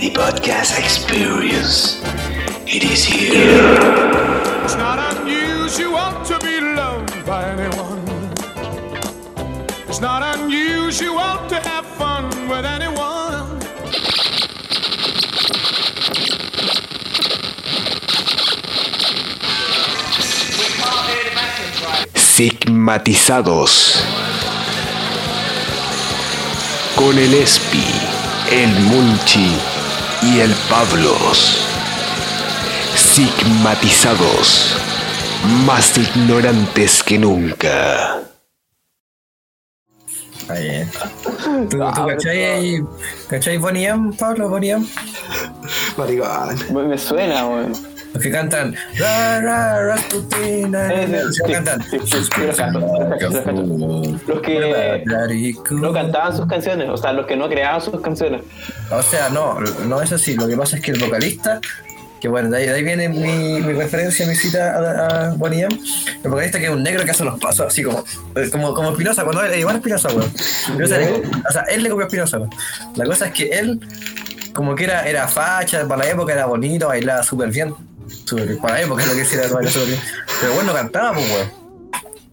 The podcast experience. It is here. It's not unusual to be loved by anyone. It's not unusual to have fun with anyone. Sigmatizados. Con el Espi, el Munchi y el Pablos. Sigmatizados. Más ignorantes que nunca. Está bien. ¿Tú, tú cachai ahí? ¿Cachai Bonnie M, Pablo? Bonnie M? Maricón. Me me suena, weón. Los que cantan Ra, Los que cantan los que no cantaban sus canciones, o sea, los que no creaban sus canciones. O sea, no, no es así. Lo que pasa es que el vocalista, que bueno, de ahí, de ahí viene mi, mi referencia, mi cita a, a Bonnie M. El vocalista que es un negro que hace los pasos así como eh, como, como Espinosa, cuando él igual Espinosa, weón. O sea, él le copió a Espinosa, weón. La cosa es que él, como que era, era facha, para la época era bonito, bailaba súper bien. Bien. Para la época lo que hiciera súper bien. Pero bueno, no cantaba, pues, weón.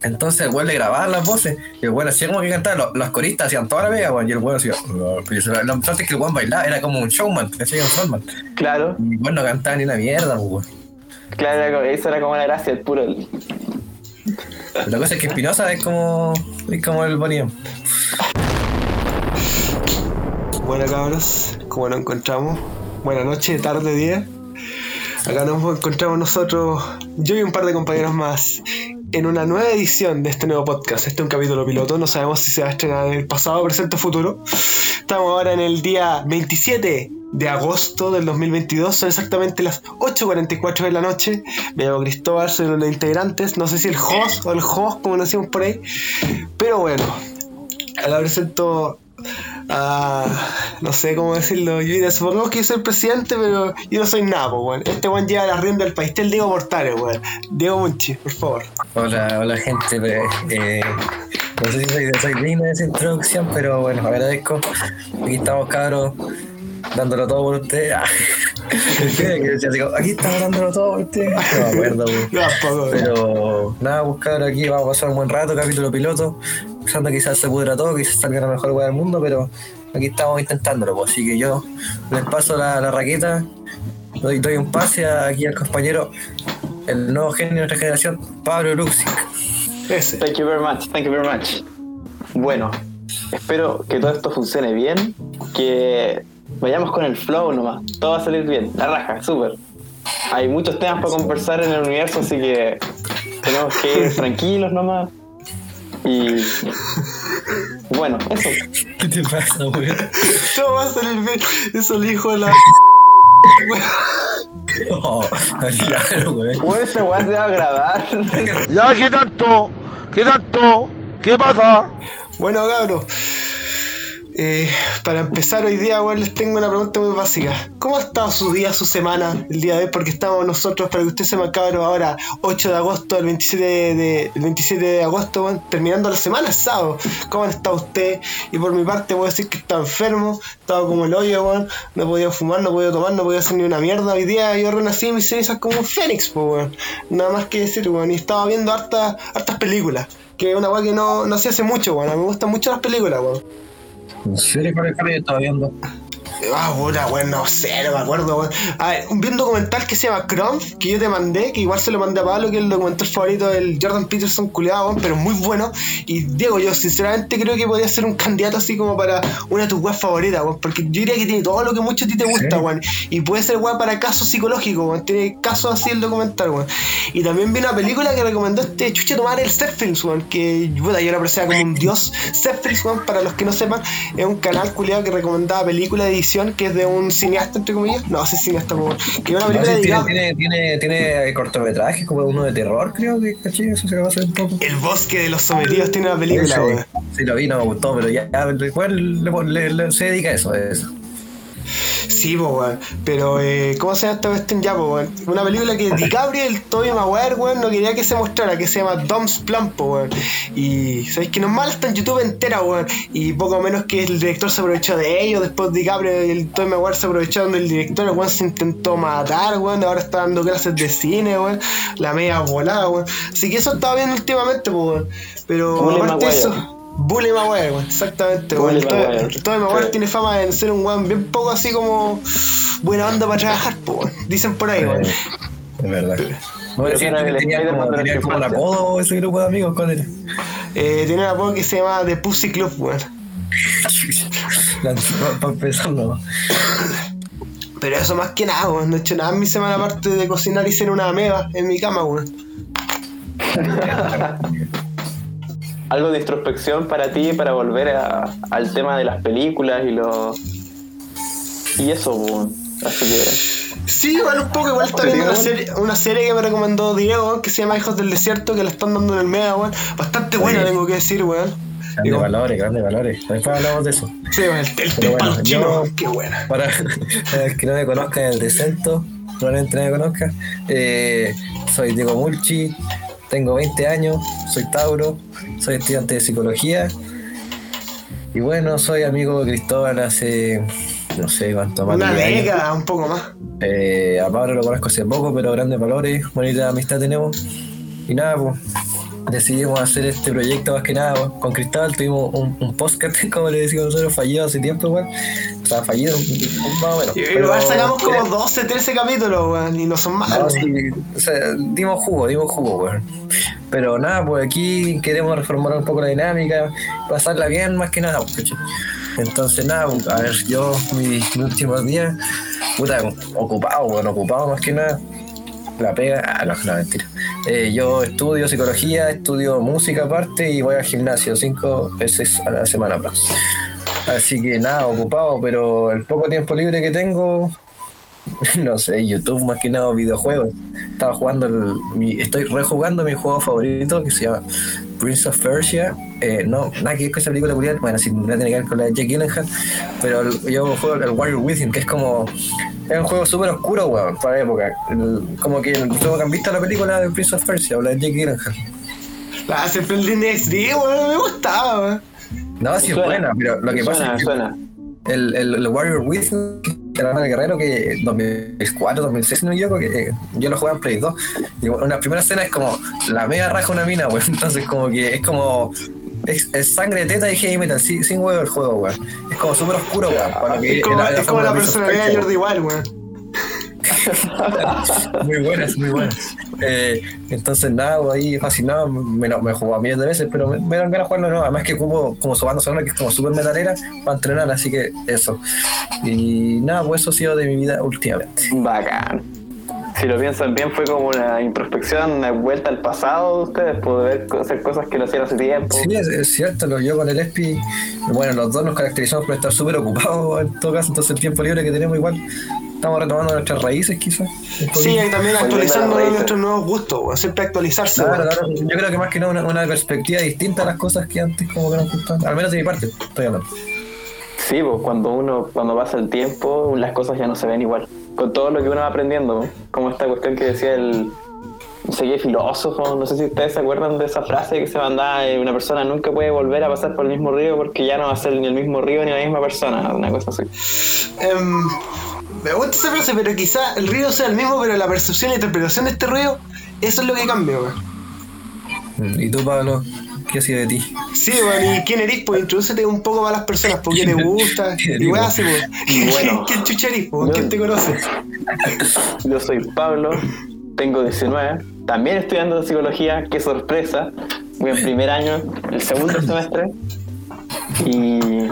Entonces el weón le grababa las voces y el weón hacía como que cantaba, los, los coristas hacían toda la pega, weón, y el weón hacía. Lo importante es que el weón bailaba, era como un showman, ¿cachai? Un frontman. Claro, Y el weón no cantaba ni una mierda, pues, weón. claro, era como- eso era como la gracia, el puro. La cosa es que Espinosa es como, es como el Bonnie M. Bueno, cabros, ¿cómo nos encontramos? Buenas noches, tarde, día. Acá nos encontramos nosotros, yo y un par de compañeros más, en una nueva edición de este nuevo podcast. Este es un capítulo piloto, no sabemos si se va a estrenar en el pasado, presente o futuro. Estamos ahora en el día 27 de agosto del 2022, son exactamente las 8.44 de la noche. Me llamo Cristóbal, soy uno de los integrantes, no sé si el host o el host, como lo decimos por ahí. Pero bueno, acá presento a. no sé cómo decirlo. Yo supongamos que yo soy presidente, pero yo no soy nada, pues, weón. Este weón lleva la rienda del país. Este es el Diego Mortales, weón. Diego Munchi, por favor. Hola, hola gente. pues, eh, no sé si soy, soy digno de esa introducción, pero bueno, agradezco. Aquí estamos, cabros, dándolo todo por ustedes. ¿qué? Que como, Aquí estamos dándolo todo por ustedes. No me acuerdo, weón. Pero nada, buscar aquí, vamos a pasar un buen rato, capítulo piloto. Pensando que quizás se pudra todo, quizás salga la mejor weá del mundo, pero aquí estamos intentándolo, pues. Así que yo les paso la, la raqueta, doy, doy un pase a- aquí al compañero, el nuevo genio de nuestra generación, Pablo Luxic. Ese. Thank you very much, thank you very much. Bueno, espero que todo esto funcione bien, que vayamos con el flow nomás, todo va a salir bien, la raja, súper. Hay muchos temas para conversar en el universo, así que tenemos que ir tranquilos nomás. Y bueno, eso. ¿Qué te pasa, weón? Todo va a salir bien. Eso le dijo la. Oh, claro, weón. Bueno, ese weá se va a grabar. Ya, ¿qué tanto? ¿Qué tanto? ¿Qué pasa? Bueno, cabros. Eh, para empezar hoy día, weón, les tengo una pregunta muy básica. ¿Cómo ha estado su día, su semana, el día de hoy? Porque estamos nosotros, para que usted sepa, cabros, ahora 8 de agosto, el 27 de, el 27 de agosto, weón, terminando la semana, sábado. ¿Cómo han estado usted? Y por mi parte, voy a decir que estaba enfermo, estaba como el hoyo, weón. No podía fumar, no podía tomar, no podía hacer ni una mierda. Hoy día yo renací en mis cenizas como un fénix, pues, weón. Nada más que decir, weón. Y estaba viendo hartas, hartas películas. Que es una weón que no, no se hace mucho, mí me gustan mucho las películas, yo estaba viendo. Ah, puta, weón, no sé, no me acuerdo, weón. A ver, un, vi un documental que se llama Crump, que yo te mandé, que igual se lo mandé a Pablo, que es el documental favorito del Jordan Peterson culiado, weón, pero muy bueno. Y Diego, yo sinceramente creo que podría ser un candidato así como para una de tus weas favoritas, weón, porque yo diría que tiene todo lo que mucho a ti te gusta, weón. Y puede ser weón para casos psicológicos, weón. Tiene casos así el documental, weón. Y también vi una película que recomendó este chuche tomar el Seth Films, weón, que puta, yo lo apreciaba como un dios. Seth Films, weón, para los que no sepan, es un canal culiado que recomendaba película de edición que es de un cineasta, entre comillas. No, ese cineasta, weón. Que una No, película sí, tiene, tiene, tiene, tiene cortometrajes como uno de terror, creo que caché, eso se va a hacer un poco. El bosque de los sometidos tiene una película, weón. Sí, lo vi, no me gustó, pero ya, igual le, le- le- se dedica a eso, a eso. Sí, po, weón. Pero, eh, ¿cómo se llama esta cuestión ya, po, weón? Una película que DiCaprio y el Tobey Maguire, weón, no quería que se mostrara, que se llama Dom's Plan, po, weón. Y, ¿sabéis que normal está en YouTube entera, weón? Y poco menos que el director se aprovechó de ello, después DiCaprio y el Tobey Maguire se aprovecharon del director, weón se intentó matar, weón, ahora está dando clases de cine, weón. La media volada, weón. Así que eso estaba viendo últimamente, po, weón. Pero, aparte de eso... Bully Maguire, exactamente. Bully Maguire. Tobey Maguire Sí. tiene fama de ser un weón bien poco así como buena onda para trabajar, po. Dicen por ahí, weón. Es verdad. Sí, era tenía como, tenía un apodo ese grupo de amigos con él. Eh, tiene un apodo que se llama The Pussy Club, weón. Para empezar, no. Pero eso más que nada, weón. No he hecho nada en mi semana aparte de cocinar y ser una ameba en mi cama, weón. Algo de introspección para ti, para volver a- al tema de las películas y los. Y eso, weón. Así que. Sí, igual un poco, igual está viendo una serie, una serie que me recomendó Diego, que se llama Hijos del Desierto, que la están dando en el Mega, weón. Bastante buena, tengo que decir, weón. Grandes Digo, valores, grandes valores. Después hablamos de eso. Sí, el, el Pero té bueno, chinos, yo- qué buena. Para, para el que no me conozca en el descenso, probablemente no me conozca. eh, soy Diego Mulchi, tengo 20 años, soy Tauro, soy estudiante de psicología. Y bueno, soy amigo de Cristóbal hace no sé cuánto más. Una década, un poco más. Eh, a Pablo lo conozco hace poco, pero grandes valores, bonita amistad tenemos. Y nada, pues decidimos hacer este proyecto más que nada con Cristóbal. Tuvimos un, un podcast, como le decimos nosotros, fallido hace tiempo, igual. O sea, fallido, más o menos. Y- Pero- Igual sacamos como 12, 13 capítulos, weón, y no son malos. No, sí, o sea, dimos jugo, dimos jugo, weón. Pero nada, pues aquí queremos reformar un poco la dinámica, pasarla bien más que nada, pues. Entonces nada, pues, a ver, yo mis, mis últimos días, puta, ocupado, bueno, ocupado más que nada. La pega, ah, no, no, mentira. Eh, yo estudio psicología, estudio música aparte y voy al gimnasio cinco veces a la semana aprox. Así que nada, ocupado, pero el poco tiempo libre que tengo, no sé, YouTube más que nada videojuegos. Estaba jugando, el, mi- estoy rejugando mi juego favorito que se llama Prince of Persia. Eh, no, nada que ver con esa película culiada, bueno, sí, nada tiene que ver con la de Jake Gyllenhaal, pero el- yo juego el Warrior Within, que es como. Es un juego súper oscuro, weón, para la época. El- como que que han visto la película de Prince of Persia, o la de Jake Gyllenhaal. Ah, siempre el DNXD, weón, me gustaba, weón. No, sí es Suena, buena, pero lo que pasa suena, es que suena. el, el, el Warrior Within, que era el guerrero que 2004, 2006, no me equivoco, que eh, yo lo jugaba en Play 2. Y bueno, una primera escena es como la mega raja una mina, weón. Entonces, como que es como. Es, es sangre, teta y heavy metal, sin, sin huevo el juego, weón. Es como súper oscuro, que Es como, es como la personalidad de Jordi Wild, weón. muy buenas, muy buenas. Eh, entonces, nada, pues, ahí fascinado, me, me jugó miles de veces, pero me, me dan ganas de jugarlo, ¿no? Además que como, como su banda sonora, que es como súper metalera, para entrenar, así que eso. Y nada, pues eso ha sido de mi vida últimamente. Bacán. Si lo piensan bien, fue como una introspección, una vuelta al pasado de ustedes, poder hacer cosas que no hacían hace tiempo. Sí, es, es cierto, lo, yo con el ESPI, bueno, los dos nos caracterizamos por estar súper ocupados en todo caso, entonces el tiempo libre que tenemos igual, estamos retomando nuestras raíces quizás. Sí, y también actualizando nuestros nuevos gustos. Siempre actualizarse, Claro, weón. claro, yo creo que más que nada una, una perspectiva distinta a las cosas que antes como que nos gustaban, al menos de mi parte, estoy hablando. Sí, pues cuando uno, cuando pasa el tiempo, las cosas ya no se ven igual. Con todo lo que uno va aprendiendo, como esta cuestión que decía el no sé qué filósofo, no sé si ustedes se acuerdan de esa frase que se mandaba, eh, una persona nunca puede volver a pasar por el mismo río porque ya no va a ser ni el mismo río ni la misma persona, una cosa así. Em, me gusta esa frase, pero quizá el río sea el mismo, pero la percepción y interpretación de este río, eso es lo que cambia, weón. Mm, ¿Y tú, Pablo, qué ha sido de ti? Sí, weón, ¿y quién eres? Pues introdúcete un poco para las personas, por qué te gusta, ¿Quién y weón, weón? bueno. ¿Quién chucha eres, weón? ¿Quién te conoce? Yo soy Pablo, tengo 19, también estudiando psicología, qué sorpresa, voy en primer año, el segundo semestre, y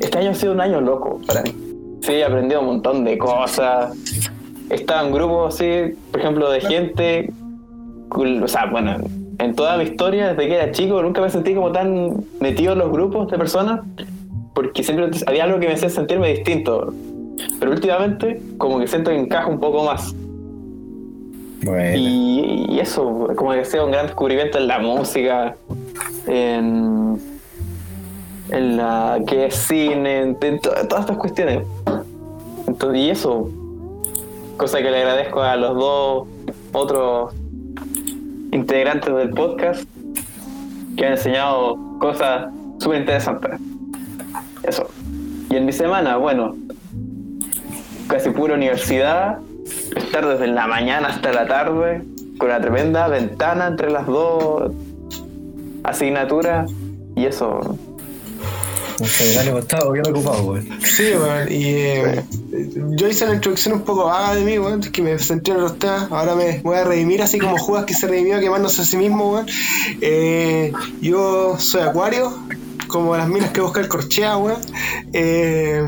este año ha sido un año loco para mí. Sí, he aprendido un montón de cosas, estaba en grupos así, por ejemplo, de gente, o sea, bueno, en toda mi historia, desde que era chico, nunca me sentí como tan metido en los grupos de personas, porque siempre había algo que me hacía sentirme distinto. Pero últimamente, como que siento que encajo un poco más. Bueno, Y, y eso, como que sido un gran descubrimiento en la música, en, en la que es cine, en, en to- todas estas cuestiones. Y eso, cosa que le agradezco a los dos otros integrantes del podcast que han enseñado cosas súper interesantes. Eso. Y en mi semana, bueno, casi pura universidad, estar desde la mañana hasta la tarde, con una tremenda ventana entre las dos asignaturas, y eso, En general hemos estado bien ocupados, weón. Sí, weón, y eh, yo hice una introducción un poco vaga de mí, weón, que me centré en los temas, ahora me voy a redimir así como Judas que se redimió quemándose a sí mismo, weón. Eh, yo soy acuario, como las minas que busca el corchea, weón. Eh,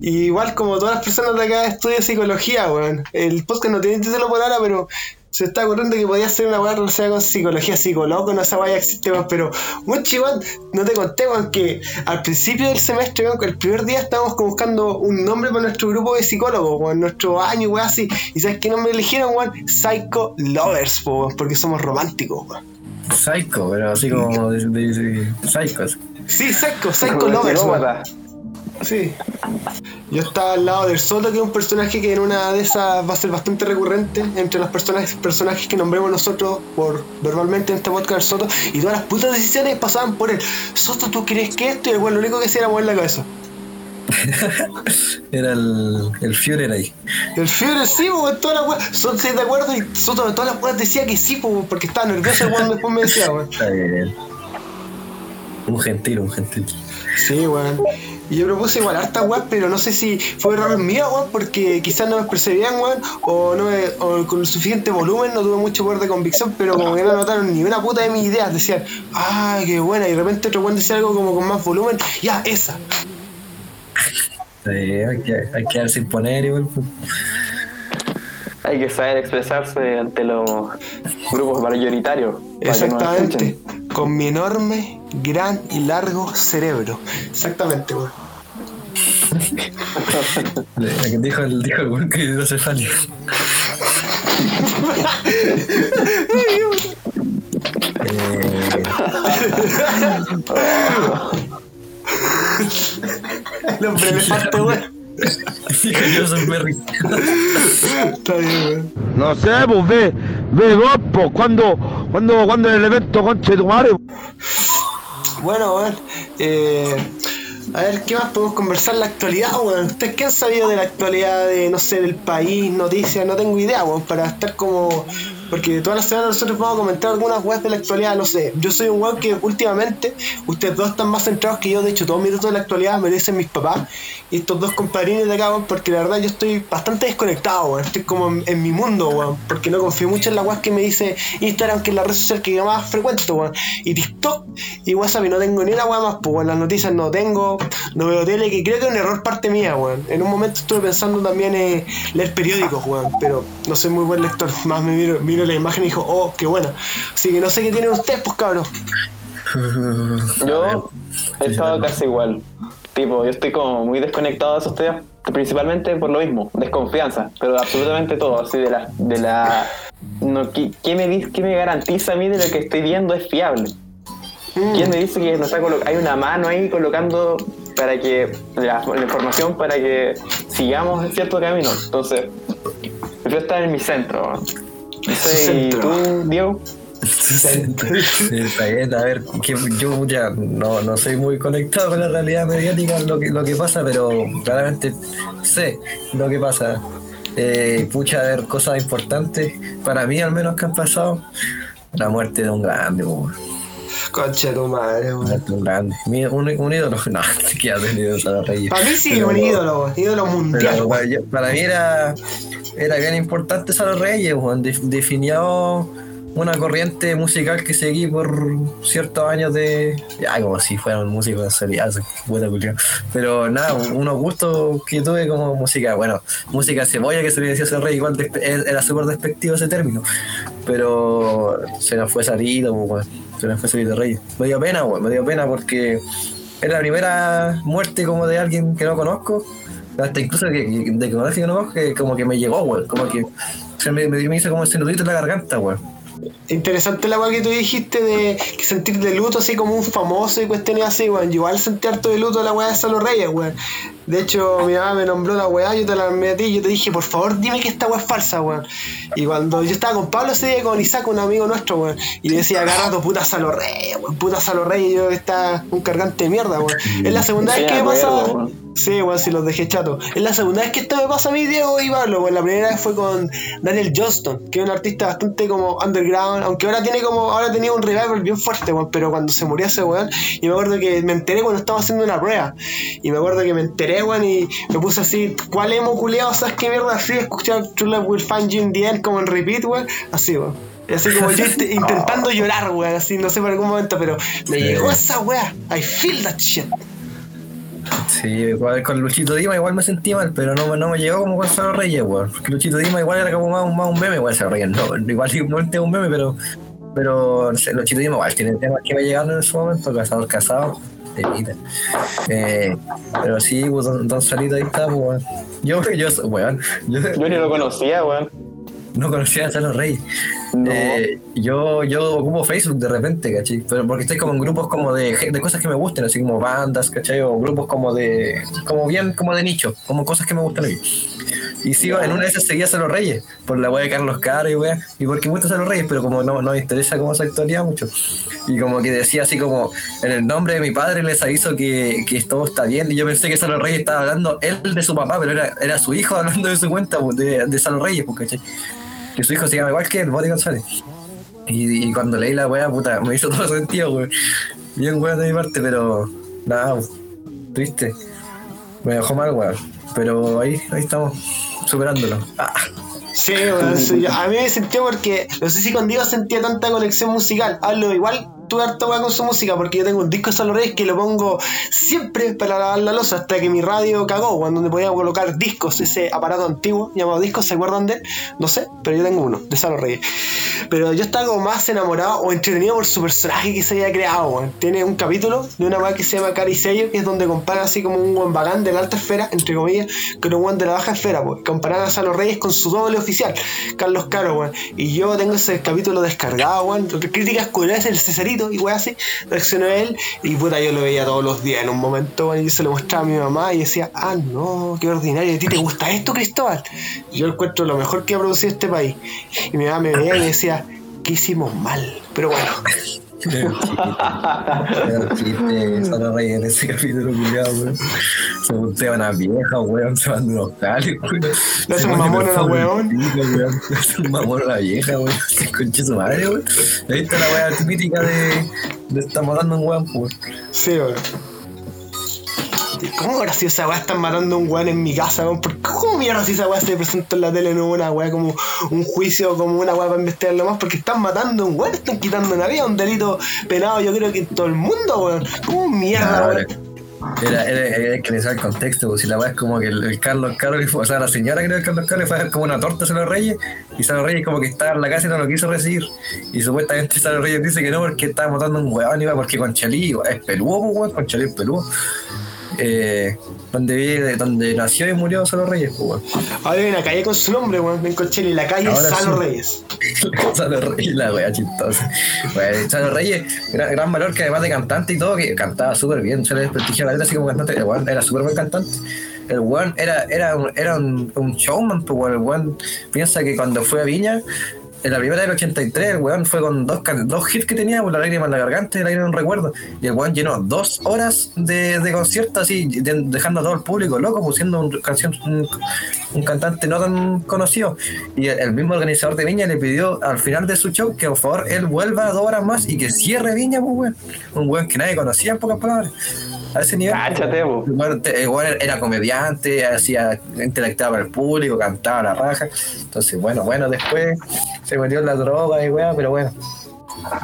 igual como todas las personas de acá estudio psicología, weón. El podcast no tiene título por ahora, pero se está ocurriendo que podía ser una weá relacionada con psicología psicólogo, no esa weá existe, weón. Pero, weón, chivón, no te conté, weón, que al principio del semestre, weón, el primer día estábamos como buscando un nombre para nuestro grupo de psicólogos, weón, nuestro año, weón, así. ¿Y sabes qué nombre eligieron, weón? Psycho Lovers, po, porque somos románticos, weón. Psycho, pero así como de, de, de psychos. Sí, Psycho, Psycho Lovers. Sí. Yo estaba al lado del Soto, que es un personaje que en una de esas va a ser bastante recurrente entre los personajes, personajes que nombremos nosotros por verbalmente en este podcast del Soto. Y todas las putas decisiones pasaban por él. Soto, ¿tú crees que esto? Y el weón lo único que hacía era mover la cabeza. Era el, el Führer ahí. El Führer sí, weón, todas las weas. Soto, ¿sí de acuerdo? Y Soto todas las weas decía que sí, weón, porque estaba nervioso weón después me decía, weón. Está bien. Un gentil, un gentil. Sí, weón. Y yo propuse igual harta weón, pero no sé si fue error mío, weón, porque quizás no me expresé bien, weón, o, no me- o con el suficiente volumen no tuve mucho poder de convicción, pero como que no notaron ni una puta de mis ideas. Decían, ah, qué buena, y de repente otro weón decía algo como con más volumen, ya, esa. Sí, hay, que, hay que darse imponer igual. pues. Hay que saber expresarse ante los grupos mayoritarios. para que Exactamente. Con mi enorme, gran y largo cerebro. Exactamente, weón. Dijo el, dijo el weón que no se. Eh, El hombre elefante, weón. Yo soy Berry. Está bien, weón. No sé, pues ve, ve vos, pues, cuando, cuando, cuando el evento conche tu madre. Bueno, weón. Eh, a ver, ¿qué más podemos conversar en la actualidad, weón? ¿Ustedes qué han sabido de la actualidad de, no sé, del país, noticias? No tengo idea, weón, para estar como... Porque todas las semanas nosotros vamos a comentar algunas weas de la actualidad, no sé. Yo soy un weón que últimamente, ustedes dos están más centrados que yo, de hecho, todos mis datos de la actualidad me dicen mis papás. Y estos dos compadrines de acá, weón, porque la verdad yo estoy bastante desconectado, weón. Estoy como en, mi mundo, weón. Porque no confío mucho en la weas que me dice Instagram, que es la red social que yo más frecuento, weón. Y TikTok y WhatsApp, y no tengo ni una wea más, pues, weón. Las noticias no tengo, no veo tele, que creo que es un error parte mía, weón. En un momento estuve pensando también en leer periódicos, weón. Pero no soy muy buen lector. Más me miro la imagen y dijo, oh, qué buena. Así que no sé qué tienen ustedes, pues, cabros. Yo he estado casi igual. Tipo, yo estoy como muy desconectado de esos temas, principalmente por lo mismo, desconfianza, pero absolutamente todo, así de la... De la no, ¿qué, qué me, dice- ¿Qué me garantiza a mí de lo que estoy viendo es fiable? ¿Quién me dice que no está hay una mano ahí colocando para que la, la información para que sigamos en cierto camino? Entonces, yo estar en mi centro. No sé, ¿y centro. tú, Diego? Está bien, a ver, que yo ya no, no soy muy conectado con la realidad mediática, lo que, lo que pasa, pero claramente sé lo que pasa. Eh, pucha, a ver, cosas importantes, para mí al menos que han pasado, la muerte de un grande, po, Concha de tu madre, weón. un grande. Mi- Un, un ídolo, no, que ha tenido Reyes. Para mí sí, Pero- un ídolo. Ídolo mundial, para, yo- para mí era, era bien importante Sara Reyes, weón. Def- definió una corriente musical que seguí por ciertos años de. Ya, como si fueran músicos en culiao. Pero nada, unos gustos que tuve como música, bueno, música cebolla que se le decía a Sara Reyes, igual era súper despectivo ese término. Pero se nos fue salido, weón. Se nos fue salido Reyes. Me dio pena, me dio pena porque es la primera muerte como de alguien que no conozco. Hasta incluso que- de que no conozco, que como que me llegó. Como que se me, hizo como ese nudito en la garganta, weón. Interesante la weá que tú dijiste de que sentir de luto así como un famoso y cuestiones así, weón. Yo igual sentí harto de luto la weá de Salo Reyes, weón. De hecho, mi mamá me nombró la weá, yo te la envié a ti y yo te dije, por favor, dime que esta weá es falsa, weón. Y cuando yo estaba con Pablo ese día con Isaac, un amigo nuestro, weón, y le decía, cada rato, puta Salo Reyes, weón, puta Salo Reyes, yo está un cargante de mierda, weón. Es la segunda vez que me me pasa. Sí, weón, si los dejé chato. Es la segunda vez que esto me pasa a mí, Diego y Pablo, weón. La primera vez fue con Daniel Johnston, que es un artista bastante como underground, aunque ahora tiene como, ahora tenía un revival bien fuerte, weón, pero cuando se murió ese weón, y me acuerdo que me enteré cuando estaba haciendo una prueba, y me acuerdo que me enteré, weón, y me puse así, ¿cuál emo culiado? ¿Sabes qué mierda? Así, escuchar True Love Will Find You in the End como en repeat, weón, así, weón. Y así como yo int- intentando llorar, weón, así, no sé por algún momento, pero me Sí. llegó esa weá. I feel that shit. Sí, igual con Luchito Dima igual me sentí mal, pero no, no me llegó como con Salo Reyes, weón. Porque Luchito Dima igual era como más, más un meme, igual Salo Reyes no. Igual igualmente es un meme, pero, pero no sé, Luchito Dima igual tiene temas que me llegaron en su momento, Cazador Casado, temita. Eh, pero sí, pues, don, don Salito ahí está, pues, weón. Yo, yo, weón, yo Yo ni lo conocía, weón. No conocía a Salo Reyes. No. Eh, yo, yo ocupo Facebook de repente, ¿cachai? Pero porque estoy como en grupos como de, de cosas que me gusten, así como bandas, ¿cachai? O grupos como de, como bien, como de nicho, como cosas que me gustan a mí. Y sigo, en una de esas seguía a Salo Reyes, por la wea de Carlos Caro y wea, y porque me gusta Salo Reyes, pero como no, no me interesa como esa actualidad mucho. Y como que decía así como, en el nombre de mi padre les aviso que, que todo está bien, y yo pensé que Salo Reyes estaba hablando él de su papá, pero era, era su hijo hablando de su cuenta, de, de Salo Reyes, pues, ¿cachai? Que su hijo se llama igual que el Body González. Y, cuando leí la weá, puta, me hizo todo sentido, weón. Bien weón de mi parte, pero nada, triste. Me dejó mal, weón. Pero ahí, ahí estamos, superándolo. Ah, Sí, yo- a mí me sentió porque, no sé si con Diego sentía tanta conexión musical. Hablo igual, tuve harta con su música porque yo tengo un disco de Salo Reyes que lo pongo siempre para lavar la losa hasta que mi radio cagó, donde podía colocar discos, ese aparato antiguo llamado discos, ¿se acuerdan de? No sé, pero yo tengo uno, de Salo Reyes. Pero yo estaba como más enamorado o entretenido por su personaje que se había creado, weón. Tiene un capítulo de una weá que se llama Caricello, que es donde compara así como un buen bacán de la alta esfera, entre comillas, con un buen de la baja esfera, pues. Comparan a Salo Reyes con su doble oficial, Carlos Caro, weón. Y yo tengo ese capítulo descargado, weón. Críticas curiosas, el Cesarito y weón así. Reaccionó él y puta, yo lo veía todos los días en un momento. Y yo se lo mostraba a mi mamá y decía, ah, no, qué ordinario. ¿A ti te gusta esto, Cristóbal? Y yo encuentro lo mejor que ha producido este país. Y mi mamá me veía y decía, ¿qué hicimos mal? Pero bueno. Era un chiste, Salo Reyes en ese capítulo culiado, weón. Se puntea una vieja, weón, se van de unos cales, weón. Le hace un mamón a la weón. weón. Le hace un mamón a la vieja, weón. Se conche su madre, weón. Ahí está la weá típica de, de estar matando a un weón, pues. Sí, weón. ¿Y ¿Cómo ahora si esa weá están matando a un weón en mi casa, weón? ¿Por qué cómo mierda si esa weá se presentó en la tele no una weá como un juicio, como una weá para investigarlo más? Porque están matando a un weón, están quitando una vida, un delito penado yo creo que en todo el mundo, weón. ¿Cómo mierda, weón? Era, era, era que sabe el contexto, pues si la weá es como que el, el Carlos Carlos, o sea, la señora creo que Carlos Carlos fue a hacer como una torta a Salo Reyes, y Salo Reyes como que estaba en la casa y no lo quiso recibir. Y supuestamente Salo Reyes dice que no porque estaba matando un weón, iba porque Conchalí es peludo, pues weón, Conchalí es peludo. Eh, donde, vive- donde nació y murió Salo Reyes, pues weón. Ahora hay una calle con su nombre, weón, en Concheli, la calle Ahora Salo sí. Reyes. Salo Reyes, la wea chistosa. Bueno, Salo Reyes, gran, gran valor que además de cantante y todo, que cantaba súper bien, se le desprestigió la letra así como cantante, el weón era súper buen cantante. El weón era, era, un, era un, un showman, pues weón, el weón piensa que cuando fue a Viña, en la primera del 83, el weón fue con dos, dos hits que tenía, pues, La lágrima en la garganta y La lágrima en un recuerdo. Y el weón llenó dos horas de, de concierto así, de- dejando a todo el público loco, pues siendo un, canción, un, un cantante no tan conocido. Y el, el mismo organizador de Viña le pidió al final de su show que por favor él vuelva dos horas más y que cierre Viña, pues weón. Un weón que nadie conocía en pocas palabras. A ese nivel. Cáchate, el weón era comediante, hacía, interactuaba el público, cantaba la raja. Entonces, bueno, bueno, después se metió en la droga y weón, pero bueno.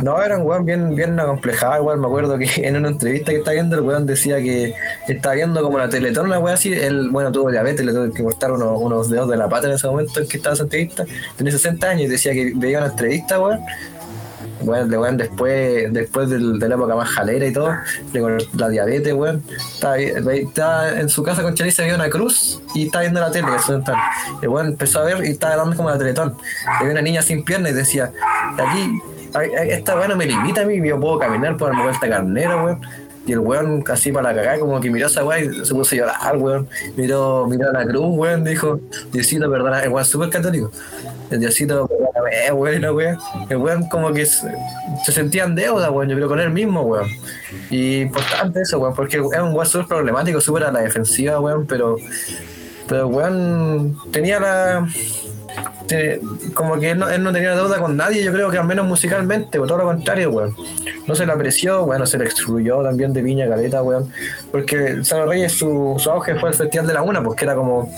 No, era un weón bien, bien acomplejado, igual me acuerdo que en una entrevista que estaba viendo, el weón decía que estaba viendo como la teletón, una weón así, él, bueno, tuvo diabetes, le tuvo que cortar unos, unos dedos de la pata en ese momento en que estaba esa entrevista, tenía 60 años y decía que veía una entrevista, weón, weón después, después del- de la época más jalera y todo, le cortó la diabetes, weón. Estaba, en su casa con Chalice, había una cruz y estaba viendo la tele, que es dental. El weón empezó a ver y estaba dando como la teletón. Había una niña sin pierna y decía, aquí, esta weá no me limita a mí, yo puedo caminar por darme vuelta carnero, weón. Y el weón casi para la cagada, como que miró a esa weá y se puso a llorar, weón. Miró, miró a la cruz, weón, dijo, Diosito, perdona, el weón súper católico. El Diosito, perdóname, weón, la weá. El weón como que se, se sentía en deuda, weón, yo creo con él mismo, weón. Y importante eso, weón, porque es un weón súper problemático, súper a la defensiva, weón, pero, pero weón tenía la, te- como que él no, él no tenía deuda con nadie, yo creo que al menos musicalmente, o todo lo contrario, weón. No se le apreció, bueno, se le excluyó también de Viña Caleta, weón. Porque Salo Reyes, su, su auge fue el Festival de la Una, porque era como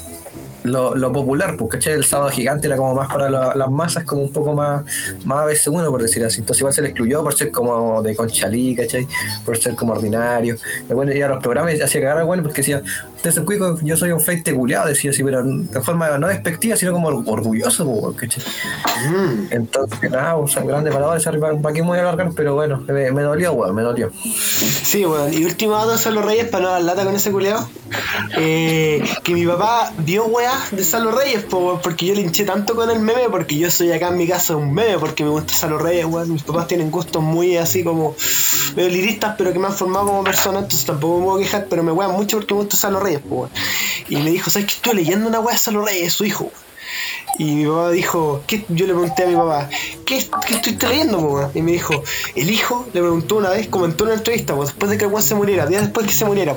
lo, lo popular, pues, ¿cachai? El sábado gigante era como más para la- las masas, como un poco más, más ABC1, por decir así. Entonces igual se le excluyó por ser como de conchalí, ¿cachai? Por ser como ordinario. Y bueno, iba a los programas y hacía cagar bueno porque decía, usted es un cuico, yo soy un feite culiado, decía así, pero de forma no despectiva, sino como orgulloso, weón, ¿cachai? Mm. Entonces, nada, un grande palabra, ¿para qué me voy a alargar? Pero bueno, me, me dolió, weón, me dolió. Sí, weón. Y último dato de Salo Reyes para no dar lata con ese culeado. Eh, que mi papá vio de Salo Reyes, porque yo le hinché tanto con el meme, porque yo soy acá en mi casa un meme, porque me gusta Salo Reyes. Mis papás tienen gustos muy así como medio liristas, pero que me han formado como persona, entonces tampoco me puedo quejar, pero me wean mucho porque me gusta Salo Reyes. Y me dijo, ¿sabes que estoy leyendo una weá de Salo Reyes, su hijo? Y mi papá dijo, ¿qué? yo le pregunté a mi papá, ¿qué, qué estoy leyendo? Y me dijo, el hijo le preguntó una vez, comentó en una entrevista, después de que el weón se muriera, días después que se muriera,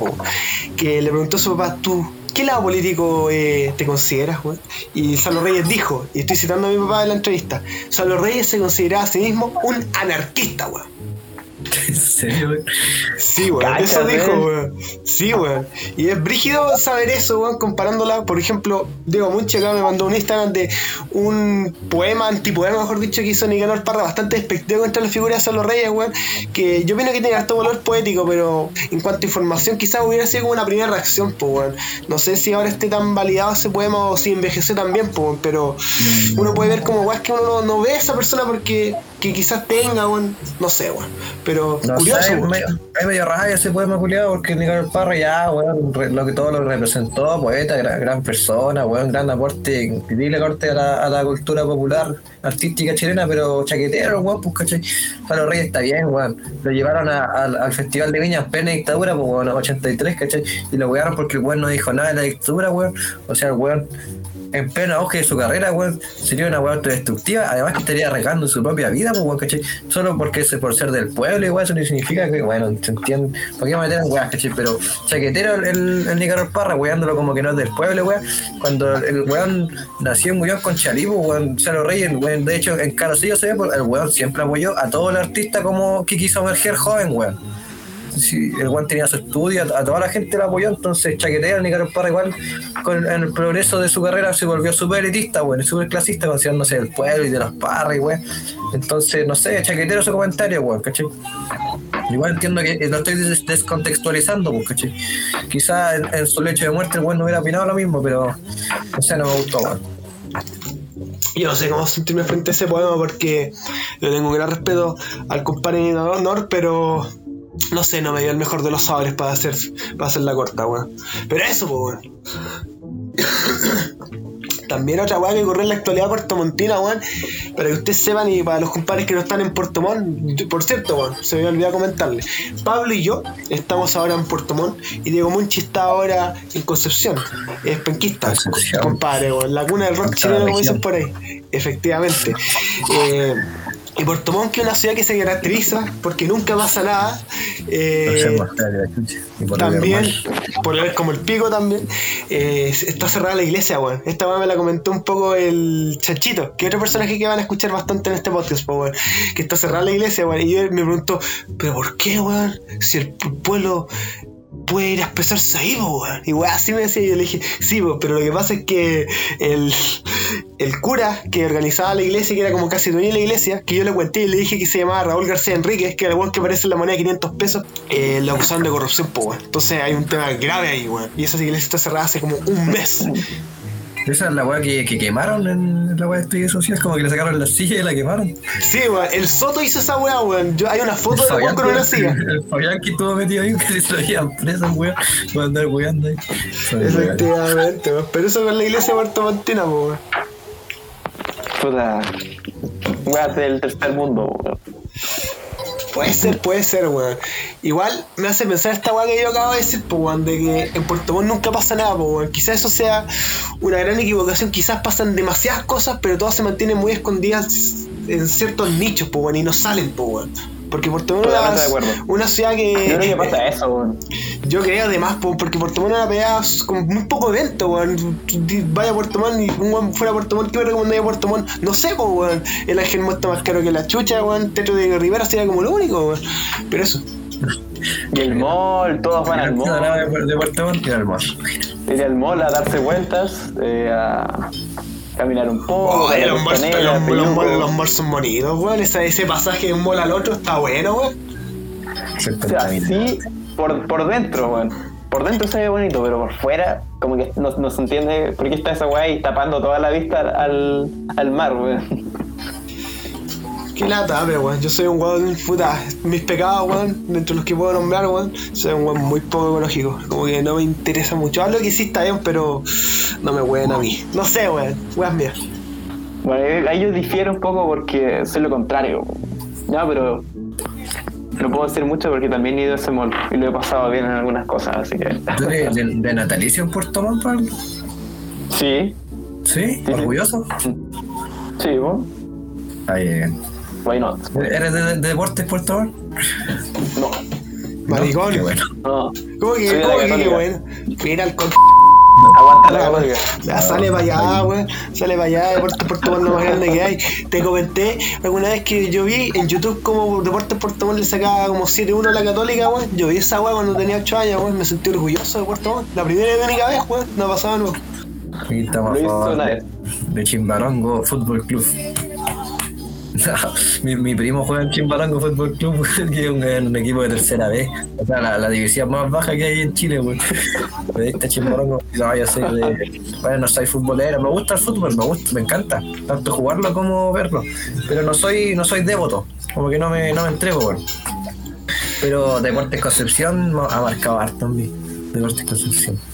que le preguntó a su papá, ¿tú qué lado político eh, te consideras? weón? Y Salo Reyes dijo, y estoy citando a mi papá en la entrevista, Salo Reyes se consideraba a sí mismo un anarquista, weón. ¿En serio? Sí, weón, Cacha, eso dijo, weón. weón. Sí, weón. Y es brígido saber eso, weón, comparándola. Por ejemplo, Diego Munche acá me mandó un Instagram de un poema, antipoema, mejor dicho, que hizo Nicanor Parra, bastante despectivo contra la figura de Salo Reyes, weón. Que yo opino que tiene harto valor poético, pero en cuanto a información, quizás hubiera sido como una primera reacción, pues, weón. No sé si ahora esté tan validado ese poema o si envejeció también, pues, pero uno puede ver como, weón, que uno no, no ve a esa persona porque que quizás tenga, weón, no sé, weón. Pero No curioso, sé, medio, es medio rabia ese poema culiado porque Nicolás Parra ya, weón, re- lo que todo lo representó, poeta, gran, gran persona, weón, gran aporte, increíble aporte a la, a la cultura popular, artística chilena, pero chaquetero, weón, pues, ¿cachai? Palo Reyes está bien, weón. Lo llevaron a- al- al Festival de Viña en plena dictadura, pues, weón, 83, ¿cachai? Y lo wearon porque el weón no dijo nada de la dictadura, weón. O sea, el weón en pleno auge de su carrera, weón, sería una weón autodestructiva, además que estaría arriesgando su propia vida, pues, weón, ¿cachai? Solo porque es por ser del pueblo, igual, eso no significa que, bueno, se entiende, ¿por qué me meter weas, cachai? Pero chaquetero el, el, el Nicanor Parra, weándolo como que no es del pueblo, weón, cuando el, weón nació y murió con Chalipo, weón, Reyes, el weón, de hecho, en Carocillo se ve, pues, el weón siempre apoyó a todo el artista como que quiso emerger joven, weón sí, el Juan tenía su estudio, a, toda la gente lo apoyó, entonces Chaquetea, el Nicaragua Parra igual, con el progreso de su carrera se volvió súper elitista, bueno, súper clasista, considerándose del pueblo y de los parras, y weón. Entonces, no sé, chaquetero su comentario, weón, ¿cachai? Igual entiendo que lo estoy des- descontextualizando, pues, ¿cachai? Quizá en, en su lecho de muerte el weón no hubiera opinado lo mismo, pero, no sé, no me gustó, weón. Yo no sé cómo sentirme frente a ese poema porque le tengo un gran respeto al compadre Nicanor, pero no sé, no me dio el mejor de los sabores para hacer, para hacer la corta, weón. Pero eso, pues, weón. También otra weá que ocurrió en la actualidad puertomontina, weón. Para que ustedes sepan y para los compadres que no están en Puerto Montt, por cierto, weón, se me olvidó comentarle. Pablo y yo estamos ahora en Puerto Montt y Diego Munchi está ahora en Concepción. Es penquista, Concepción. compadre, weón. La cuna del rock chileno, como dicen por ahí. Efectivamente. Eh, y Puerto Montt, que es una ciudad que se caracteriza porque nunca pasa nada. eh, Por también, por ver como el pico también, eh, está cerrada la iglesia, weón. Esta weón me la comentó un poco el Chanchito, que es otro personaje que van a escuchar bastante en este podcast, po, weón. Que está cerrada la iglesia, weón. Y él me preguntó, ¿pero por qué, weón? Si el pu- pueblo puede ir a expresarse ahí, weón. Y así me decía, yo le dije, sí, po, pero lo que pasa es que el, el cura que organizaba la iglesia, que era como casi dueño de la iglesia, que yo le cuenté y le dije que se llamaba Raúl García Enríquez, que era el weón que aparece en la moneda de 500 pesos, eh, lo acusaron de corrupción, po. Entonces hay un tema grave ahí, weón. Y esa iglesia está cerrada hace como un mes. Esa es la weá que, que quemaron en la weá de estudios sociales, como que le sacaron la silla y la quemaron. Sí, weón. El Soto hizo esa weá, weón. Yo, hay una foto de weón con una silla. el Fabián que estuvo metido ahí, que se lo habían preso, weón, por andar weando ahí. Efectivamente, weón. Pero eso con la iglesia puertomontina, po, weón. Puta. weas del tercer mundo, weón. Puede ser, puede ser, weón. Igual me hace pensar esta weá que yo acabo de decir, pues, weón, de que en Puerto Montt nunca pasa nada, pues, weón. Quizás eso sea una gran equivocación, quizás pasan demasiadas cosas, pero todas se mantienen muy escondidas en ciertos nichos, pues, weón, y no salen, pues, weón. Porque Puerto Montt es Totalmente de acuerdo. una, una ciudad que. Yo creo que pasa eso, weón. Yo creo además, po, porque Puerto Montt es una pegada con muy poco evento, weón. Vaya a Puerto Montt y un weón fuera a Puerto Montt, ¿qué me recomendaría a Puerto Montt? No sé, po, weón. El ángel está más caro que la chucha, weón. Teatro de Rivera sería como lo único, weón. Pero eso. Y el mall, todos van al mall. de, de Puerto Montt y al hermoso. Ir al mall a darse vueltas, eh, a caminar un poco. Oh, los, Costanera, los, los, son bonitos, weón. Ese, ese pasaje de un mall al otro está bueno, weón. O sea, sí, por, por dentro, weón. Por dentro se ve bonito, pero por fuera, como que no, no se entiende por qué está esa weá ahí tapando toda la vista al, al mar, weón. Qué lata, pero weón. Yo soy un weón, puta. Mis pecados, weón, dentro de los que puedo nombrar, weón, soy un weón muy poco ecológico. Como que no me interesa mucho. Hablo que sí está bien, pero no me weón a mí. No sé, weón. Weón mías. Bueno, ahí yo difiero un poco porque soy lo contrario. Ya, pero no puedo decir mucho porque también he ido a ese mall y lo he pasado bien en algunas cosas, así que. ¿Tú eres de, de natalicio en Puerto Montt, Pablo? Sí, ¿Sí? ¿Orgulloso? sí, vos. Ahí, bien. Why not? ¿Eres de, de deportes Puerto Montt? No, Maricón. Qué bueno. no. ¿Cómo que, de cómo que, Católica. weón? Mira el con. Aguanta la católica. Ya sale para allá, weón. Sale para allá, Deportes Puerto Montt lo más grande que hay. Te comenté alguna vez que yo vi en YouTube como Deportes Puerto Montt le sacaba como 7-1 a la Católica, weón. Yo vi esa weón cuando tenía 8 años, weón. Me sentí orgulloso de Puerto Montt. La primera y única vez, weón. No pasaba nuevo. Aquí estamos a favor de Chimbarongo Fútbol Club. mi, mi primo juega en Chimbarongo Fútbol Club, que es un, equipo de tercera vez. O sea, la, división más baja que hay en Chile, güey. Me diste Chimbarongo. No, yo soy de. Bueno, no soy futbolero. Me gusta el fútbol, me gusta, me encanta. Tanto jugarlo como verlo. Pero no soy, no soy devoto. Como que no me, no me entrego, güey. Pero Deportes Concepción ha marcado harto en mí. Deportes Concepción.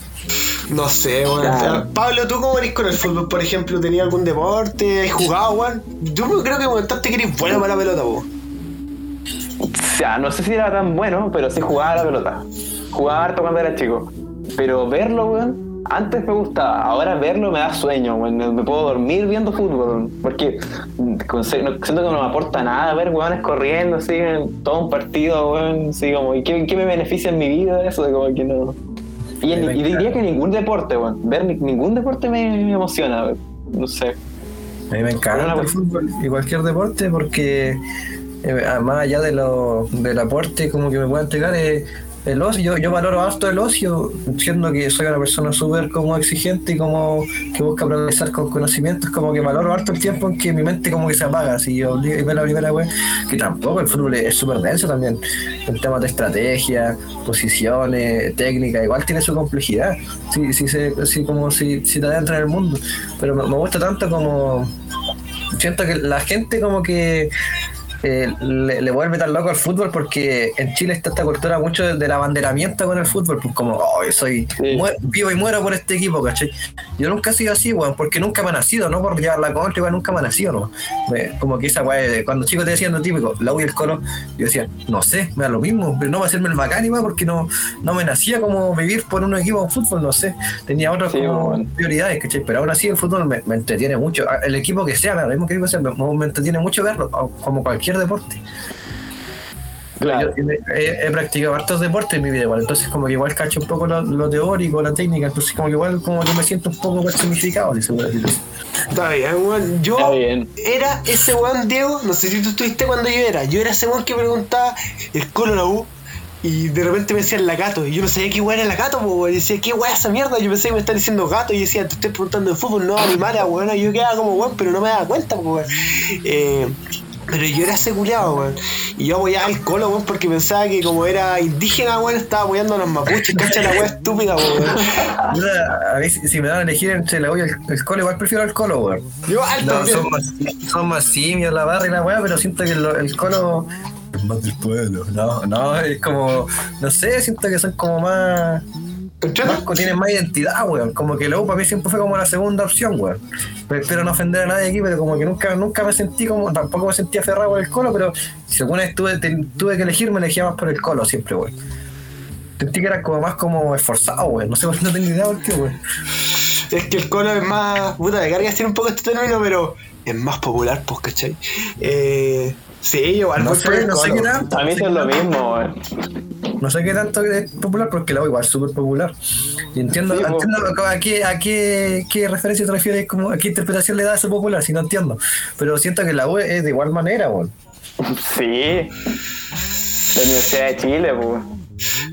No sé, weón. Claro. Pablo, ¿tú cómo eres con el fútbol, por ejemplo? ¿Tenías algún deporte? ¿Has jugado, weón? Yo creo que comentaste que eres bueno para la pelota, weón. O sea, no sé si era tan bueno, pero sí jugaba a la pelota. Jugaba harto cuando era chico. Pero verlo, weón, antes me gustaba. Ahora verlo me da sueño, weón. Me me puedo dormir viendo fútbol, weón. Porque mm, con- siento que no me aporta nada ver weones corriendo así en todo un partido, weón. Así como, ¿y qué, qué me beneficia en mi vida eso? Como que no. Y, diría que ningún deporte, weón. Ver ni- ningún deporte me, me emociona. No sé. A mí me encanta Bueno, el fútbol y cualquier deporte porque eh, más allá de lo, del aporte como que me pueda entregar eh, el ocio, yo, yo valoro harto el ocio, siendo que soy una persona súper como exigente y como que busca progresar con conocimientos, como que valoro harto el tiempo en que mi mente como que se apaga, si yo y la primera web, que tampoco el fútbol es súper denso también, en temas de estrategia, posiciones, técnica, igual tiene su complejidad, sí, sí, se- sí, como si, si te adentra en el mundo, pero me gusta tanto como siento que la gente como que eh, le, le vuelve tan loco al fútbol porque en Chile está esta cultura mucho de- del abanderamiento con el fútbol, pues como, oh, yo soy Sí. vivo y muero por este equipo, ¿cachai? Yo nunca he sido así, weón, porque nunca me ha nacido, no por llevar la contra, igual nunca me ha nacido, ¿no? Me- como que esa de- cuando chicos te decían lo típico, la U y el colo, yo decía, no sé, me da lo mismo, pero no va a hacerme el bacán igual porque no, no me nacía como vivir por un equipo de fútbol, no sé, tenía otras Sí, como weón. prioridades, ¿cachai? Pero aún así el fútbol me, me entretiene mucho. El equipo que sea, lo mismo que equipo sea, me, me entretiene mucho verlo, como cualquier deporte. Claro. Yo he, he practicado hartos deportes en mi vida igual, entonces como que igual cacho un poco lo, lo teórico, la técnica, entonces como que igual como que me siento un poco personificado, si se puede decir así. Está bien, weón. Yo Está bien. era ese weón, Diego. No sé si tú estuviste cuando yo era. Yo era ese weón que preguntaba el colo la U. Y de repente me decían la gato. Y yo no sabía qué weón era la gato, weón. Y decía, ¿qué weón es esa mierda? Yo pensé que me están diciendo gato. Y decía, te estoy preguntando de fútbol, no animales, weón. Y yo quedaba como weón, pero no me daba cuenta, po, weón. Eh, pero yo era ese culiao, weón. Y yo apoyaba al colo, weón, porque pensaba que como era indígena, weón, estaba apoyando a los mapuches. Cacha la weón estúpida, weón. Yo, a mí si me dan a elegir entre la U y el, el colo, igual prefiero el colo, weón. Yo alto, No, son más, son más simios la barra y la weá, pero siento que el, el colo es más del pueblo. No, no, es como, no sé, siento que son como más. Vasco tiene más identidad, weón. Como que la U para mí siempre fue como la segunda opción, weón. Pero espero no ofender a nadie aquí, pero como que nunca, nunca me sentí como, tampoco me sentí aferrado por el colo, pero si alguna vez tuve, te- tuve que elegir, me elegía más por el colo siempre, weón. Sentí que era como más como esforzado, weón. No sé, no tengo idea por qué, weón. Es que el Colo es más. Puta, de carga decir un poco este término, pero es más popular, pues, ¿cachai? Eh, sí, igual No sé, no sé qué tanto. A mí es lo mismo, weón. No sé qué tanto es popular, porque la U igual es súper popular. Y entiendo, Sí, entiendo a, qué, a qué, qué referencia te refieres, como, a qué interpretación le da eso popular, si no entiendo. Pero siento que la U es de igual manera, weón. Sí. La Universidad de Chile, pues. weón.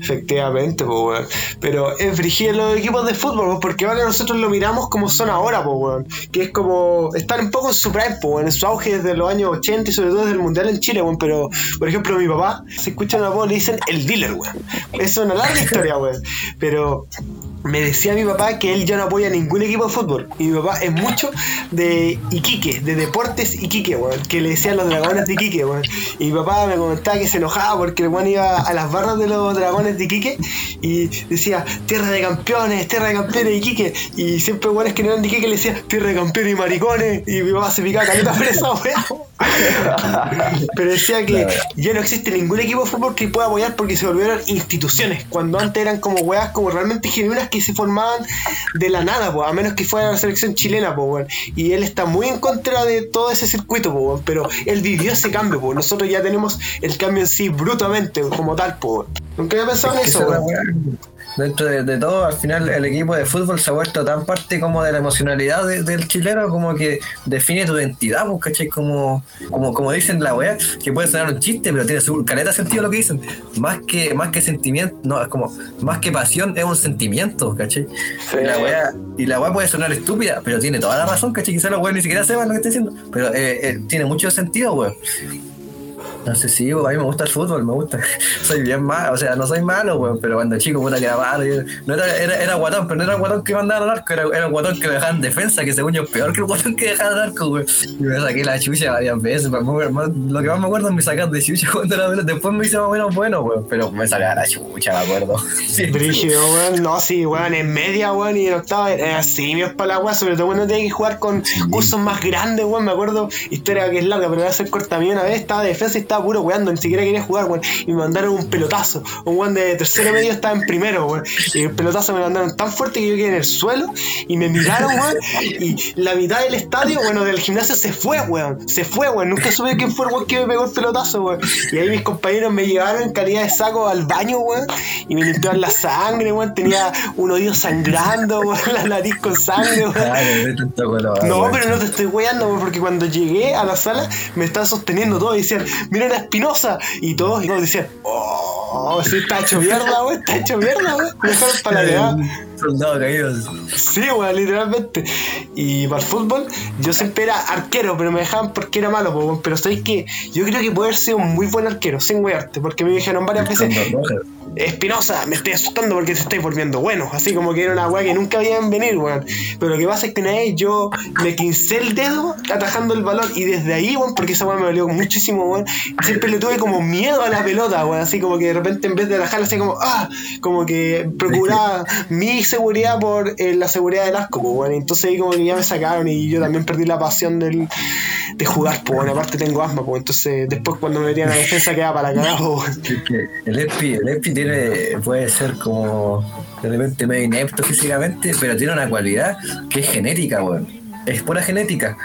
Efectivamente, weón. Pero es frigir los equipos de fútbol, porque ahora nosotros lo miramos como son ahora, pues, weón. Que es como. Están un poco en su prime, en su auge desde los años 80 y sobre todo desde el mundial en Chile, weón. Pero, por ejemplo, mi papá, se escucha una voz, le dicen el dealer, weón. Es una larga historia, weón. Pero. Me decía mi papá que él ya no apoya ningún equipo de fútbol. Y mi papá es mucho de Iquique, de Deportes Iquique, weón. Que le decían los dragones de Iquique, weón. Y mi papá me comentaba que se enojaba porque el weón iba a las barras de los dragones de Iquique y decía, tierra de campeones, tierra de campeones de Iquique. Y siempre weones que no eran de Iquique le decía, tierra de campeones y maricones. Y mi papá se picaba caleta por esa. Pero decía que ya no existe ningún equipo de fútbol que pueda apoyar porque se volvieron instituciones. Cuando antes eran como weas como realmente genuinas que se formaban de la nada, pues, a menos que fuera la selección chilena, weón. Y él está muy en contra de todo ese circuito, weón. Pero él vivió ese cambio, pues. Nosotros ya tenemos el cambio en sí brutamente, como tal, weón. Es que eso, weá. Dentro de, de todo, al final el equipo de fútbol se ha vuelto tan parte como de la emocionalidad de- del chileno como que define tu identidad, pues, ¿cachai? Como, como, como dicen la weá, que puede sonar un chiste, pero tiene su caleta sentido lo que dicen. Más que, más que sentimiento, no, es como, más que pasión, es un sentimiento, ¿cachai? Sí. Y la weá, y la weá puede sonar estúpida, pero tiene toda la razón, ¿cachai? Quizás los weones ni siquiera sepan lo que está diciendo, pero eh, eh, tiene mucho sentido, weón. Entonces sí, weón, a mí me gusta el fútbol, me gusta. Soy bien malo, o sea, no soy malo, weón, pero cuando chico, puta, que era malo. no era, era, era guatón, pero no era el guatón que mandaba al arco, era, era el guatón que lo dejaba en defensa, que según yo es peor que el guatón que dejaba al arco, weón. Y me saqué la chucha varias veces, pero más- más- lo que más me acuerdo es me sacar de chucha cuando era pelota. Después me hice más o menos bueno, weón, pero me sacaba la chucha, me acuerdo. Sí, Brígido, weón. No, sí, weón. En media, weón, y en octava era simios para la weón. Sobre todo cuando tenía que jugar con cursos más grandes, weón. Me acuerdo, historia que es larga, pero voy a hacer corta. A mí una vez estaba de defensa y estaba puro weando. Ni siquiera quería jugar, weón. Y me mandaron un pelotazo. Un weón de tercero medio estaba en primero, weón. Y el pelotazo me lo mandaron tan fuerte que yo quedé en el suelo. Y me miraron, weón. Y la mitad del estadio, bueno, del gimnasio se fue, weón. Se fue, weón. Nunca supe quién fue el weón que me pegó el pelotazo, weón. Y ahí mis compañeros me llevaron en calidad de saco al baño, weón. Y me limpiaron la sangre, weón. Tenía un oído sangrando, weón. La nariz con sangre, weón. No, pero no te estoy weando, weón, porque cuando llegué a la sala me estaban sosteniendo todos y decían, miren a Espinosa. Y todos, y todos decían, oh, sí, está hecho mierda, está hecho mierda, weón. Me dejaron para la cagada. Soldado caído. Sí, weón, literalmente. Y para el fútbol, yo siempre era arquero, pero me dejaban porque era malo, weón. Pero sabéis que yo creo que puedo haber sido un muy buen arquero, sin wearte, porque me dijeron varias veces, Espinosa, me estoy asustando porque te estáis volviendo bueno. Así como que era una weá que nunca habían venir, weón. Pero lo que pasa es que una vez yo me quincé el dedo atajando el balón y desde ahí, weón, porque esa weá me dolió muchísimo, weón. Siempre le tuve como miedo a la pelota, weón. Así como que de repente en vez de atajarla, así como, ah, como que procuraba mi seguridad por eh, la seguridad del arco, pues, weón. Entonces ahí como que ya me sacaron y yo también perdí la pasión del, de jugar, pues, weón. Aparte tengo asma, pues. Entonces después cuando me metían a la defensa quedaba para la cagada, pues, el ESPI, el ESPI tiene, puede ser como de repente medio inepto físicamente, pero tiene una cualidad que es genética, weón. Es pura genética.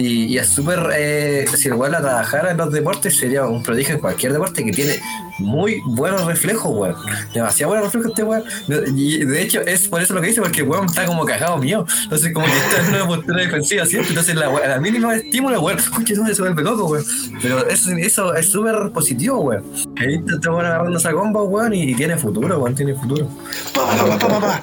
Y, es súper, eh, si igual a trabajar en los deportes sería un prodigio en cualquier deporte que tiene muy buenos reflejos, weón. Demasiado buenos reflejos este weón. Y de hecho es por eso lo que dice, porque el weón está como cagado mío. Entonces como que está en una postura defensiva siempre. Entonces la, la mínima estímulo, weón, escucha, no se vuelve loco, weón. Pero eso, eso es súper positivo, weón. Ahí te weón agarrando esa comba, weón, y tiene futuro, weón, tiene futuro. Pa, pa, pa.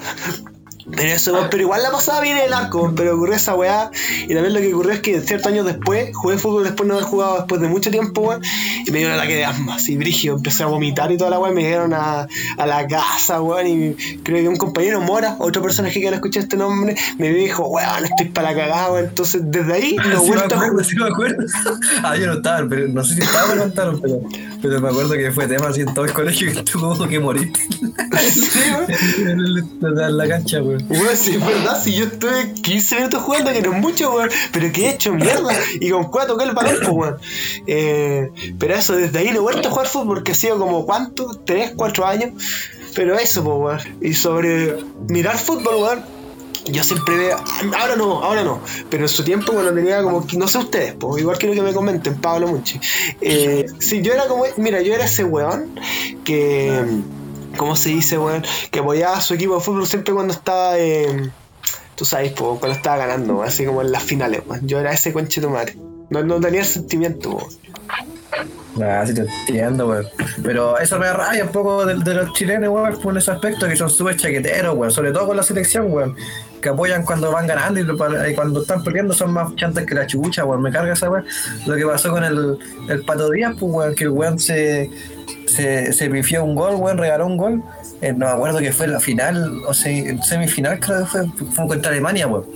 Pero eso, pero igual la pasaba bien el arco, pero ocurrió esa weá. Y también lo que ocurrió es que ciertos años después, jugué fútbol después no haber jugado después de mucho tiempo, weón, y me dio un ataque de asma, así brigio, empecé a vomitar y toda la weá, me dieron a, a la casa, weón, y creo que un compañero Mora, otro personaje que no escuché este nombre, me dijo, weón, estoy para la cagada, weón. Entonces desde ahí no Sí me vuelto a acuerdo, jugar. sí me acuerdo. Ah, yo no estaba, pero no sé si estaba o no contaron, pero, pero me acuerdo que fue tema así en todo el colegio que tuvo que morir. Sí, weón. En la cancha, weón. Weón, sí, es verdad, si yo estuve 15 minutos jugando, que no es mucho, weón, pero que he hecho mierda. Y con cuatro toqué el balón, pues, weón. Eh, pero eso, desde ahí no he vuelto a jugar fútbol porque ha sido como, ¿cuánto? ¿Tres, cuatro años? Pero eso, pues, weón. Y sobre mirar fútbol, weón. Yo siempre veo, ahora no, ahora no, pero en su tiempo cuando tenía como, no sé ustedes, pues igual quiero que me comenten, Pablo Munchi. Eh, sí, yo era como, mira, yo era ese weón que, ¿cómo se dice, weón? Que apoyaba a su equipo de fútbol siempre cuando estaba, eh, tú sabes, pues, cuando estaba ganando, así como en las finales, weón. Yo era ese conchito madre. No, no tenía el sentimiento, weón. Ah, sí te entiendo, weón. Pero eso me da rabia un poco de, los chilenos, weón, por ese aspecto que son súper chaqueteros, weón. Sobre todo con la selección, weón. Que apoyan cuando van ganando y, cuando están perdiendo son más chantas que la chucha, weón. Me carga esa weón. Lo que pasó con el, el Pato Díaz, pues, weón, que el weón se, se, se pifió un gol, weón, regaló un gol. Eh, no me acuerdo que fue la final, o en semifinal creo que fue, fue contra Alemania, weón.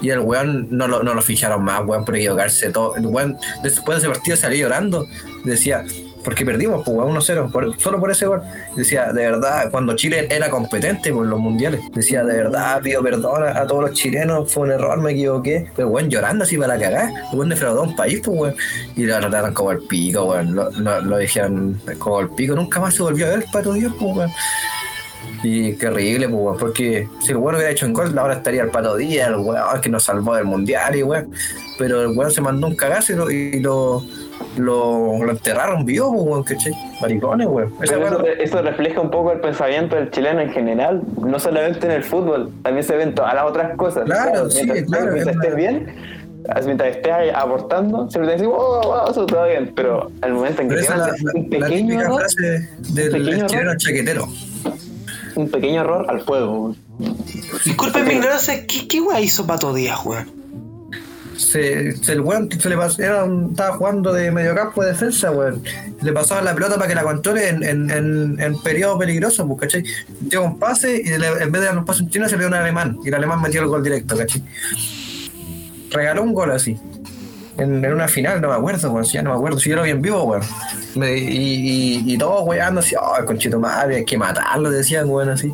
Y el weón no lo, no lo fijaron más, weón, por equivocarse. Todo. El weón, después de ese partido salió llorando. Decía, porque perdimos, pues, weón, 1-0, por- solo por ese gol. Decía, de verdad, cuando Chile era competente por los mundiales, decía, de verdad, pido perdón a, todos los chilenos, fue un error, me equivoqué. Pero, weón, llorando así para cagar. Weón defraudó un país, pues, weón. Y lo trataron como el pico, weón. Lo, lo, lo dijeron como el pico. Nunca más se volvió a ver el pato Dios, pues, weón. Y qué horrible, pues, weón, porque si el weón hubiera hecho un gol, ahora estaría el pato Díaz, el weón que nos salvó del mundial, y weón. Pero el weón se mandó un cagazo y lo, y lo, lo, lo enterraron vivo, pues, weón, ¿cachai? Maricones, weón. Eso, eso refleja un poco el pensamiento del chileno en general, no solamente en el fútbol, también se ven todas las otras cosas. Claro, sí, mientras, claro, Mientras es estés bien, mientras estés aportando, siempre te decimos, oh, oh, eso todo bien, pero al momento en que tienes la, un la- la pequeño típica error, frase del pequeño chileno error. chaquetero. un pequeño error al fuego. Disculpen mi ignorancia, ¿qué, qué hizo Pato Díaz, weón? Se, se- el weón se le pasó, era estaba jugando de mediocampo de defensa, weón. Le pasaban la pelota para que la controle en, en, en, en periodo peligroso, pues, ¿cachai? Dio un pase y en vez de dar un pase en chino se le dio un alemán. Y el alemán metió el gol directo, ¿cachai? Regaló un gol así. En, en una final, no me acuerdo, weón. Si ya no me acuerdo. Si yo lo vi vivo, weón. Y, y, y todos weando así, oh, conchito madre, hay que matarlo, decían, weón, así.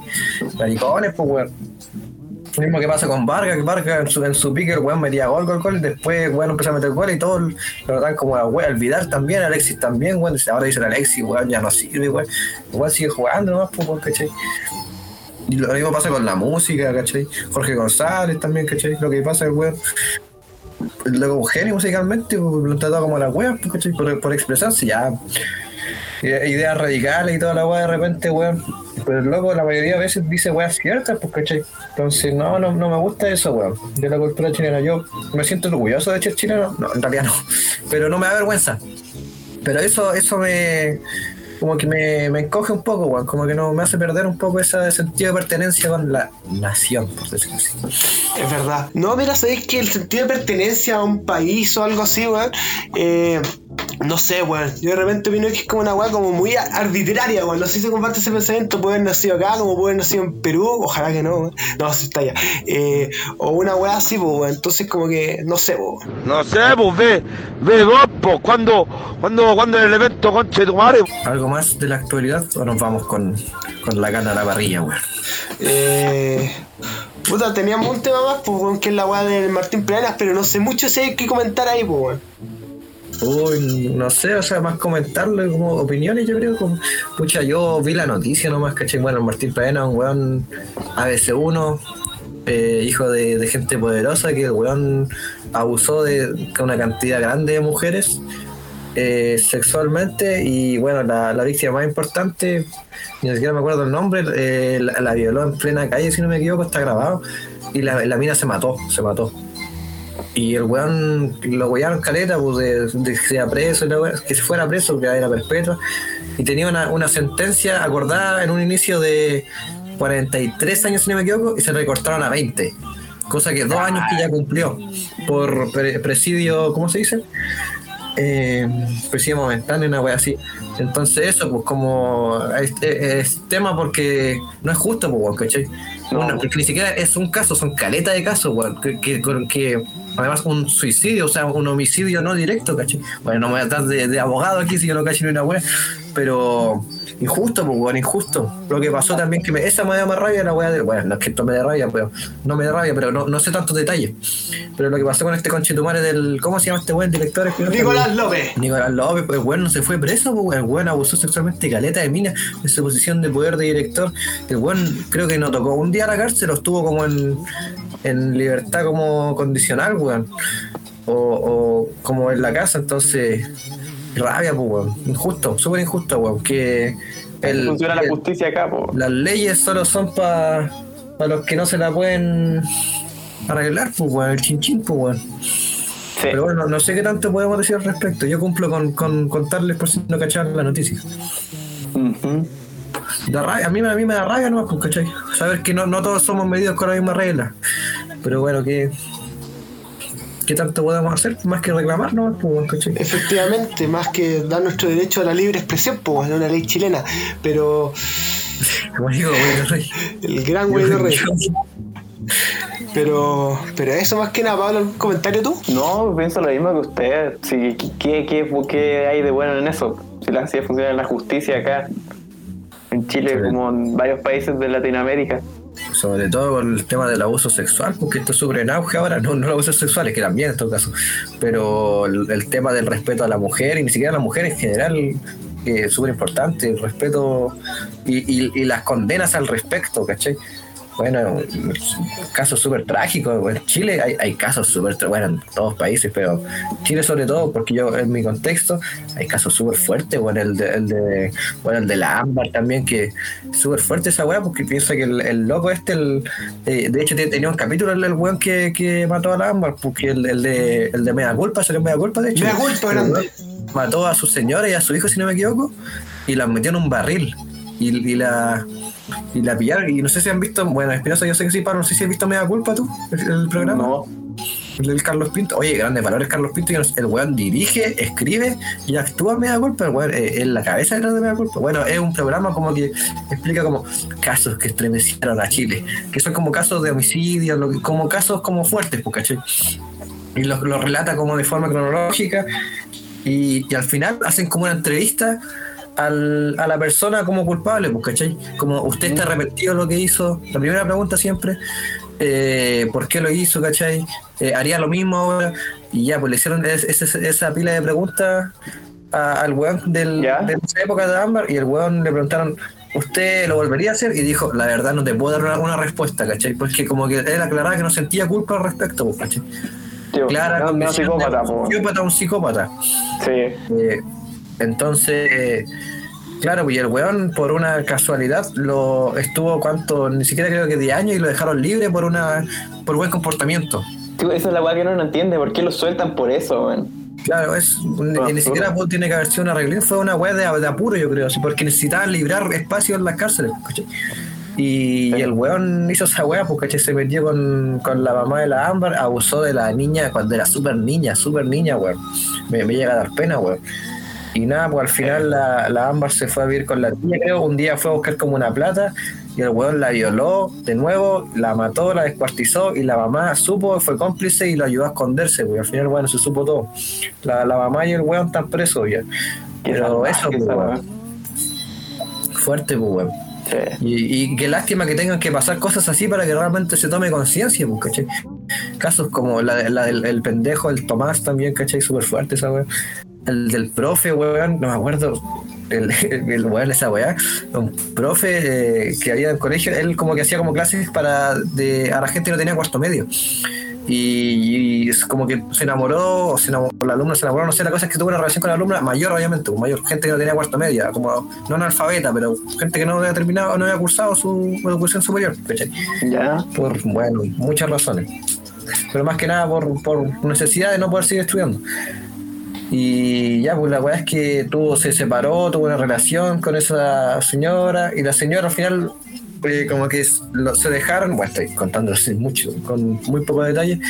Maricones, pues, weón. Lo mismo que pasa con Vargas, que Vargas en su, en su pique, el weón metía gol, gol, gol, y después, weón, empezó a meter gol y todo lo dan como a weón, el Vidal también, Alexis también, weón, ahora dice Alexis, weón, ya no sirve, weón, weón sigue jugando nomás, pues, weón, ¿cachai? Y lo mismo pasa con la música, ¿cachai? Jorge González también, ¿cachai? Lo que pasa es, weón, luego genio musicalmente, pues, lo han tratado como la weón, pues, ¿cachai? Por, por expresarse, ya. Ide- Ideas radicales y toda la weá de repente, weón. Pero el loco la mayoría de veces dice weas ciertas, pues, ¿cachai? Entonces, no, no, no me gusta eso, weón. De la cultura chilena. Yo me siento orgulloso de ser chileno. No, en realidad no. Pero no me da vergüenza. Pero eso, eso me. Como que me, me encoge un poco, weón. Como que no me hace perder un poco ese sentido de pertenencia con la nación, por decirlo así. Es verdad. No, mira, sabéis que el sentido de pertenencia a un país o algo así, weón. eh, no sé, weón. Yo de repente opino que es como una weá como muy arbitraria, weón. No sé si se comparte ese pensamiento. Puede haber nacido acá, como puede haber nacido en Perú. Ojalá que no, weón. No, si está allá. Eh, o una weá así, pues, weón. Entonces, como que, no sé, weón. No sé, pues ve, ve vos, pues, cuando, cuando, cuando el evento conche tu madre. ¿Algo más de la actualidad o nos vamos con, con la gana a la parrilla, weón? Eh, puta, teníamos un tema más, pues, weón, que es la weá del Martín Planas, pero no sé mucho si hay que comentar ahí, pues, weón. Uy, no sé, o sea, más comentarle como opiniones, yo creo. Como, pucha, yo vi la noticia nomás, caché. Bueno, Martín Paena, un weón ABC1, eh, hijo de, de gente poderosa, que el weón abusó de una cantidad grande de mujeres eh, sexualmente. Y bueno, la, la víctima más importante, ni siquiera me acuerdo el nombre, eh, la, la violó en plena calle, si no me equivoco, está grabado. Y la, la mina se mató, se mató. Y el weón lo wearon caleta, pues de, de que sea preso, y la wea- que se fuera preso, que era perpetua. Y tenía una, una sentencia acordada en un inicio de 43 años, si no me equivoco, y se recortaron a 20. Cosa que dos años que ya cumplió por pre- presidio, ¿cómo se dice? Eh, presidio momentáneo, una wea así. Entonces eso, pues como es, tema porque no es justo, pues, weón, ¿cachai? No. Una- porque ni siquiera es un caso, son caletas de casos, weón, que, que, con- que además un suicidio, o sea, un homicidio no directo, ¿cachai? Bueno, no me voy a dar de, de abogado aquí si yo no cacho ni una weá, pero injusto, pues, weón, injusto. Lo que pasó también, que me, esa me da más rabia la weá de, bueno, no es que esto me dé rabia, pero no me da rabia, pero no, no sé tantos detalles. Pero lo que pasó con este conchetumare del, ¿cómo se llama este weón? Director. Nicolás López. Nicolás López, pues weón no se fue preso, pues el weón abusó sexualmente caleta de mina en su posición de poder de director. El weón creo que no tocó un día a la cárcel, o estuvo como en, en libertad como condicional, weón. O, o como en la casa, entonces rabia, pues weón. Injusto, súper injusto, weón. Que el, Funciona la el- justicia acá, po. las leyes solo son para los que no se la pueden arreglar, pues weón, el chinchín, pues weón. Sí. Pero bueno, no sé qué tanto podemos decir al respecto. Yo cumplo con, con contarles por si no cachaban la noticia. Ujú. Da rabia, a, mí, a mí me da rabia nomás, pues, ¿cachai? Saber que no, no todos somos medidos con la misma regla. Pero bueno, ¿qué, qué tanto podemos hacer? Más que reclamar nomás, pues. Efectivamente, más que dar nuestro derecho a la libre expresión, pues, en una ley chilena. Pero Como digo, güey, no soy- el gran güey de rey. Pero, pero eso más que nada, Pablo, ¿algún comentario tú? No, pienso lo mismo que usted. Sí, ¿qué, qué, qué hay de bueno en eso? Si la así funciona la justicia acá, en Chile, Sí. como en varios países de Latinoamérica. Sobre todo con el tema del abuso sexual, porque esto es súper en auge ahora, no, no los abusos sexuales, que también en todo caso, pero el, el tema del respeto a la mujer, y ni siquiera a la mujer en general, que es súper importante, el respeto y, y- y las condenas al respecto, ¿cachai? Bueno, casos súper trágicos. En Chile hay, hay casos súper, bueno, en todos países, pero Chile sobre todo, porque yo en mi contexto hay casos súper fuertes. Bueno, el de, el de, bueno, el de la Ámbar también, que súper fuerte esa weá, porque piensa que el, el loco este, el, eh, de hecho te- tenía un capítulo el, el weón que, que mató a la Ámbar, porque el, el de, el de Mea Culpa, salió Mea Culpa, de hecho. Mea culpa, Mató a su señora y a su hijo, si no me equivoco, y las metió en un barril. Y, y la y la pillaron y no sé si han visto bueno Espinosa yo sé que sí Pablo no sé si has visto Mea Culpa tú el, el programa. No, el del Carlos Pinto. Oye grandes valores Carlos Pinto el weón dirige escribe y actúa Mea Culpa el weón eh, en la cabeza detrás de Mea Culpa. Bueno es un programa como que explica como casos que estremecieron a Chile que son como casos de homicidio lo que- como casos como fuertes pues, ¿cachai? y los lo relata como de forma cronológica y, y al final hacen como una entrevista al- a la persona como culpable, pues, ¿cachai? Como usted está arrepentido de lo que hizo, la primera pregunta siempre, eh, ¿por qué lo hizo, cachai? Eh, ¿Haría lo mismo ahora? Y ya, pues le hicieron es- es- esa pila de preguntas a- al weón del, Ya. de esa época de Ámbar y el weón le preguntaron, ¿usted lo volvería a hacer? Y dijo, la verdad no te puedo dar una, una respuesta, ¿cachai? Porque como que él aclaraba que no sentía culpa al respecto, pues, ¿cachai? tío, Clara no, psicópata, un po. psicópata, un psicópata. Sí. Eh, entonces, claro, pues y el weón por una casualidad lo estuvo cuánto, ni siquiera creo que 10 años y lo dejaron libre por una por buen comportamiento. Tío, Esa es la weá que uno no entiende. ¿Por qué lo sueltan por eso, weón? Claro, es ni, ni siquiera seguro. tiene que haber sido una rebelión, fue una weá de, de apuro, yo creo, así, porque necesitaban librar espacio en las cárceles, ¿cachai? Y, y el weón hizo esa weá, porque ¿cachai? se metió con, con la mamá de la Ámbar, abusó de la niña cuando era súper niña, súper niña, weón. Me, me llega a dar pena, weón. Y nada, pues al final la, la Ámbar se fue a vivir con la niña, creo. Un día fue a buscar como una plata y el weón la violó de nuevo, la mató, la descuartizó y la mamá supo, fue cómplice y lo ayudó a esconderse, weón. Al final, bueno, se supo todo. La, la mamá y el weón están presos ya. Pero eso, pues, weón. Fuerte, pues, weón. Sí. Y, y qué lástima que tengan que pasar cosas así para que realmente se tome conciencia, pues, ¿cachai? Casos como la, la del el pendejo, el Tomás también, ¿cachai? Súper fuerte esa weón. El del profe, weón, no me acuerdo. El, el weón, esa weá. Un profe eh, que había en el colegio, él como que hacía como clases para de, a la gente que no tenía cuarto medio. Y, y es como que se enamoró, o se enamoró, la alumna se enamoró, no sé, la cosa es que tuvo una relación con la alumna mayor, obviamente, pues, mayor, gente que no tenía cuarto media, como no analfabeta, pero gente que no había terminado, no había cursado su educación superior, ¿cachai? Ya. Por, bueno, muchas razones. Pero más que nada por, por necesidad de no poder seguir estudiando. Y ya, pues la weá es que tuvo, se separó, tuvo una relación con esa señora, y la señora al final, eh, como que se dejaron, bueno, estoy contando mucho, con muy poco detalle,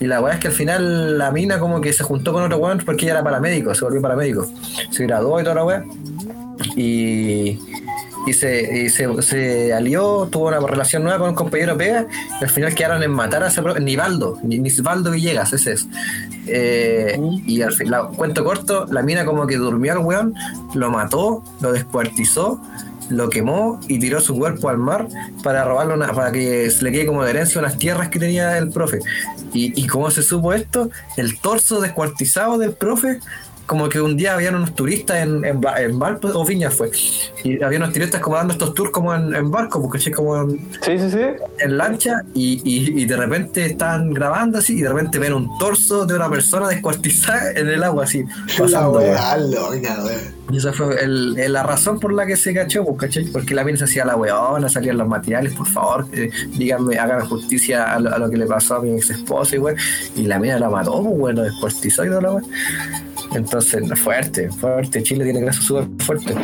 y la weá es que al final la mina como que se juntó con otro weón porque ella era paramédico, se volvió paramédico, se graduó y toda la weá. y, y, se, y se, se alió, tuvo una relación nueva con un compañero pega, y al final quedaron en matar a ese Nivaldo, Ni- Nisvaldo Villegas, ese es. Eh, y al final, cuento corto, la mina como que durmió al weón, lo mató, lo descuartizó, lo quemó y tiró su cuerpo al mar para robarle una, para que se le quede como de herencia unas tierras que tenía el profe. Y, y cómo se supo esto, el torso descuartizado del profe, como que un día habían unos turistas en, en, en Valpo o Viña fue, y había unos turistas como dando estos tours como en, en barco, porque ¿cachai? como en, Sí, sí, sí. en lancha y, y, y de repente están grabando así y de repente ven un torso de una persona descuartizada en el agua así La pasando. weón. weá, weón. Y esa fue el- el- la razón por la que se cachó, pues, ¿cachai? Porque la mina se hacía la weona, salían los materiales, por favor, eh, díganme, hagan justicia a lo, a lo que le pasó a mi ex esposa y weón. Y la mina la mató, pues bueno, descuartizó y todo la weón. Entonces, fuerte, fuerte. Chile tiene casos súper fuertes.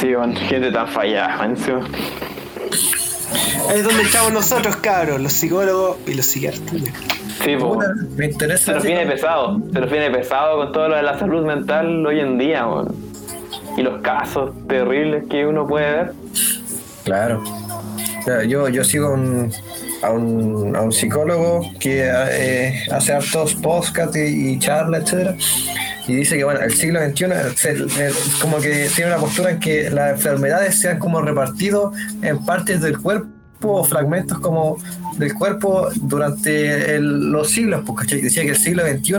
Sí, bueno, gente tan fallada, man, encima. Ahí es donde estamos nosotros, cabros, los psicólogos y los psiquiatras. Sí, po. Puta, Me Se interesa. nos viene pesado, se nos viene pesado con todo lo de la salud mental hoy en día, weón. Y los casos terribles que uno puede ver. Claro. O sea, yo, yo sigo un- a, un, a un psicólogo que eh, hace hartos podcasts y, y charlas, etcétera y dice que bueno, el siglo XXI se- como que tiene una postura en que las enfermedades se han como repartido en partes del cuerpo o fragmentos como del cuerpo durante el- los siglos, ¿cachai? Decía que el siglo XXI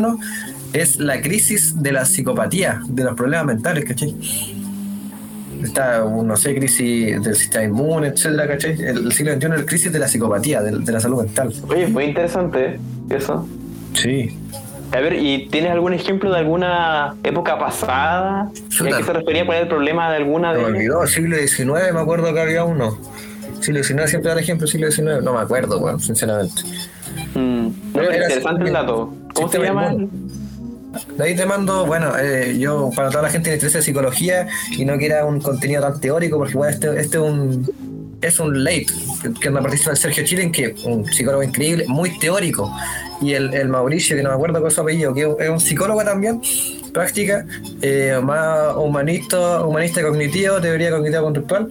es la crisis de la psicopatía, de los problemas mentales, ¿cachai? Está, no sé, crisis del sistema inmune, etcétera, ¿cachai? El siglo XXI es la crisis de la psicopatía, de, de la salud mental. Oye, muy interesante eso. Sí. A ver, ¿y tienes algún ejemplo de alguna época pasada? ¿Y ¿A qué se refería con el problema de alguna Me de olvidó, siglo XIX me acuerdo que había uno. Siglo XIX siempre da el ejemplo, siglo XIX, no me acuerdo, bueno, sinceramente. Mm, no, pero interesante el dato. ¿Cómo se llama? inmune. De ahí te mando, bueno, eh, yo para toda la gente que interesa psicología y no quiera un contenido tan teórico, porque bueno, este, este es un es un late, que, me participa el Sergio Chilen, que es un psicólogo increíble, muy teórico. Y el, el Mauricio, que no me acuerdo con su apellido, que es un psicólogo también, práctica, eh, más humanista, humanista cognitivo, teoría cognitiva conductual,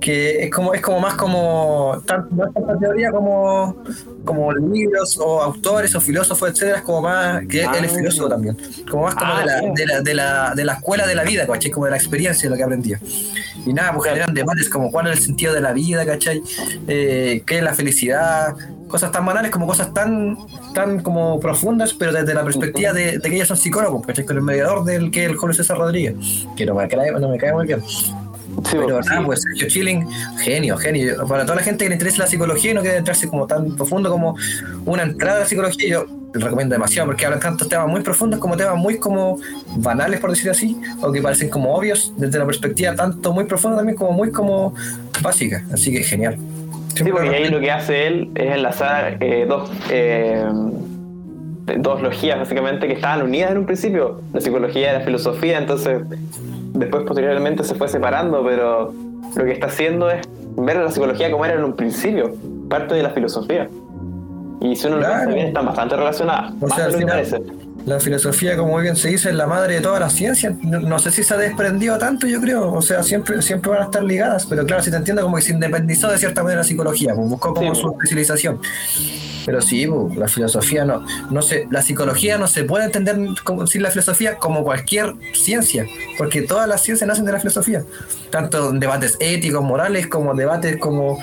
que es como, es como más como, tanto, no es tanta teoría como, como libros o autores o filósofos, etcétera, es como más, que Ah. él es filósofo también, como más como Ah, de, la, de, la, de, la, de la escuela de la vida, ¿cachai? Como de la experiencia de lo que aprendía. Y nada, pues generan debates como cuál es el sentido de la vida, ¿cachai? Eh, ¿Qué es la felicidad? Cosas tan banales como cosas tan, tan como profundas, pero desde la perspectiva de, de que ellos son psicólogos, ¿cachai? Con el mediador del que el Julio César Rodríguez, que no me cae, no me cae muy bien. Sí, Pero sí. nada, pues Sergio Chilling, genio, genio. Para toda la gente que le interesa la psicología y no quiere entrarse como tan profundo como una entrada a la psicología, yo les recomiendo demasiado porque hablan tantos temas muy profundos como temas muy como banales, por decirlo así, o que parecen como obvios desde la perspectiva tanto muy profunda también como muy como básica. Así que genial. Sí, porque ahí lo que hace él es enlazar eh, dos, eh, dos logías básicamente que estaban unidas en un principio, la psicología y la filosofía, entonces después posteriormente se fue separando, pero lo que está haciendo es ver a la psicología como era en un principio, parte de la filosofía. Y si uno lo Claro. piensa bien, están bastante relacionadas, O más sea, de al lo que final, parece. la filosofía, como muy bien se dice, es la madre de todas las ciencias. No, no sé si se ha desprendido tanto, yo creo. O sea, siempre, siempre van a estar ligadas, pero claro, si te entiendo, como que se independizó de cierta manera la psicología, pues buscó como Sí, su pues. especialización. Pero sí, pues, la filosofía no, no se, la psicología no se puede entender como, sin la filosofía como cualquier ciencia, porque todas las ciencias nacen de la filosofía, tanto debates éticos, morales, como debates como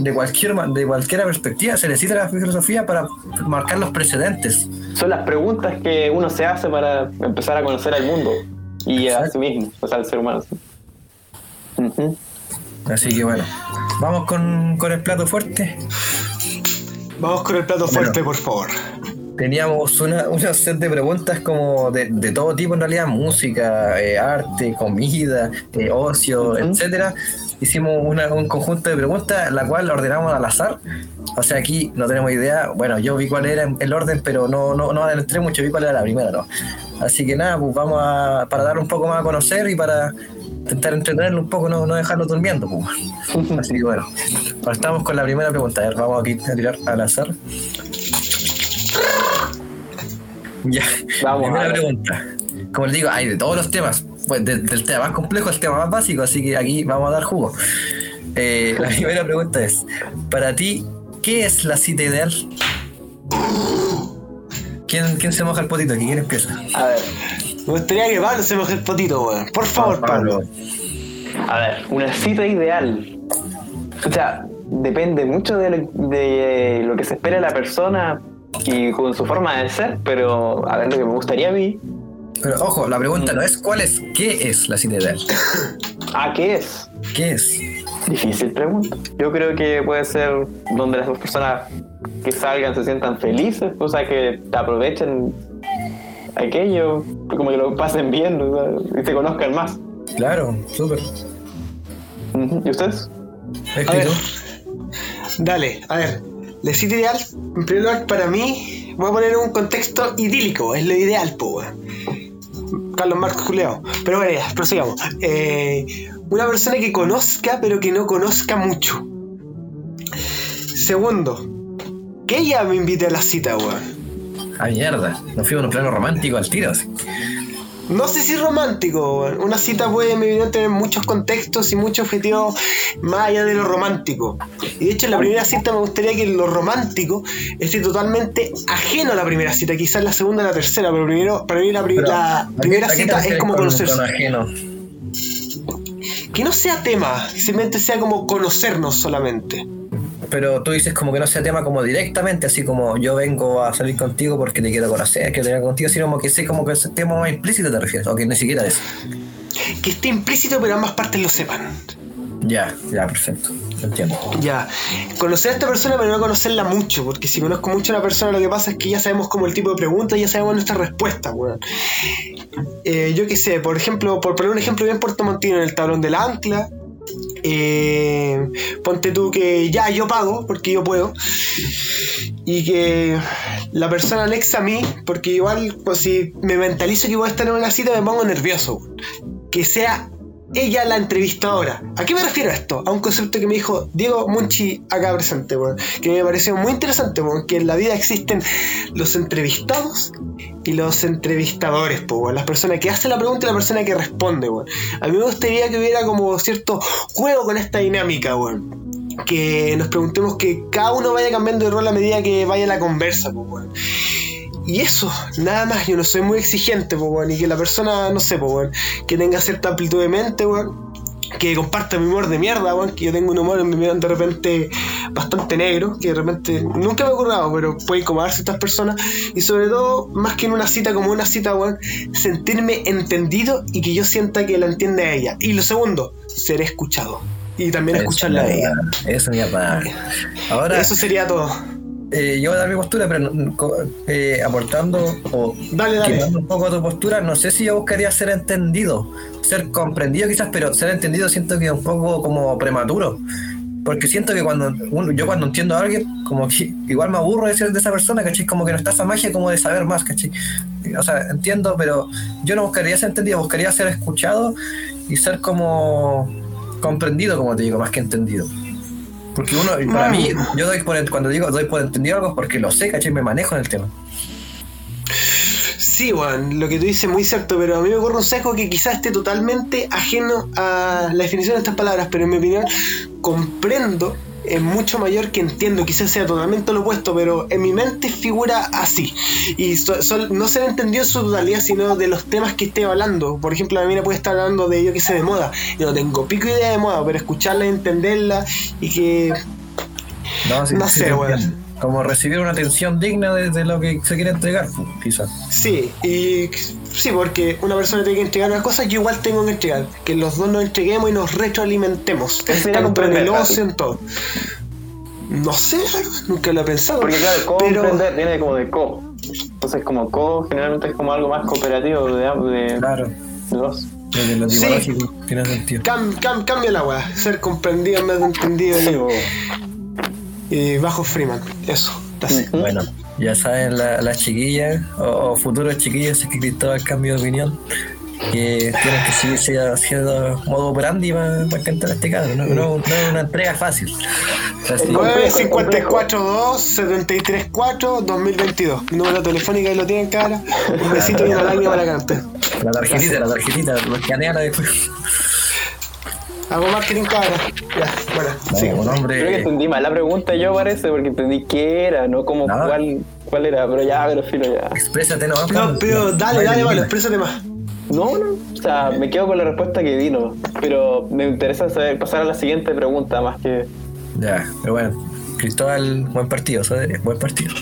de cualquier ma- de cualquier perspectiva se necesita la filosofía para marcar los precedentes. Son las preguntas que uno se hace para empezar a conocer al mundo y a sí mismo, o sea, al ser humano. Así que bueno, vamos con, con el plato fuerte. Vamos con el plato Bueno. fuerte, por favor. Teníamos una, una set de preguntas como de, de todo tipo en realidad, música, eh, arte, comida, eh, ocio, etcétera. Hicimos una- un conjunto de preguntas, la cual ordenamos al azar. O sea, aquí no tenemos idea. Bueno, yo vi cuál era el orden, pero no, no, no adentré mucho, vi cuál era la primera, ¿no? Así que nada, pues vamos a, para dar un poco más a conocer y para intentar entretenerlo un poco, no, no dejarlo durmiendo, pues. Así que bueno, partamos con la primera pregunta. A ver, vamos aquí a tirar al azar. Ya. Vamos, Primera a pregunta. Como les digo, hay de todos los temas. Pues, de- del tema más complejo al tema más básico, así que aquí vamos a dar jugo. Eh, la primera pregunta es, para ti, ¿qué es la cita ideal? ¿Quién, quién se moja el potito aquí? ¿Quién empieza? A ver, Me gustaría que Pablo se moje el potito, weón. Por favor, Pablo. a ver, una cita ideal. O sea, depende mucho de lo, de lo que se espera de la persona y con su forma de ser, pero a ver, lo que me gustaría a mí. Pero ojo, la pregunta no es cuál es, ¿qué es la cita ideal? ¿A qué es? ¿Qué es? Difícil pregunta. Yo creo que puede ser donde las dos personas que salgan se sientan felices, o sea, que aprovechen aquello, como que lo pasen bien y se conozcan más. Claro, súper. ¿Y ustedes? A ver, dale, a ver. La cita ideal, en primer lugar, para mí, voy a poner un contexto idílico, es lo ideal, weón. Carlos Marcos Juliao. Pero bueno, ya, prosigamos. Eh, una persona que conozca, pero que no conozca mucho. Segundo, que ella me invite a la cita, weón. Ah, mierda. Nos fuimos en un plano romántico al tiro. No sé si romántico, una cita puede tener muchos contextos y muchos objetivos más allá de lo romántico. Y de hecho en la primera cita me gustaría que lo romántico esté totalmente ajeno a la primera cita, quizás la segunda o la tercera, pero primero, para mí la, pri- Pero, la ¿a qué- primera cita es como con- conocerse. con ajeno? Que no sea tema, simplemente sea como conocernos solamente. Pero tú dices como que no sea tema como directamente, así como yo vengo a salir contigo porque te quiero conocer, quiero tener contigo, sino como que sé como que ese tema más implícito te refieres, o que ni siquiera eso. Que esté implícito pero ambas partes lo sepan. Ya, ya, perfecto. Entiendo. Ya, conocer a esta persona pero no conocerla mucho, porque si conozco mucho a una persona lo que pasa es que ya sabemos como el tipo de preguntas, ya sabemos nuestra respuesta, weón. Eh, yo qué sé, por ejemplo, por poner un ejemplo bien puertomontino en el tablón del ancla, eh, ponte tú que ya yo pago, porque yo puedo, y que la persona anexa a mí, porque igual pues, si me mentalizo que voy a estar en una cita me pongo nervioso, que sea ella la entrevistadora. ¿A qué me refiero a esto? A un concepto que me dijo Diego Munchi acá presente, weón, que me pareció muy interesante, weón, que en la vida existen los entrevistados y los entrevistadores, po, weón, las personas que hacen la pregunta y la persona que responde. A mí me gustaría que hubiera como cierto juego con esta dinámica. Que nos preguntemos que cada uno vaya cambiando de rol a medida que vaya la conversa, weón. Y eso, nada más, yo no soy muy exigente, y que la persona, no sé, que tenga cierta amplitud de mente, que comparta mi humor de mierda, weón, que yo tengo un humor en mi de repente bastante negro, que de repente nunca me ha ocurrido, pero puede incomodar a ciertas personas, y sobre todo, más que en una cita como una cita, sentirme entendido y que yo sienta que la entiende a ella. Y lo segundo, ser escuchado. Y también escucharla a ella. Eso ya para. Ahora, Eso sería todo. Eh, yo voy a dar mi postura, pero eh, aportando o Dale, un poco tu postura, no sé si yo buscaría ser entendido, ser comprendido quizás, pero ser entendido siento que es un poco como prematuro. Porque siento que cuando yo cuando entiendo a alguien, como que igual me aburro de ser de esa persona, ¿cachai? Como que no está esa magia como de saber más, ¿cachai? O sea, entiendo, pero yo no buscaría ser entendido, buscaría ser escuchado y ser como comprendido, como te digo, más que entendido. Porque uno, para Mm. mí, yo doy por, cuando digo doy por entendido algo es porque lo sé, ¿cachai? Me manejo en el tema. Sí, Juan, lo que tú dices es muy cierto, pero a mí me ocurre un sesgo que quizás esté totalmente ajeno a la definición de estas palabras, pero en mi opinión comprendo es mucho mayor que entiendo, quizás sea totalmente lo opuesto, pero en mi mente figura así. Y so- no ser entendido en su totalidad, sino de los temas que esté hablando. Por ejemplo, la mina puede estar hablando de yo que sé de moda. Yo no tengo pico idea de moda, pero escucharla, entenderla y que No, sí, No sí sé, weón. Como recibir una atención digna de, de lo que se quiere entregar, pues, quizás. Sí, y sí, porque una persona tiene que entregar unas cosas, yo igual tengo que entregar. Que los dos nos entreguemos y nos retroalimentemos. Eso sería Tanto en el comprender, ocio, en todo. No sé, nunca lo he pensado. Porque claro, pero comprender viene como de co. Entonces como co generalmente es como algo más cooperativo de, de, Claro, de dos. desde lo Sí. tiene sentido. cam- cam- cambia la weá. Ser comprendido en vez de entendido Sí, y- bajo Freeman. Eso, así. Bueno, ya saben la- las chiquillas o, o futuros chiquillos si es que Cristóbal cambio de opinión. que tienes que seguir haciendo modo operandi para, para cantar este caso. No, no, no es una entrega fácil. O sea, sí, 9542 734 2022. Número telefónico ahí lo tienen, cara. Un besito y una lágrima para cantar. la tarjetita, la tarjetita, lo escanean después. Hago marketing, cara. Ya, bueno, sí. Un Creo que hombre. entendí mal la pregunta yo parece, porque entendí qué era, no como No. cuál, cuál era, pero ya, pero filo ya. Exprésate, no. No, pero dale, dale, vale, exprésate más. No, no, o sea, me quedo con la respuesta que vino, pero me interesa saber, pasar a la siguiente pregunta más que... Ya, pero bueno. Cristóbal, buen partido, ¿sabes? Buen partido.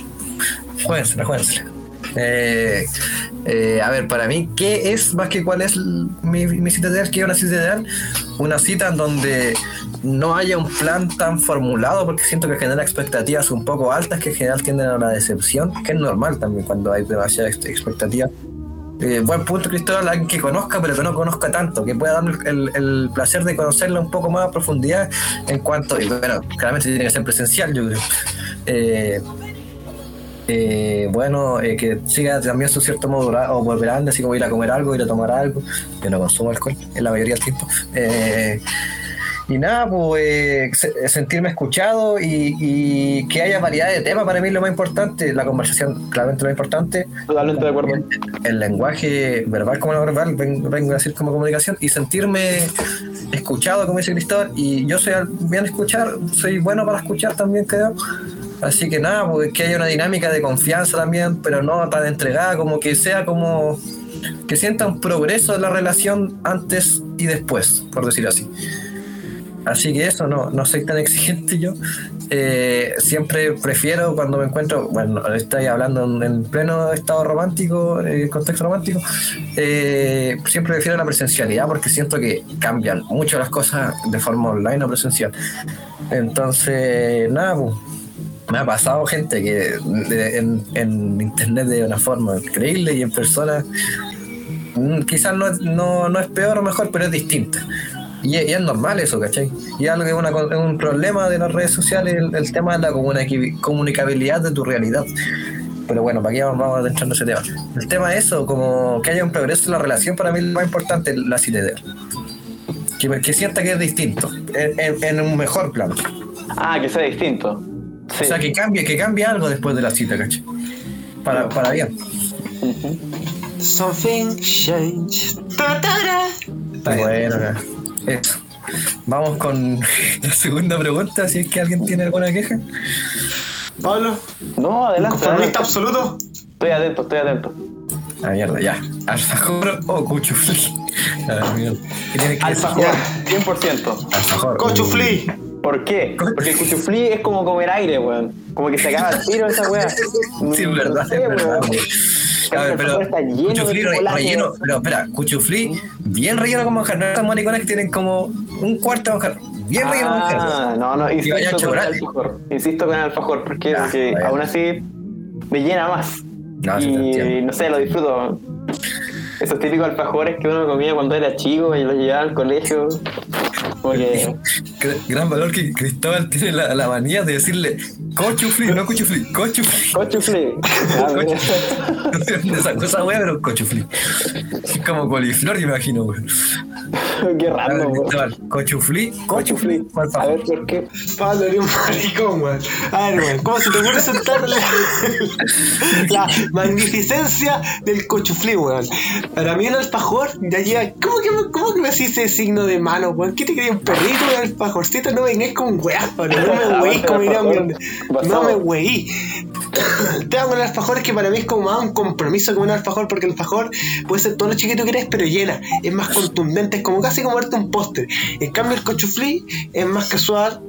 Juéguensela, juéguensela. Eh, eh, a ver, para mí, ¿qué es más que cuál es mi, cita ideal? ¿Qué es una cita ideal? Una cita en donde no haya un plan tan formulado, porque siento que genera expectativas un poco altas que en general tienden a la decepción, que es normal también cuando hay demasiadas ex- expectativas. Eh, buen punto, Cristóbal, alguien que conozca, pero que no conozca tanto, que pueda darme el, el placer de conocerla un poco más a profundidad en cuanto, y bueno, claramente tiene que ser presencial, yo creo. Eh, eh, bueno, eh, que siga también su cierto modo o volverán, así como ir a comer algo, ir a tomar algo. Yo no consumo alcohol en la mayoría del tiempo. Eh, y nada, pues eh, se- sentirme escuchado y, y que haya variedad de temas para mí es lo más importante. La conversación, claramente lo más importante. Totalmente de acuerdo. El lenguaje verbal como no verbal, ven- vengo a decir como comunicación, y sentirme escuchado, como dice Cristóbal. Y yo soy bien escuchar, soy bueno para escuchar también, creo. Así que nada, pues que haya una dinámica de confianza también, pero no tan entregada, como que sea como que sienta un progreso de la relación antes y después, por decirlo así. Así que eso, no, no soy tan exigente yo. Eh, siempre prefiero cuando me encuentro, bueno, estoy hablando en, en pleno estado romántico, eh, contexto romántico, eh, siempre prefiero la presencialidad porque siento que cambian mucho las cosas de forma online o presencial. Entonces, nada, pues, me ha pasado gente que en, en internet de una forma increíble y en persona mm, quizás no, no, no es peor o mejor, pero es distinta. Y, es- normal eso, ¿cachai? Y es algo que es, un problema de las redes sociales, el, tema de la comunica- comunicabilidad de tu realidad. Pero bueno, para aquí vamos, adentrando ese tema. El tema es eso, como que haya un progreso en la relación, para mí lo más importante es la ideal. Que, que sienta que es distinto, en- en un mejor plano. Ah, que sea distinto. Sí. O sea, que cambie, que cambie algo después de la cita, ¿cachai? Para, para bien. Something change. Ta-ta-ra. Está bien. Bueno, ya. eso. Vamos con la segunda pregunta, si es que alguien tiene alguna queja. Pablo, No, adelante. conformista absoluto. Estoy atento, estoy atento. Ah, mierda, ya. ¿Alfajor o cuchuflí? Ah, mierda. ¿Qué tiene que Alfajor, decir? 100%. Alfajor. Cochuflí. ¿Por qué? Porque el cuchuflí es como comer aire, weón. Como que se acaba el tiro esa weá. Sí, es verdad, No sé, es verdad. weón. pero está lleno de cuchuflí re- relleno, pero espera, cuchuflí bien relleno con manjar, no esas mariconas que tienen como un cuarto de manjar, bien relleno con manjar. Ah, no, no, insisto con el alfajor. Insisto con el alfajor, porque, Ya, porque aún así me llena más. No, y no sé, lo disfruto. Esos típicos alfajores que uno comía cuando era chico y los llevaba al colegio. Como que. Gr- Gran valor que Cristóbal tiene la, la manía de decirle cochuflí, no cuchuflí, cochuflí. Cochuflí. Ah. No sé dónde sacó esa wea, pero cochuflí. Es como coliflor, me imagino, weón. Qué raro, weón. Cochuflí, por A ver, ¿por qué? Pablo, eres un maricón, weón. A ver, weón, ¿cómo se te ocurre sentar la, la magnificencia del cochuflí, weón? Para mí un alfajor ya llega. ¿Cómo que, me- cómo que me hacís ese signo de mano, weón? ¿Qué te quería un perrito, un alfajorcito? No vengáis con weá. No me weí, como diría un. No me weí. El tema con el alfajor que para mí es como más un compromiso que un alfajor, porque el alfajor puede ser todo lo chiquito que eres, pero llena. Es más contundente, es como casi comerte un póster. En cambio, el cochuflí es más casual.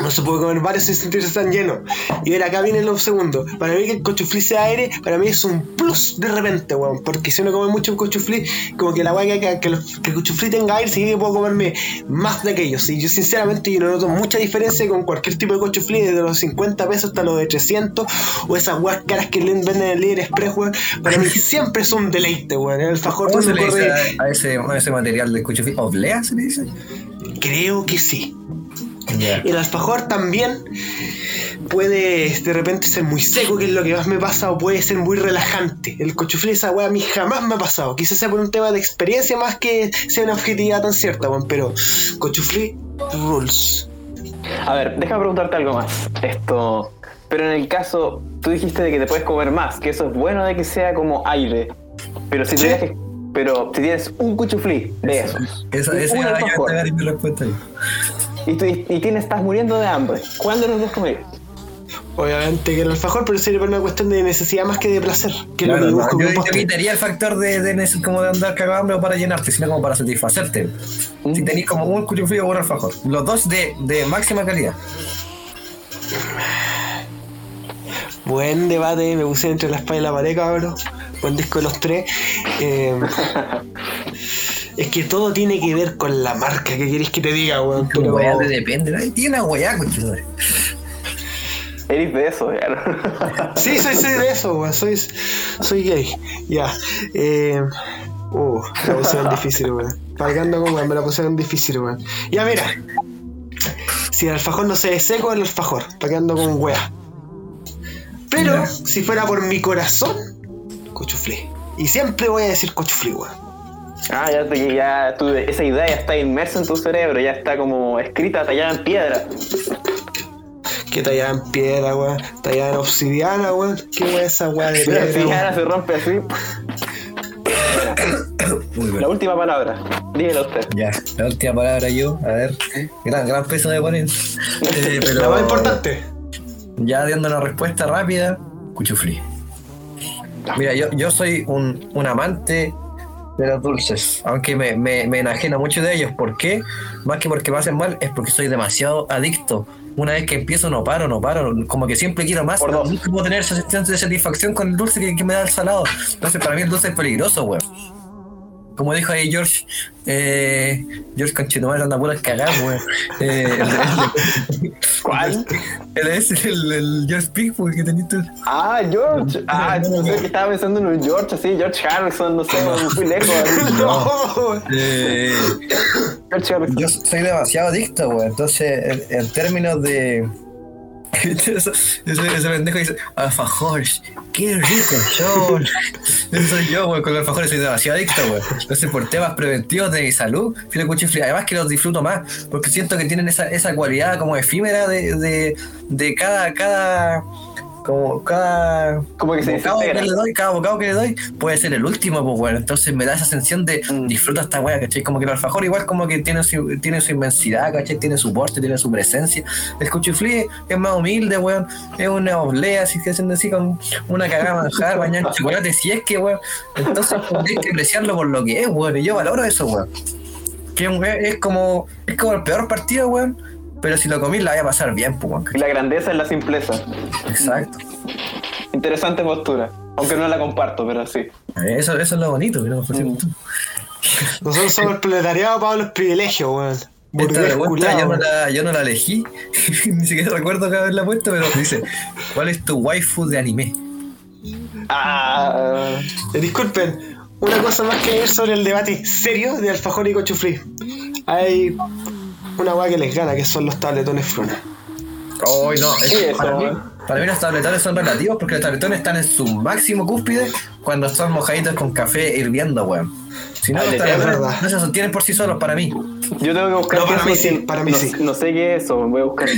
No se puede comer varios sin sentirse tan lleno. Y ver, acá viene lo segundo. Para mí que el cochuflí sea aire, para mí es un plus de repente, weón. Porque si uno come mucho un cochuflí, como que la weá que, que, que el cochuflí tenga aire, significa que puedo comerme más de aquellos. Y yo sinceramente yo no noto mucha diferencia con cualquier tipo de cochuflí, desde los 50 pesos hasta los de 300, o esas weas caras que venden en el líder express, weón. Para mí siempre es un deleite, weón. El alfajor ¿Cómo se le dice corre. a, ese, a ese material de cuchuflí? ¿Oblea se le dice? Creo que sí. Ya. El alfajor también puede de repente ser muy seco, que es lo que más me pasa, o puede ser muy relajante. El cochuflí, esa weá a mí jamás me ha pasado. Quizás sea por un tema de experiencia más que sea una objetividad tan cierta, weón. Pero cochuflí rules. A ver, déjame preguntarte algo más. Esto. Pero en el caso, tú dijiste de que te puedes comer más, que eso es bueno de que sea como aire. Pero si Sí. tuvieras que- Pero si tienes un cuchuflí de esos, esa un era yo alfajor, te mi respuesta ahí. Y, tú, y tienes, estás muriendo de hambre, ¿cuál de los dos comerías? Obviamente que el alfajor, pero sería por una cuestión de necesidad más que de placer. Que Claro, no, yo, yo quitaría el factor de, de como de andar cagado hambre o para llenarte, sino como para satisfacerte. Si tenéis como un cuchuflí o un alfajor. Los dos de, de máxima calidad. Buen debate, me puse entre la espada y la pared, cabrón. Buen disco de los tres. Eh, es que todo tiene que ver con la marca que queréis que te diga, weón. Como Pero, weá de depende. ¿no? Tiene una weá, conchetumare. Eres de eso, ya. sí, soy, soy de eso, weón. Soy, soy gay. Ya. Eh, uh, me la pusieron difícil, weón. Pagando con weón, me la pusieron difícil, weón. Ya, mira. Si el alfajor no se ve seco, el alfajor. Pagando con weá. Pero, si fuera por mi corazón, cochuflí. Y siempre voy a decir cochuflí, weón. Ah, ya, te, ya tu- esa idea ya está inmersa en tu cerebro, ya está como escrita, tallada en piedra. Que tallada en piedra, weón. Tallada en obsidiana, weón. ¿Qué weón es esa weá de Si la piedra? obsidiana se rompe así. Muy La última palabra, dímela usted. Ya, la última palabra yo, a ver. Gran, gran peso de poner. Eh, pero La más importante. Ya dando una respuesta rápida, cuchuflí. Mira, yo, yo soy un, un amante de los dulces, aunque me, me, me enajeno mucho de ellos. ¿Por qué? Más que porque me hacen mal, es porque soy demasiado adicto. Una vez que empiezo no paro, no paro, como que siempre quiero más. Por dos. Nunca puedo tener esa sensación de satisfacción con el dulce que, que me da el salado. Entonces para mí el dulce es peligroso, weón. Como dijo ahí George, eh, George Conchetumare anda puras cagadas, weón. Eh, el- el- ¿Cuál? él es el, el George Pickford que tenés tú. Ah, George. Ah, yo sé que estaba pensando en un George así, George Harrison, no sé, muy lejos. No, Eh, George Harrison. yo soy demasiado adicto, güey. Entonces, en, en términos de. ese, ese, pendejo dice: Alfajores, qué rico son. Ese soy yo, güey. Con los alfajores soy demasiado adicto, güey. Entonces, por temas preventivos de mi salud, filo cuchifli. Además, que los disfruto más, porque siento que tienen esa, esa cualidad como efímera de, de, de cada. cada como cada Como que se bocado que le doy, cada bocado que le doy puede ser el último, pues bueno, entonces me da esa sensación de Mm. disfruta esta wea, ¿cachai? Como que el alfajor igual como que tiene su, tiene su inmensidad, ¿cachai? Tiene su porte, tiene su presencia. El cuchiflí es más humilde, weón, es una oblea, así que hacen así con una cagada manjar, bañada en chocolate, si es que, weón, entonces hay que apreciarlo por lo que es, weón, y yo valoro eso, weón. Que es como, es como el peor partido, weón, pero si lo comí la voy a pasar bien, pues, weón, Y la grandeza es la simpleza. Exacto. Interesante postura. Aunque no la comparto, pero sí. Eso, eso es lo bonito, ofrecemos tú. Nosotros somos el proletariado para los privilegios, weón. Yo no, la, yo no la elegí, ni siquiera recuerdo que haberla puesto, pero dice, ¿cuál es tu waifu de anime? Ah, Eh, Disculpen, una cosa más que añadir sobre el debate serio de alfajor y cochuflí. Hay una weá que les gana, que son los tabletones fruna. Oh, no, es- Sí, eso, para, mí, weón. para mí los tabletones son relativos porque los tabletones están en su máximo cúspide cuando son mojaditos con café hirviendo, weón. Si no, Ah, los es tabletones verdad. no se sostienen por sí solos para mí. yo tengo que buscar. No, para qué mí sí, que para mí no, sí. No sé qué es eso, voy a buscar.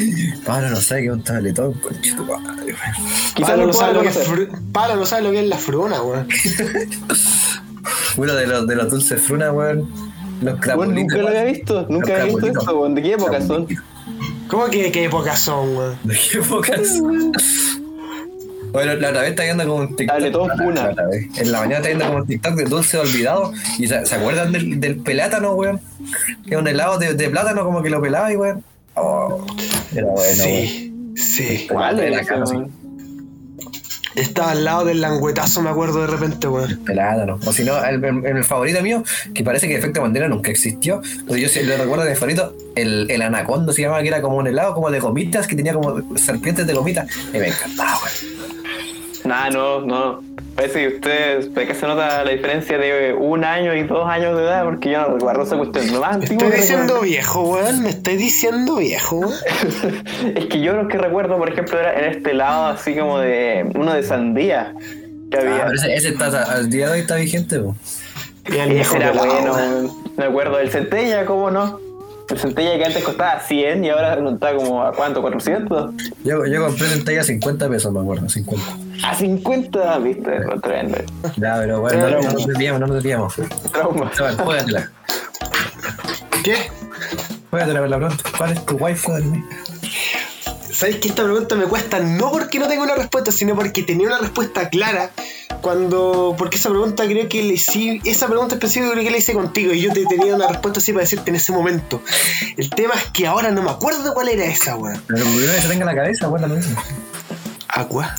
Pablo no sabe que es un tabletón, conchito madre. Quizás Pablo no, sabe lo que es Pablo no sabe lo que es la fruna, weón. Uno de los, de los dulces fruna, weón. Los Bueno, nunca lo había visto, nunca había visto weón. ¿De qué época son? ¿Cómo que qué épocas son, weón? ¿De qué épocas? Bueno, la otra vez está viendo como un TikTok. Tabletón Funa. La vez. En la mañana está viendo como un TikTok de dulce olvidado. ¿Y se, se acuerdan del, del plátano, weón? Que es un helado de, de plátano como que lo pelaba y weón. Oh, era bueno, weón. sí, sí. ¿Cuál Era sí. weón? Estaba al lado del languetazo, me acuerdo de repente, weón. Plátano. O si no, el, el- el favorito mío, que parece que Efecto Bandera nunca existió, pero yo sí lo recuerdo de mi favorito, el, el anaconda se llamaba, que era como un helado como de gomitas, que tenía como serpientes de gomitas. Y me encantaba, weón. Nah, no, no. Parece que ustedes, ¿de qué se nota la diferencia de un año y dos años de edad? Porque yo no recuerdo esa cuestión. Lo más Me antiguo estoy que diciendo viejo, weón. Me estoy diciendo viejo, weón. Es que yo lo que recuerdo, por ejemplo, era en este lado así como de uno de sandía que Ah, había. pero ese, ese está, al día de hoy está vigente, po. Y el Ese viejo era bueno, weón. me acuerdo. El centella, ¿cómo no? El centella que antes costaba 100 y ahora no está como a cuánto, 400. Yo, yo compré en talla 50 pesos, me acuerdo, 50. A 50, viste, tremendo. Ya, pero bueno, no, no nos desviamos, no nos desviamos. Trauma. Esteban, juégatela. ¿Qué? Juégatela por la pronto. ¿Cuál es tu waifu ¿Sabes que esta pregunta me cuesta no porque no tenga una respuesta, sino porque tenía una respuesta clara cuando. Porque esa pregunta creo que le hice. Esa pregunta específica creo que la hice contigo y yo te tenía una respuesta así para decirte en ese momento. El tema es que ahora no me acuerdo cuál era esa, weón. Pero lo primero que se tenga en la cabeza, bueno, lo mismo. Aqua.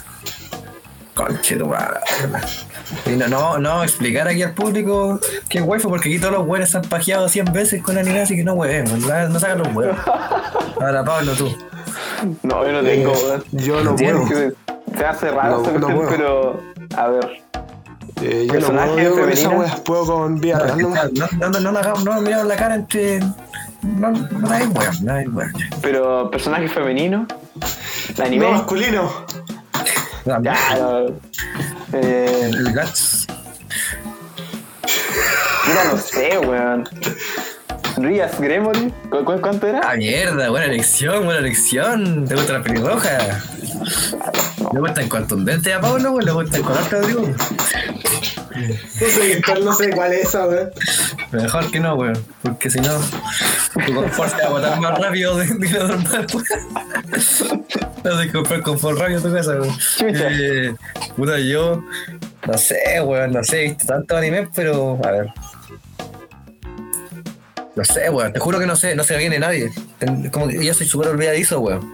Conche tu. Y no, no, no explicar aquí al público que es waifu, porque aquí todos los buenos se han pajeado 100 veces con anime, así que no huevemos, no, no sacan los huevos. Ahora, Pablo, tú. No, yo no tengo, weón. Yo no puedo. Se se hace raro, No, no cuestión, pero. A ver. Eh, yo no puedo con esa weá. Puedo con nomás. No, no, no, no, hagamos- no nos miramos la cara entre. No, no hay huevos, no hay huevos. Pero personaje femenino. Anime. No, masculino. Ya, no. Eh, El Guts. mira, no sé, weón. Rías Gremory. ¿Cu- cu- ¿Cuánto era? Ah, mierda, buena elección, buena elección. ¿Te gusta la pelirroja? ¿Le gustan contundentes a Pablo o le gustan con harto tribu? No sé, cuál- no sé cuál es esa, weón. Mejor que no, weón. Porque si no, tu confort se va a botar más rápido de, de lo normal, weón. No sé comprar confort rápido tu casa, weón. Chucha. Eh, puta, yo. No sé, weón, no sé, he visto tanto anime, pero. A ver. No sé, weón, te juro que no sé, no se me viene nadie. Ten- Como que yo soy súper olvidadizo, weón.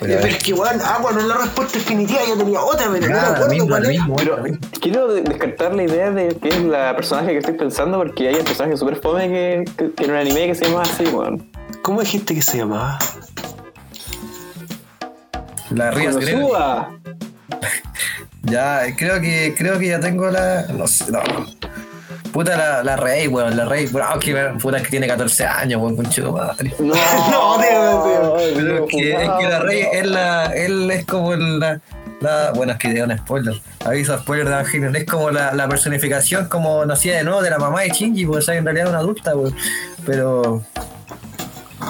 Pero, es que, weón, agua no es la respuesta definitiva. Yo tenía otra, pero no me nada, acuerdo mismo, cuál mismo, Pero quiero de- descartar la idea de que es la personaje que estoy pensando porque hay un personaje súper fome que, que, que en un anime que se llama así, weón. ¿Cómo dijiste que se llamaba? La Rías. Konosuba. Ya, creo que, creo que ya tengo la. No sé, no. Puta la, la rey, weón, la rey. Puta que, puta que tiene 14 años, weón, conchito madre. No, No, tío, tío. Pero es que, es que la rey es la. Él es como la. la bueno, es que de un spoiler. Aviso spoiler de Evangelion. Es como la, la personificación, como nacida de nuevo, de la mamá de Shinji, pues, sea, en realidad es una adulta, weón. Pero.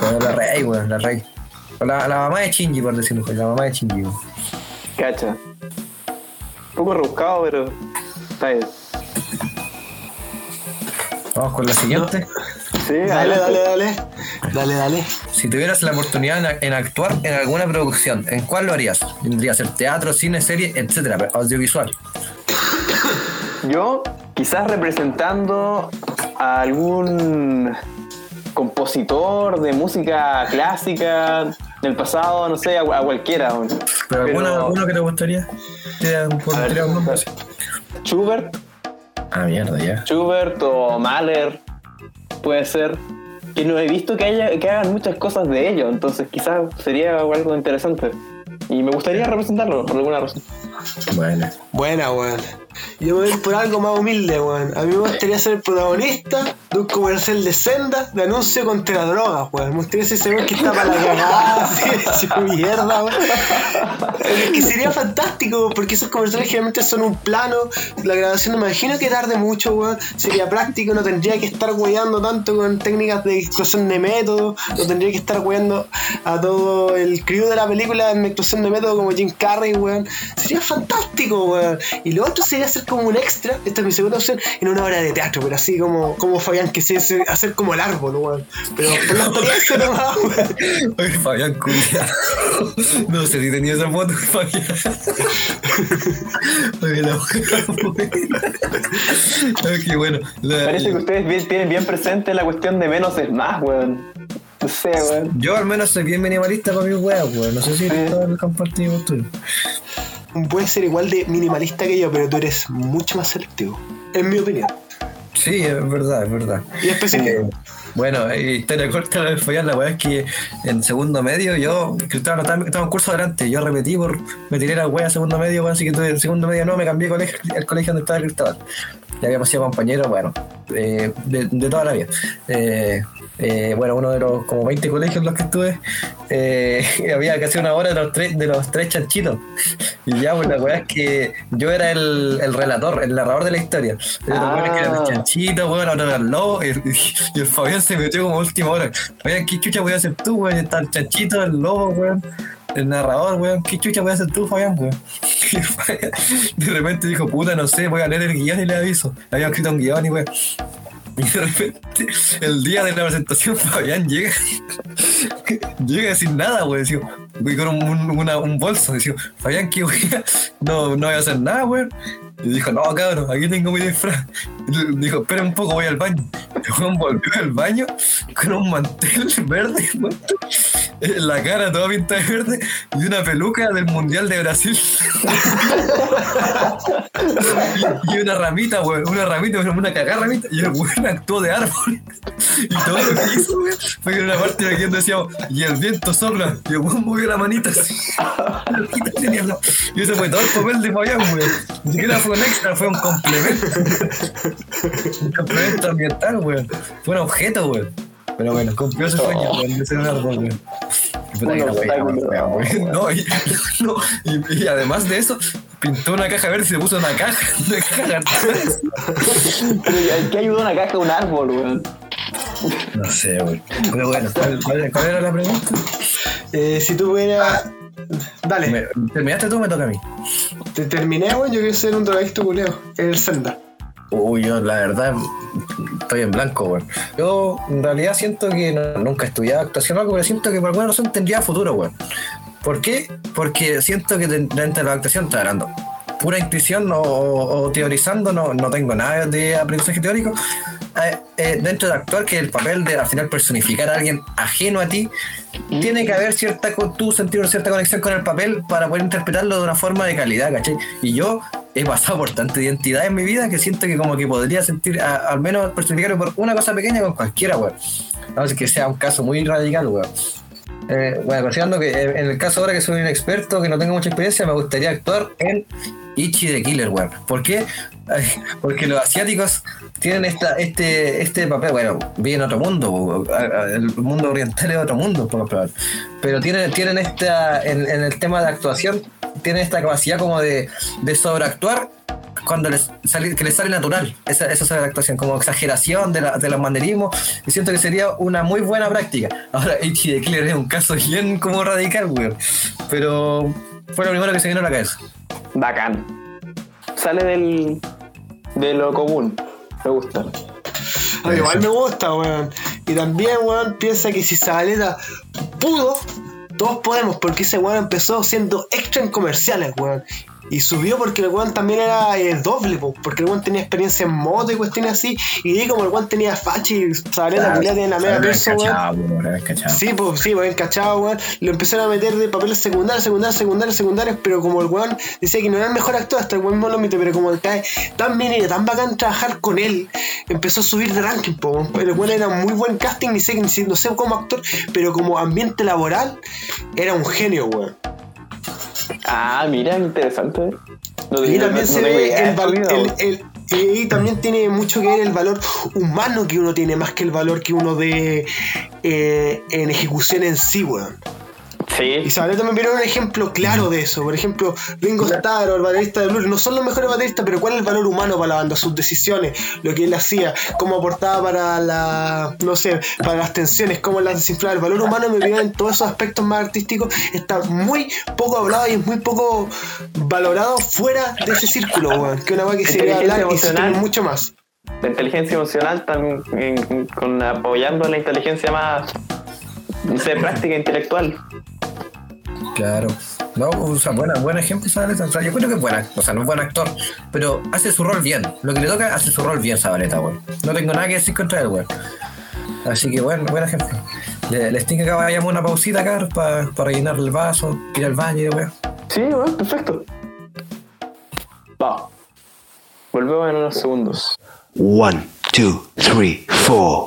Pero la rey, weón, la rey. La, la mamá de Shinji, por decirlo, la mamá de Shinji, weón. Cacha. Un poco rebuscado, pero está bien. Vamos con la siguiente. Sí, Dale, dale, dale. Dale, dale. Si tuvieras la oportunidad en, en actuar en alguna producción, ¿en cuál lo harías? Tendría que ser teatro, cine, serie, etcétera, pero audiovisual. Yo, quizás representando a algún compositor de música clásica del pasado, no sé, a, a cualquiera. weón. ¿Pero alguno, alguno que te gustaría? ¿Te por A ver? Schubert, Ah, mierda, ya. Schubert o Mahler, puede ser. Que no he visto que, haya, que hagan muchas cosas de ello, entonces quizás sería algo interesante. Y me gustaría representarlo por alguna razón. Bueno. Buena, weón. Yo me voy por algo más humilde, weón. A mí me gustaría ser protagonista de un comercial de senda de anuncio contra la droga, weón. Me gustaría ser que está para la cagada, así, mierda, weón. Es que sería fantástico, porque esos comerciales generalmente son un plano. La grabación, me imagino que tarde mucho, weón. Sería práctico, no tendría que estar weyando tanto con técnicas de explosión de método. No tendría que estar weyando a todo el crew de la película en explosión de método como Jim Carrey, weón. Sería fantástico, weón. Y lo otro sería hacer como un extra, esta es mi segunda opción, en una obra de teatro, pero así como, como Fabián, que se hace- hacer como el árbol, weón. Pero por la experiencia nomás, weón. Oye, Fabián Curia. No sé si tenía esa foto, Fabián. Oye, la mujer Qué bueno. La- Parece que ustedes bien- tienen bien presente la cuestión de menos es más, weón. No sé, weón. Yo al menos soy bien minimalista para mis weas, weón. No sé si Sí. todo el compartido tú. Puedes ser igual de minimalista que yo, pero tú eres mucho más selectivo. En mi opinión. Sí, es verdad, es verdad. Y específico. Eh, Bueno, historia corta de fallar, la weá es que en segundo medio yo, estaba, estaba, un curso adelante, yo repetí por, me tiré la weá segundo medio, así que en segundo medio no, me cambié colegio, el colegio donde estaba Cristóbal. Ya habíamos sido compañeros, bueno, eh, de, de toda la vida. Eh, eh, bueno, uno de los como 20 colegios en los que estuve, eh, había casi una hora de los tres, de los tres chanchitos. Y ya, pues la weá es que yo era el, el relator, el narrador de la historia. Ah. que era el chanchito, weón, ahora era el lobo, y, y el Fabián se metió como última hora. Fabián, ¿qué chucha voy a hacer tú, weón? Está el chanchito, el lobo, weón. El narrador, weón, ¿qué chucha voy a hacer tú, Fabián, weón? De repente dijo, puta, no sé, voy a leer el guion y le aviso. Había escrito un guion y weón. Y de repente, el día de la presentación, Fabián llega, llega sin nada, güey. Digo, voy con un, un- una- un bolso. Digo, Fabián, ¿qué güey? No, no voy a hacer nada, güey. Y dijo, no, cabrón, aquí tengo mi disfraz. Dijo, espera un poco, voy al baño. Y Juan volvió al baño con un mantel verde, güey, en la cara toda pintada de verde y una peluca del Mundial de Brasil. y una ramita, weón, una ramita, una cagada ramita, y el weón actuó de árbol. Y todo lo que hizo, weón, fue que en una parte de aquí decíamos, y el viento sopla, y el weón movió la manita así. Y ese fue todo el papel de Fabián, weón. Ni siquiera fue un extra, fue un complemento. un complemento ambiental, weón. Fue un objeto, weón. Pero bueno, cumplió su sueño, weón, de ser un árbol, weón. Y puta que la weá, obstáculo. weón. No, y, no, y, y además de eso, pintó una caja verde y se puso una caja. Una caja. Pero ¿qué ayuda una caja a un árbol, weón? No sé, weón. Pero bueno, ¿cuál, cuál- cuál era la pregunta? Eh, si tú pudieras. Dale, ¿Me- ¿Terminaste tú o me toca a mí? te terminé, weón. Yo quiero ser un drogadicto culeo. En el Zelda. Uy, yo la verdad estoy en blanco, weón. Yo en realidad siento que no- nunca he estudiado actuación o algo, pero siento que por alguna razón tendría futuro, weón. ¿Por qué? Porque siento que dentro de la actuación está hablando pura intuición o, o teorizando, no, no tengo nada de aprendizaje teórico. Eh, eh, dentro de actuar, que el papel de al final personificar a alguien ajeno a ti, tiene que haber cierta, tú sentir una cierta conexión con el papel para poder interpretarlo de una forma de calidad, ¿cachai? Y yo he pasado por tanta identidad en mi vida que siento que como que podría sentir, al menos personificarme por una cosa pequeña con cualquiera, weón. No ser que sea un caso muy radical, weón. Eh, bueno, considerando que eh, en el caso ahora que soy un experto, que no tengo mucha experiencia, me gustaría actuar en Ichi the Killer, weón. ¿Por qué? Porque los asiáticos tienen esta, este, este papel, bueno, viven en otro mundo, el mundo oriental es otro mundo, por probar. Pero tienen, tienen esta, en, el tema de actuación, tienen esta capacidad como de, de sobreactuar cuando les sale, que les sale natural esa, esa sobreactuación, como exageración de, la, de los manerismos, y siento que sería una muy buena práctica. Ahora, Ichi the Killer es un caso bien como radical, weón. Pero fue lo primero que se vino a la cabeza. Bacán. Sale del. de lo común. Me gusta. A mí igual me gusta, weón. Y también, weón, piensa que si Zabaleta pudo, todos podemos, porque ese weón empezó siendo extra en comerciales, weón. Y subió porque el weón también era eh, doble, po, porque el weón tenía experiencia en moto y cuestiones así. Y como el weón tenía fachi y Zabaleta que tiene la media perso, weón. Sí, pues sí, pues cachado, weón. Lo empezaron a meter de papeles secundarios, secundarios, secundarios, secundarios, pero como el weón decía que no era el mejor actor, hasta el weón mismo lo admite, pero como cae tan bien y era tan bacán trabajar con él, empezó a subir de ranking, po. El weón era muy buen casting, ni sé, ni sé- no sé como actor, pero como ambiente laboral, era un genio, weón. Ah, mira, interesante. No Y también no se ve el, y también tiene mucho que ver el valor humano que uno tiene, más que el valor que uno de eh, en ejecución en sí, weón. Y Sí, Zabaleta me viene un ejemplo claro de eso. Por ejemplo, Ringo Starr o el baterista de Blur no son los mejores bateristas, pero ¿cuál es el valor humano para la banda? Sus decisiones, lo que él hacía, cómo aportaba para la, no sé, para las tensiones, cómo las desinflaba. El valor humano me viene en todos esos aspectos más artísticos. Está muy poco hablado y es muy poco valorado fuera de ese círculo, weón. Que una weá que se debe Inteligencia hablar y se mucho más. la inteligencia emocional también con apoyando la inteligencia más no sé, práctica intelectual. Claro. No, o sea, buena, buen ejemplo, Zabaleta. O sea, yo creo que es buena, o sea, no es buen actor, pero hace su rol bien. Lo que le toca, hace su rol bien, Zabaleta, weón. No tengo nada que decir contra él, weón. Así que bueno, buen ejemplo. Le- Les tengo que vayamos una pausita acá para rellenar el vaso, ir al baño, weón. Sí, bueno, perfecto. Va. Volvemos en unos segundos. One, two, three, four.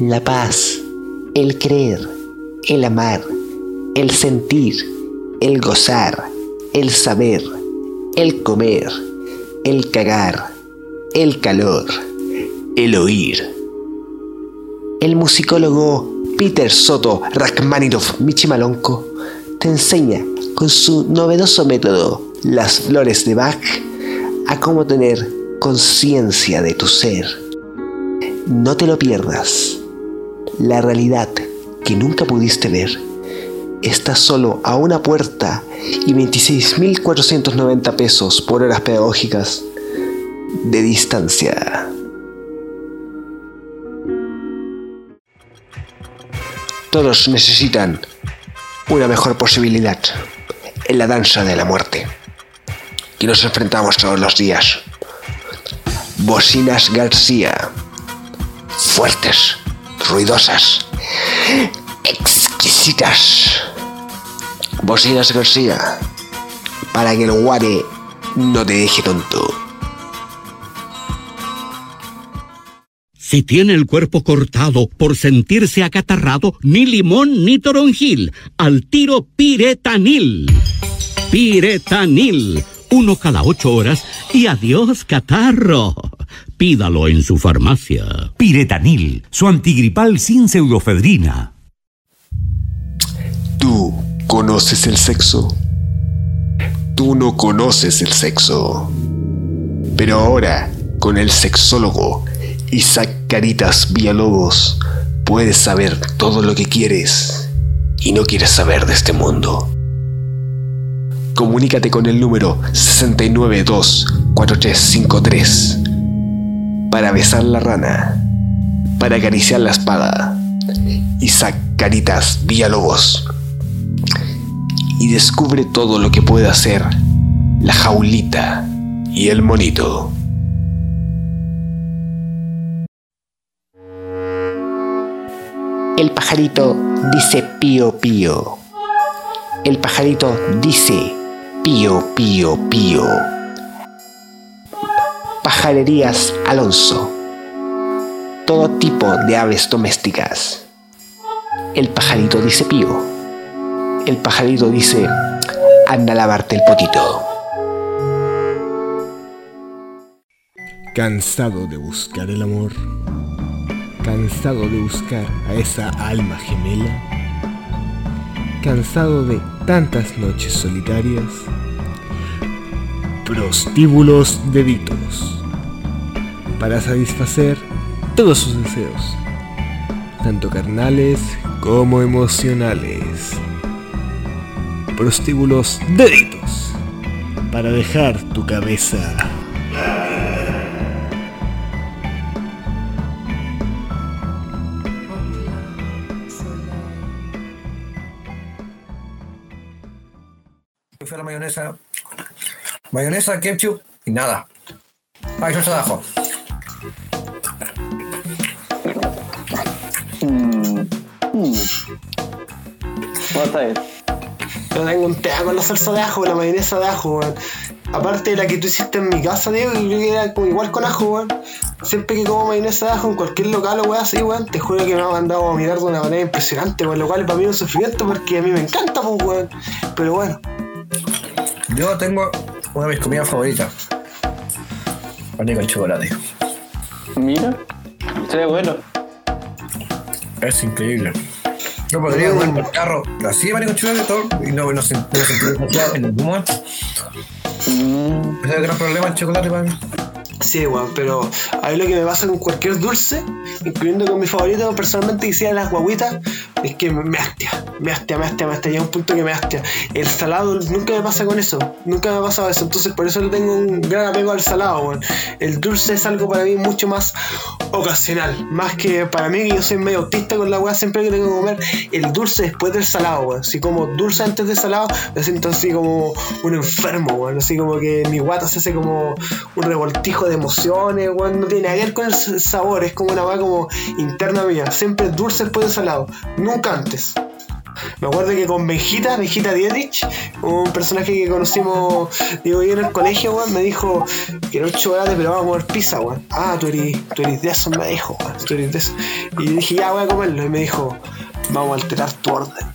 La paz, el creer, el amar, el sentir, el gozar, el saber, el comer, el cagar, el calor, el oír. El musicólogo Peter Soto Rachmaninoff Michimalonco te enseña con su novedoso método Las flores de Bach a cómo tener conciencia de tu ser. No te lo pierdas. La realidad que nunca pudiste ver está solo a una puerta y 26.490 pesos por horas pedagógicas de distancia. Todos necesitan una mejor posibilidad en la danza de la muerte. Y nos enfrentamos todos los días. Bocinas García. Fuertes, ruidosas, exquisitas. Bocinas García. Para que el guare no te deje tonto. Si tiene el cuerpo cortado por sentirse acatarrado, ni limón ni toronjil, al tiro piretanil. Piretanil, uno cada ocho horas y adiós catarro. Pídalo en su farmacia. Piretanil, su antigripal sin pseudofedrina. ¿Tú conoces el sexo? Tú no conoces el sexo. Pero ahora, con el sexólogo Isaac Caritas Villalobos, puedes saber todo lo que quieres y no quieres saber de este mundo. Comunícate con el número 692-4353 para besar la rana, para acariciar la espada. Isaac Caritas Villalobos. Y descubre todo lo que puede hacer la jaulita y el monito. El pajarito dice pío pío. El pajarito dice pío pío pío. Pajarerías Alonso. Todo tipo de aves domésticas. El pajarito dice pío. El pajarito dice anda a lavarte el potito. Cansado de buscar el amor. Cansado de buscar a esa alma gemela. Cansado de tantas noches solitarias. Prostíbulos deditos. Para satisfacer todos sus deseos. Tanto carnales como emocionales. Prostíbulos deditos. Para dejar tu cabeza mayonesa. Mayonesa, ketchup y nada. Ay, salsa de ajo. Bueno, está bien. Yo tengo un tema con la salsa de ajo, la mayonesa de ajo, weón. Aparte de la que tú hiciste en mi casa, Diego, yo era como igual con ajo, weón. Siempre que como mayonesa de ajo en cualquier local o weón así, weón, te juro que me ha mandado a mirar de una manera impresionante, weón. Lo cual para mí es un sufrimiento porque a mí me encanta, pues, weón. Pero bueno, Yo tengo una de mis comidas favoritas. Pan con chocolate. Mira, se ve bueno. Es increíble. Yo podría comer el carro así, pan con chocolate todo, y no, no, se- no saciado en ningún momento. Ese es el gran problema el chocolate para mí. Sí, weón, pero a mí lo que me pasa con cualquier dulce, incluyendo con mi favorito personalmente, que sea las guaguitas, es que me hastia, me hastia, me hastia, me hastia, llega un punto que me hastia. El salado nunca me pasa con eso, nunca me ha pasado eso, entonces por eso le tengo un gran apego al salado, weón. El dulce es algo para mí mucho más ocasional, más que para mí, que yo soy medio autista con la weá, siempre que tengo que comer el dulce después del salado, weón. Si como dulce antes del salado, me siento así como un enfermo, weón, así como que mi guata se hace como un revoltijo de de emociones, weón. No tiene nada que ver con el sabor, es como una weá como interna mía. Siempre dulce después de salado, nunca antes. Me acuerdo que con Benjita, Benjita Dietrich, un personaje que conocimos, digo, yo en el colegio, weón, me dijo, quiero chocolate, pero vamos a comer pizza, weón. Ah, tú eres, tú eres de eso, me dijo, weón, tú eres de eso. Y yo dije, ya voy a comerlo. Y me dijo, vamos a alterar tu orden.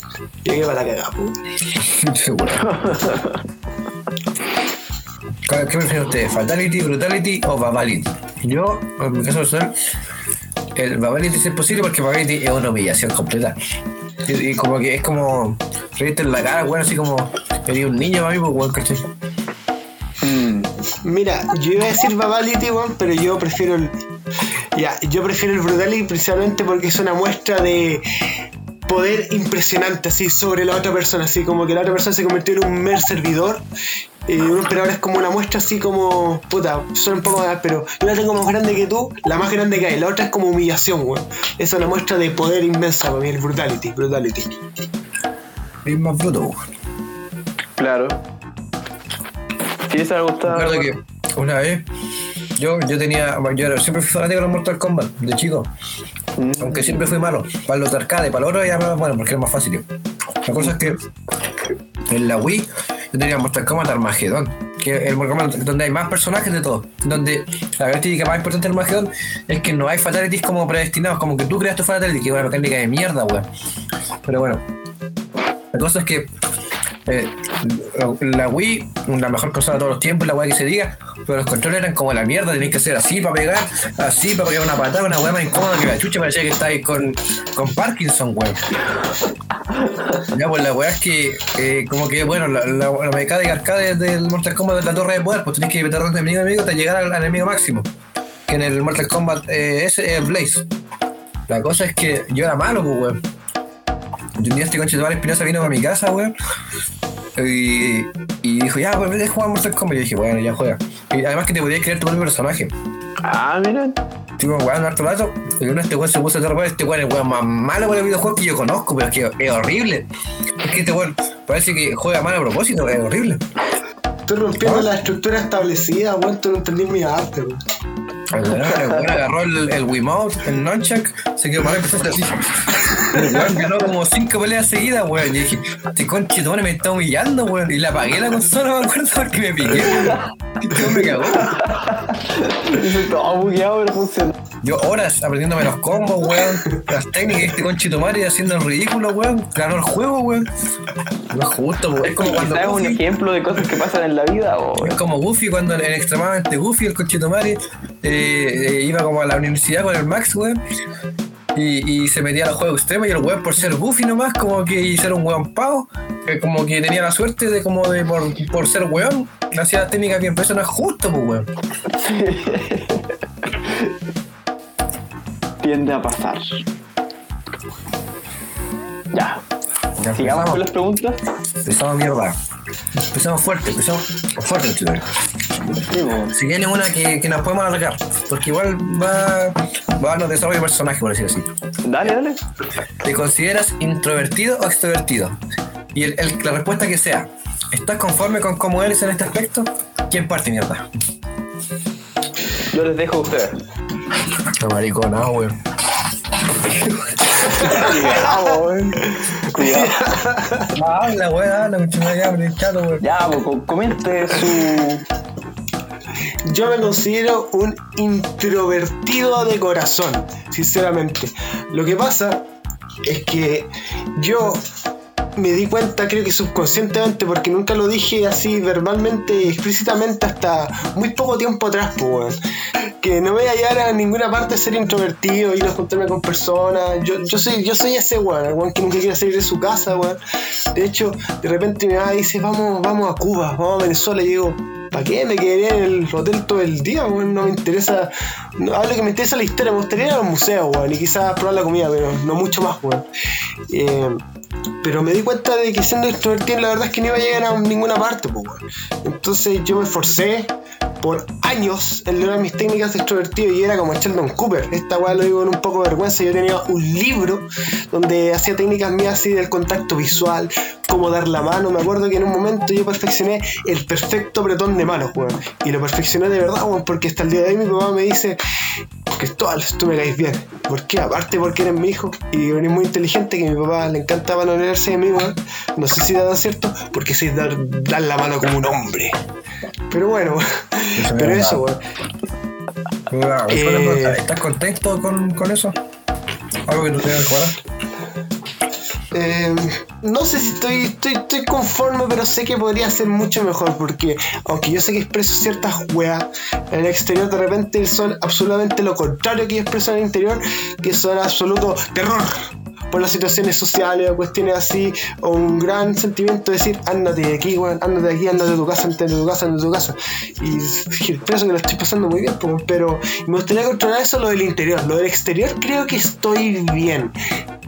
Y llegué para la cagada, weón. Seguro. ¿Qué prefiere usted? ¿Fatality, Brutality o Babality? Yo, en mi caso personal, el Babality es imposible porque Babality es una humillación completa. Y, y como que es como reírte en la cara, weón, así como eres un niño para mí, pues, weón, ¿cachai? Mira, yo iba a decir Babality, weón, pero yo prefiero el. Ya, yo prefiero el Brutality principalmente porque es una muestra de poder impresionante así sobre la otra persona, así como que la otra persona se convirtió en un mer servidor. Eh, un emperador es como una muestra así como. Puta, suena un poco mal, pero yo la tengo más grande que tú, la más grande que hay. La otra es como humillación, weón. Es una muestra de poder inmensa para mí, el Brutality, Brutality. Es más bruto, weón. Claro. Si les ha gustado. Recuerdo que una vez yo, yo tenía. Yo era- siempre fui fanático de los Mortal Kombat de chico. Aunque siempre fui malo. Para los de arcade, para los otros era bueno porque era más fácil. La cosa es que en la Wii yo tenía Mortal Kombat Armageddon. Que es el Mortal Kombat donde hay más personajes de todo. Donde la característica más importante del Armageddon es que no hay fatalities como predestinados, como que tú creas tu fatality, que es una mecánica de mierda, weón. Pero bueno. La cosa es que eh, la Wii, la mejor consola de todos los tiempos, la weá que se diga, pero los controles eran como la mierda, tenéis que hacer así para pegar, así para pegar una patada, una weá más incómoda que la chucha, parecía que estáis con, con Parkinson, weón. Ya, pues la weá es que, eh, como que, bueno, la, la, la mecánica arcade del Mortal Kombat de la torre de poder, pues tenéis que meter de enemigo enemigo hasta llegar al, al enemigo máximo. Que en el Mortal Kombat eh, ese es Blaze. La cosa es que yo era malo, pues, weón. Un día este conche de Espinosa vino a mi casa, weón. Y, y dijo, ya, pues vete a jugar Mortal Kombat. Y yo dije, bueno, ya juega. Y además que te podías crear tu propio personaje. Ah, miren. Estuvimos jugando harto rato. Y uno este weón se puso a hacer este weón es el weón más malo para el videojuego que yo conozco, pero es que es horrible. Es que este weón parece que juega mal a propósito, es horrible. Estoy rompiendo la estructura establecida, weón, tú no entendí mi arte, weón. El weón, el weón agarró el, el Wiimote, el Nunchuck, se quedó mal empezó a hacer así. El weón ganó como cinco peleas seguidas, weón. Y dije, este madre me está humillando, weón. Y le apagué la consola, me acuerdo, porque me piqué, weón. Este weón me cagó. Todo bugueado, pero funciona. Yo horas aprendiéndome los combos, weón. Las técnicas de este conchito madre haciendo el ridículo, weón. Ganó el juego, weón. No es justo, weón. Es como cuando ¿Sabes un ejemplo de cosas que pasan en la vida? O... es como Goofy cuando en extremadamente Goofy, el conchito madre, eh, eh, iba como a la universidad con el Max, weón. Y, y se metía a los juegos extremos y el weón por ser Goofy nomás, como que ser un weón pavo, que como que tenía la suerte de como de por, por ser weón, hacía las técnicas bien, pero eso no es justo, pues weón. Tiende a pasar. Ya. Ya Sigamos empezamos. con las preguntas. Empezamos mierda. Empezamos fuerte, empezamos fuerte el. Sí. Si viene una que, que nos podemos alargar, porque igual va, va a darnos desarrollo de personaje, por decir así. Dale, dale. ¿Te consideras introvertido o extrovertido? Y el- el- la respuesta que sea, ¿estás conforme con cómo eres en este aspecto? ¿Quién parte mierda? Yo les dejo a ustedes. No, maricón, no, weón. Cuidado, weón. Cuidado. Ah, la weá, la muchacha ya, me chato, weón. Ya, pues co- comente su. Yo me considero un introvertido de corazón, sinceramente. Lo que pasa es que yo me di cuenta, creo que subconscientemente, porque nunca lo dije así verbalmente, explícitamente, hasta muy poco tiempo atrás, pues. Que no voy a llegar a ninguna parte ser introvertido, ir a juntarme con personas. Yo, yo soy, yo soy ese weón, weón que nunca quiere salir de su casa, weón. De hecho, de repente mi mamá dice, vamos, vamos a Cuba, vamos a Venezuela, y digo, ¿Para qué? Me quedaría en el hotel todo el día, weón. No me interesa. No, que me interesa la historia. Me gustaría ir a los museos, weón. Y quizás probar la comida, pero no mucho más, weón. Eh, pero me di cuenta de que siendo extrovertido, la verdad es que no iba a llegar a ninguna parte. Entonces yo me esforcé por años en lograr mis técnicas de extrovertido y era como Sheldon Cooper. Esta weá lo digo con un poco de vergüenza. Yo tenía un libro donde hacía técnicas mías así del contacto visual, cómo dar la mano. Me acuerdo que en un momento yo perfeccioné el perfecto apretón de manos, weón. Y lo perfeccioné de verdad, weón, porque hasta el día de hoy mi papá me dice, Cristóbal, tú me caes bien. ¿Por qué? Aparte porque eres mi hijo y eres muy inteligente, que a mi papá le encanta valorizarse de mí, weón. No sé si da cierto, porque sé dar, dar la mano como un hombre. Pero bueno. Eso Pero eso, weón. Wow, Eh, ¿Estás contento con, con eso? ¿Algo que tú tengas que jugar? Eh, no sé si estoy, estoy, estoy conforme, pero sé que podría ser mucho mejor. Porque aunque yo sé que expreso ciertas weas en el exterior, de repente son absolutamente lo contrario que yo expreso en el interior, que son absoluto terror por las situaciones sociales o cuestiones así, o un gran sentimiento de decir, ándate de aquí, weón, ándate de aquí, ándate de tu casa, ándate de tu casa, ándate de tu casa. Y expreso que lo estoy pasando muy bien, pero me gustaría controlar eso lo del interior. Lo del exterior creo que estoy bien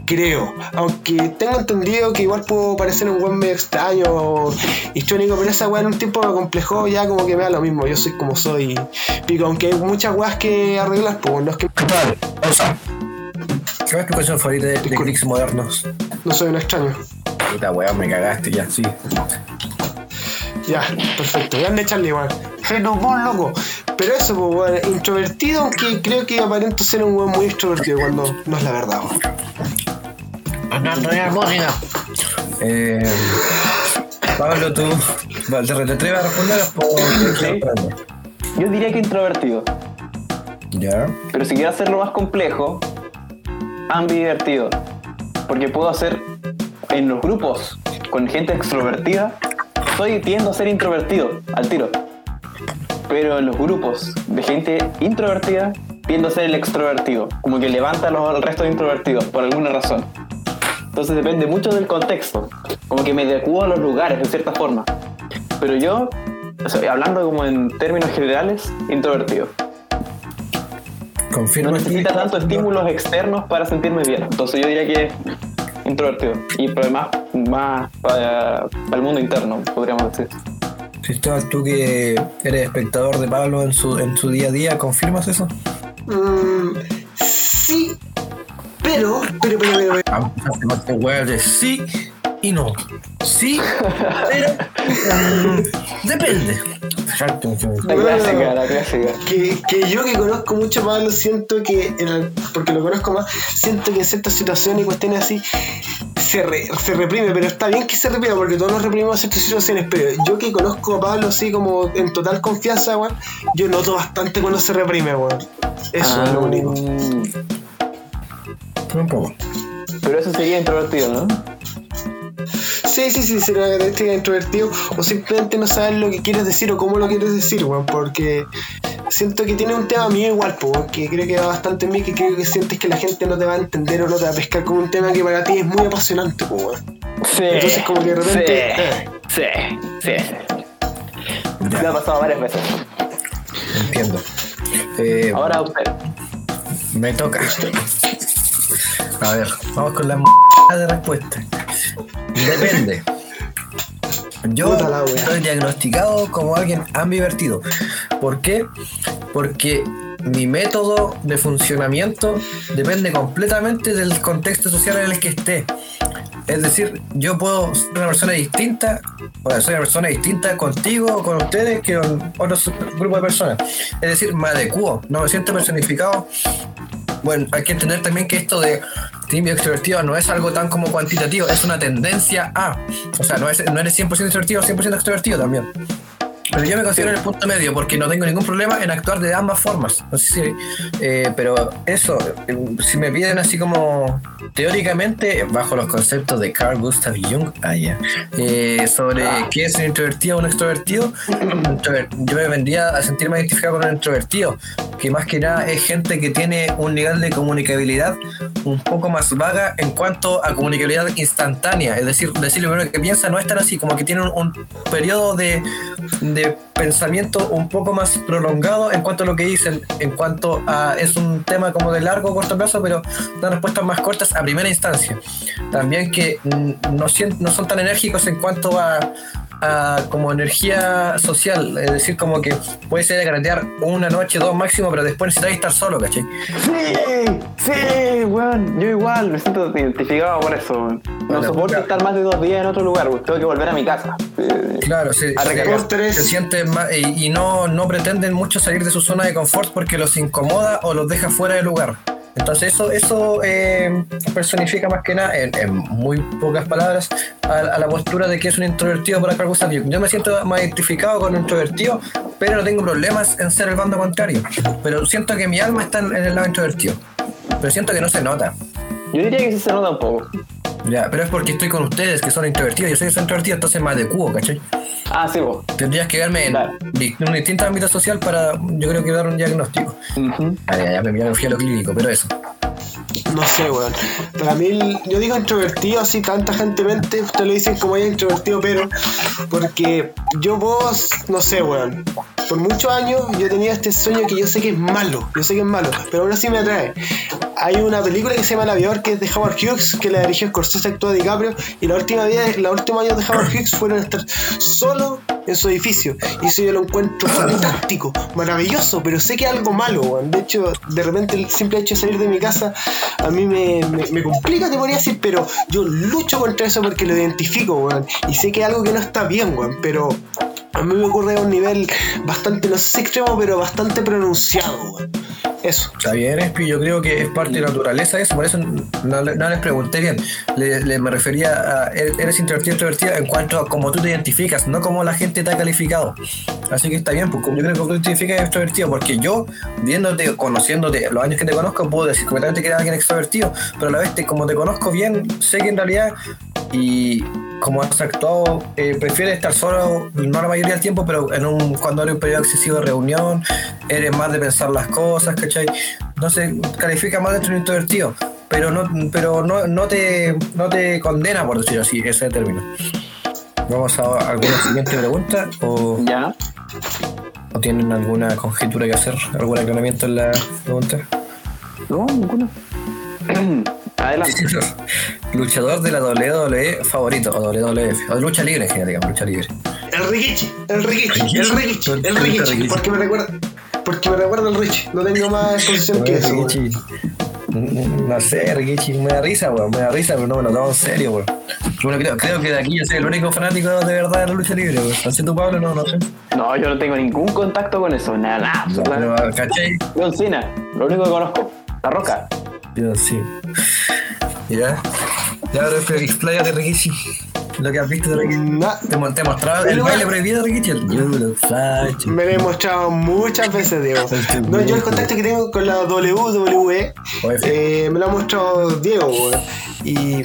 creo. Aunque tengo entendido que igual puedo parecer un buen medio extraño o histriónico, pero esa weá en un tiempo me ya como que me da lo mismo. Yo soy como soy. Pico, aunque hay muchas weas que arreglar, pues no es que. ¿Qué es tu canción favorita de, de clics modernos? no soy un extraño. Puta weón, me cagaste ya, sí. Ya, perfecto. Grande Charlie, igual. Fenómeno loco. Pero eso, pues, weón, introvertido, aunque creo que aparento ser un weón muy extrovertido cuando no es la verdad, weón. Eh, Pablo, tú. ¿Te atreves a responder o Sí. Yo diría que introvertido. Ya. Pero si quiero hacerlo más complejo, ambivertido. Porque puedo hacer en los grupos con gente extrovertida, soy tiendo a ser introvertido al tiro. Pero en los grupos de gente introvertida, tiendo a ser el extrovertido. Como que levanta al resto de introvertidos por alguna razón. Entonces depende mucho del contexto. Como que me adecuo a los lugares de cierta forma. Pero yo, hablando como en términos generales, introvertido. No Confirma aquí. necesita tanto estímulos externos para sentirme bien. Entonces yo diría que introvertido. Y además más para, para el mundo interno, podríamos decir. Cristóbal, tú que eres espectador de Pablo en su, en su día a día, ¿confirmas eso? Mm, sí, pero, pero, pero, pero, pero, Ah, este de sí y no. Sí, pero. mm, depende. Exacto. La clásica, la clásica. que, que yo que conozco mucho a Pablo siento que, en el- porque lo conozco más, siento que en ciertas situaciones y cuestiones así se, re- se reprime, pero está bien que se reprima porque todos nos reprimimos en ciertas situaciones, pero yo que conozco a Pablo así como en total confianza, weón, yo noto bastante cuando se reprime, weón. Eso es lo único. Mm, Un poco. Pero eso sería introvertido, ¿no? Sí, sí, sí, sería una característica introvertido o simplemente no saber lo que quieres decir o cómo lo quieres decir, weón, porque siento que tiene un tema mío igual, weón, que creo que va bastante en mí, que creo que sientes que la gente no te va a entender o no te va a pescar como un tema que para ti es muy apasionante, weón. Sí. Entonces como que de repente... eh, Sí, sí, sí. Me ha pasado varias veces. Entiendo. Eh, Ahora usted. me toca. A ver, vamos con la m de respuesta. Depende. Yo estoy diagnosticado como alguien ambivertido. ¿Por qué? Porque mi método de funcionamiento depende completamente del contexto social en el que esté. Es decir, yo puedo ser una persona distinta, o sea, soy una persona distinta contigo, con ustedes, que con otros grupos de personas. Es decir, me adecuo, no me siento personificado bueno, hay que entender también que esto de tímido extrovertido no es algo tan como cuantitativo, es una tendencia a. O sea, no, es, no eres 100% extrovertido o 100% extrovertido también. Pero yo me considero en el punto medio porque no tengo ningún problema en actuar de ambas formas. No sé si. eh, pero eso, eh, si me piden así como teóricamente, bajo los conceptos de Carl Gustav Jung, ah, ya, eh, sobre qué es un introvertido o un extrovertido, yo me vendría a sentirme identificado con un introvertido, que más que nada es gente que tiene un nivel de comunicabilidad un poco más vaga en cuanto a comunicabilidad instantánea, es decir, decir lo primero que piensa no es tan así, como que tiene un, un periodo de, de pensamiento un poco más prolongado en cuanto a lo que dicen, en cuanto a es un tema como de largo o corto plazo, pero dan respuestas más cortas a primera instancia. También que mm, no, no son tan enérgicos en cuanto a, a como energía social, es decir, como que puede ser de carretear una noche, dos máximo, pero después necesitáis estar solo, ¿cachai? Sí, Sí, weón, yo igual, me siento identificado por eso, weón. No Bueno, soporto ya. estar más de dos días en otro lugar, weón. Tengo que volver a mi casa. Eh, Claro, A recargar. Tres. se sienten más y, y no, no pretenden mucho salir de su zona de confort porque los incomoda o los deja fuera del lugar. Entonces eso, eso eh, personifica más que nada, en, en muy pocas palabras, a, la postura de que es un introvertido por Carl Gustav. Yo me siento más identificado con un introvertido, pero no tengo problemas en ser el bando contrario. Pero siento que mi alma está en, en el lado introvertido. Pero siento que no se nota. Yo diría que sí se nota un poco. Ya, pero es porque estoy con ustedes que son introvertidos. Yo soy introvertido, entonces me adecuo, ¿cachai? Ah, sí, vos. Tendrías que verme en, en un distinto ámbito social para, yo creo que dar un diagnóstico. Ah, ya, ya me, ya me fui a lo clínico, pero eso. No sé, weón. Para mí, yo digo introvertido así tanta gentemente, ustedes lo dicen como ya introvertido, pero porque yo vos, no sé, weón. Por muchos años yo tenía este sueño que yo sé que es malo, yo sé que es malo, pero aún así me atrae. Hay una película que se llama El aviador que es de Howard Hughes, que la dirigió Scorsese, actúa DiCaprio, y la última vida, los últimos años de Howard Hughes fueron estar solo en su edificio. Y eso yo lo encuentro fantástico, maravilloso, pero sé que es algo malo. De hecho, de repente el simple hecho de salir de mi casa a mí me, me, complica, te podría decir, pero yo lucho contra eso porque lo identifico. Y sé que es algo que no está bien, pero a mí me ocurre a un nivel bastante, no sé si extremo, pero bastante pronunciado. Eso. Está bien, Espi, yo creo que es parte de la naturaleza eso, por eso no, no les pregunté bien. Le, me refería a, ¿eres introvertido introvertida en cuanto a cómo tú te identificas, no como la gente te ha calificado. Así que está bien, pues yo creo que tú te identificas extrovertido, porque yo, viéndote, conociéndote, los años que te conozco, puedo decir completamente que eres alguien extrovertido, pero a la vez, te- como te conozco bien, sé que en realidad, y como has actuado, eh, prefieres estar solo, no la mayoría del tiempo, pero en un, cuando eres un periodo excesivo de reunión, eres más de pensar las cosas, ¿cachai? Entonces califica más de un introvertido, pero no, pero no, no te no te condena por decirlo así, ese término. Vamos a alguna siguiente pregunta o, Ya. o tienen alguna conjetura que hacer, algún aclaramiento en la pregunta. No, ninguno. Adelante. Luchador de la WWE favorito o WWF o de lucha libre general, digamos, lucha libre. El Rikichi, el Rikichi, el Rikichi. El ¿Por qué Rikichi, porque me recuerda, porque me recuerda al Rikichi, no tengo más exposición que eso. No sé, Rikichi, me da risa, weón, me da risa, pero no me lo tomo en serio, weón. Bueno, creo, creo que de aquí yo soy el único fanático de verdad de la lucha libre, weón. Sé tú, Pablo, no, no sé. No, yo no tengo ningún contacto con eso, nada, nada. No, pero, ¿cachai? John Cena, lo único que conozco. La Roca. Yo sí. Ya. Ya, pero pero expláyate, Rikichi. Lo que has visto de Rikichi. Na- Te, te mostraba el baile prohibido de Flash. Me lo he mostrado muchas veces, Diego. No, yo el contacto que tengo con la WWE eh, me lo ha mostrado Diego. Y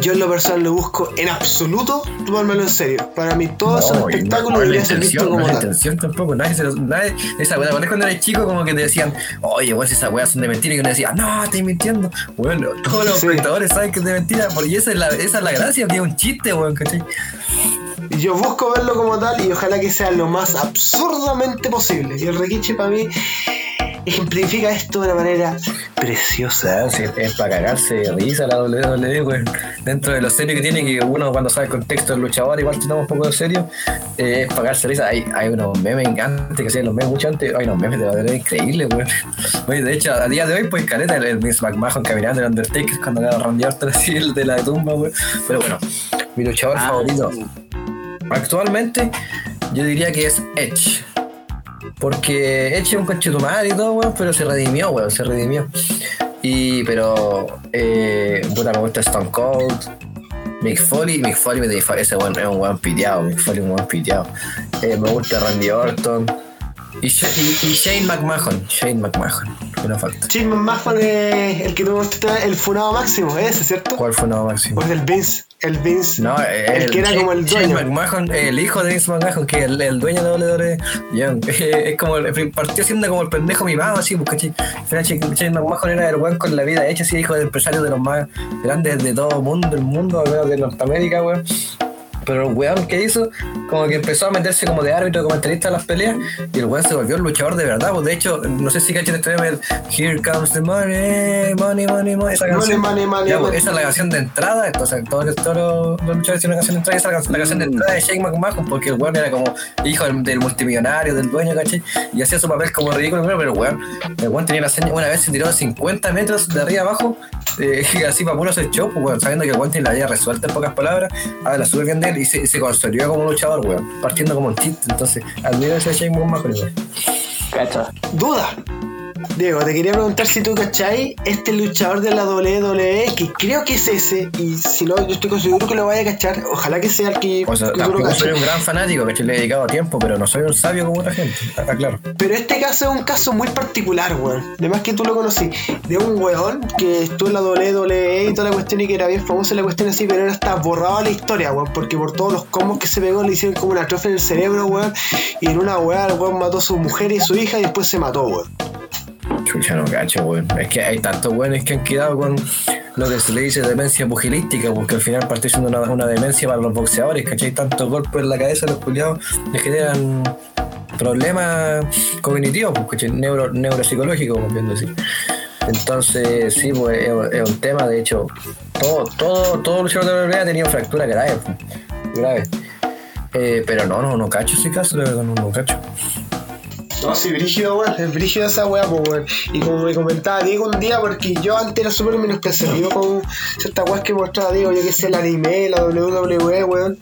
yo en lo personal lo busco en absoluto tomármelo en serio. Para mí todo es un No, espectáculo no debería ser visto no como la tal. intención tampoco, nadie se lo- nadie, esa weá, ¿te cuando eres chico como que te decían, oye, weón, si esas weas son de mentira? Y uno decía, no, estoy mintiendo. Bueno, todos los Sí. espectadores saben que es de mentira, porque esa es la, esa es la gracia, que es un chiste, weón, ¿cachai? Y yo busco verlo como tal y ojalá que sea lo más absurdamente posible. Y el Rikichi para mí ejemplifica esto de una manera preciosa. Si es para cagarse de risa la WWE, weón. Dentro de lo serio que tiene, que uno cuando sabe el contexto del luchador, igual se toma un poco de serio, eh, es para cagarse de risa. Hay, hay unos memes antes que hacían los memes mucho antes, hay unos memes de WWE increíbles. Oye, de hecho, a día de hoy, pues caleta, el, el Vince McMahon caminando, el Undertaker, cuando era Randy Orton así, el de la tumba, weón. Pero bueno, mi luchador Ah, favorito actualmente, yo diría que es Edge. Porque Edge es un conchetumar y todo, weón, pero se redimió, weón, se redimió. Y, pero, eh, puta, me gusta Stone Cold. Mick Foley, Mick Foley me dice, ese weón es un weón piteado, Mick Foley es un weón piteado. Eh, me gusta Randy Orton. Y, y- y Shane McMahon, Shane McMahon, que no falta. Shane McMahon es el que mostraste, el funado máximo, ese, ¿cierto? ¿Cuál fue no máximo? O es el Vince, el Vince, No, el, que era como el dueño. McMahon, el hijo de Vince McMahon, que es el, el dueño de WWE. Young. Es como, el- partió siendo como el pendejo mimado, así, porque Shane McMahon era el weón con la vida hecha, así, hijo de empresario de los más grandes de todo el mundo, del mundo, de Norteamérica, weón. Pero el weón que hizo, como que empezó a meterse como de árbitro, comentarista en las peleas, y el weón se volvió un luchador de verdad. Pues de hecho, no sé si cachan este el Here comes the money, money, money, money. Esa Money, canción. money, money, Ya, pues, money. esa es la canción de entrada. Entonces, todos, todos los, luchadores tienen una canción de entrada, y esa es la, la canción de entrada de Shane McMahon, porque el weón era como hijo del, del multimillonario, del dueño, ¿cachai? Y hacía su papel como ridículo, pero el weón, el weón tenía la seña, una vez se tiró 50 metros de arriba abajo, eh, así para puro hacer show, pues, weón, sabiendo que el weón tiene la vida resuelta en pocas palabras, habla súper bien de él y se, se consolidó como luchador, weón, partiendo como un chiste. Entonces, admiro ese Shane McMahon. Cacha. Duda. Diego, te quería preguntar si tú cachai este luchador de la WWE, que creo que es ese, y si no, yo estoy seguro que lo vaya a cachar. Ojalá que sea el que, O sea, tampoco soy un gran fanático, que le he dedicado tiempo, pero no soy un sabio como otra gente, está claro. Pero este caso es un caso muy particular, weón. Además que tú lo conocí. De un weón que estuvo en la WWE y toda la cuestión y que era bien famoso en la cuestión así, pero ahora está borrado de la historia, weón. Porque por todos los combos que se pegó le hicieron como una atrofia en el cerebro, weón. Y en una weá el weón mató a su mujer y su hija y después se mató, weón. Chucha, no cacho, weón. Es que hay tantos weones que han quedado con lo que se le dice demencia pugilística, porque al final parte siendo una, demencia para los boxeadores, ¿cachai? Tantos golpes en la cabeza, los culiados les generan problemas cognitivos, pues, ¿cachai? Neuro, neuropsicológicos, como bien decir. Entonces, sí, pues es, un tema, de hecho, todo, todo, todo luchador de la WWE ha tenido fractura grave, pues, grave. Eh, pero no, no, no cacho ese caso, de verdad, no, no cacho. No, sí, brígido, weón. Es brígido esa weá, pues, weón. Y como me comentaba Diego un día, porque yo antes era súper menospreciado con ciertas weas que mostraba Diego, yo que sé, el anime, la WWE, weón.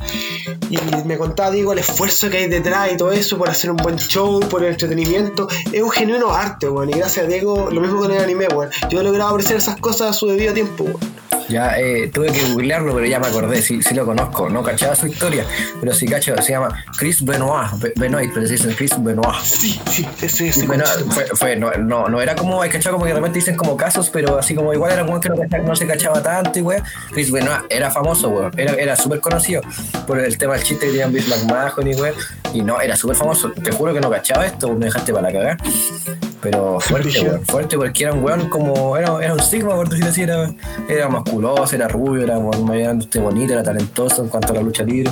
Y me contaba Diego el esfuerzo que hay detrás y todo eso por hacer un buen show, por el entretenimiento. Es un genuino arte, weón. Y gracias a Diego, lo mismo con el anime, weón. Yo he logrado apreciar esas cosas a su debido tiempo, weón. Ya eh, tuve que googlearlo, pero ya me acordé, sí, sí lo conozco, no cachaba su historia, pero sí cacho, se llama Chris Benoit, Be- Benoit, pero se dice Chris Benoit. Sí, sí, ese, ese Benoit fue, fue- no, no, no era como, hay cachado como que de repente dicen como casos, pero así como igual era weón que no, no se cachaba tanto y weón. Chris Benoit era famoso, weón, era, era súper conocido por el tema del chiste que tenían Vince McMahon y weón, y no, era súper famoso, te juro que no cachaba esto, me dejaste para la cagar. Pero fuerte, weón, fuerte porque era un weón como, era, era un sigma, por decirlo así, era, era musculoso, era rubio, era medianamente bonito, era talentoso en cuanto a la lucha libre.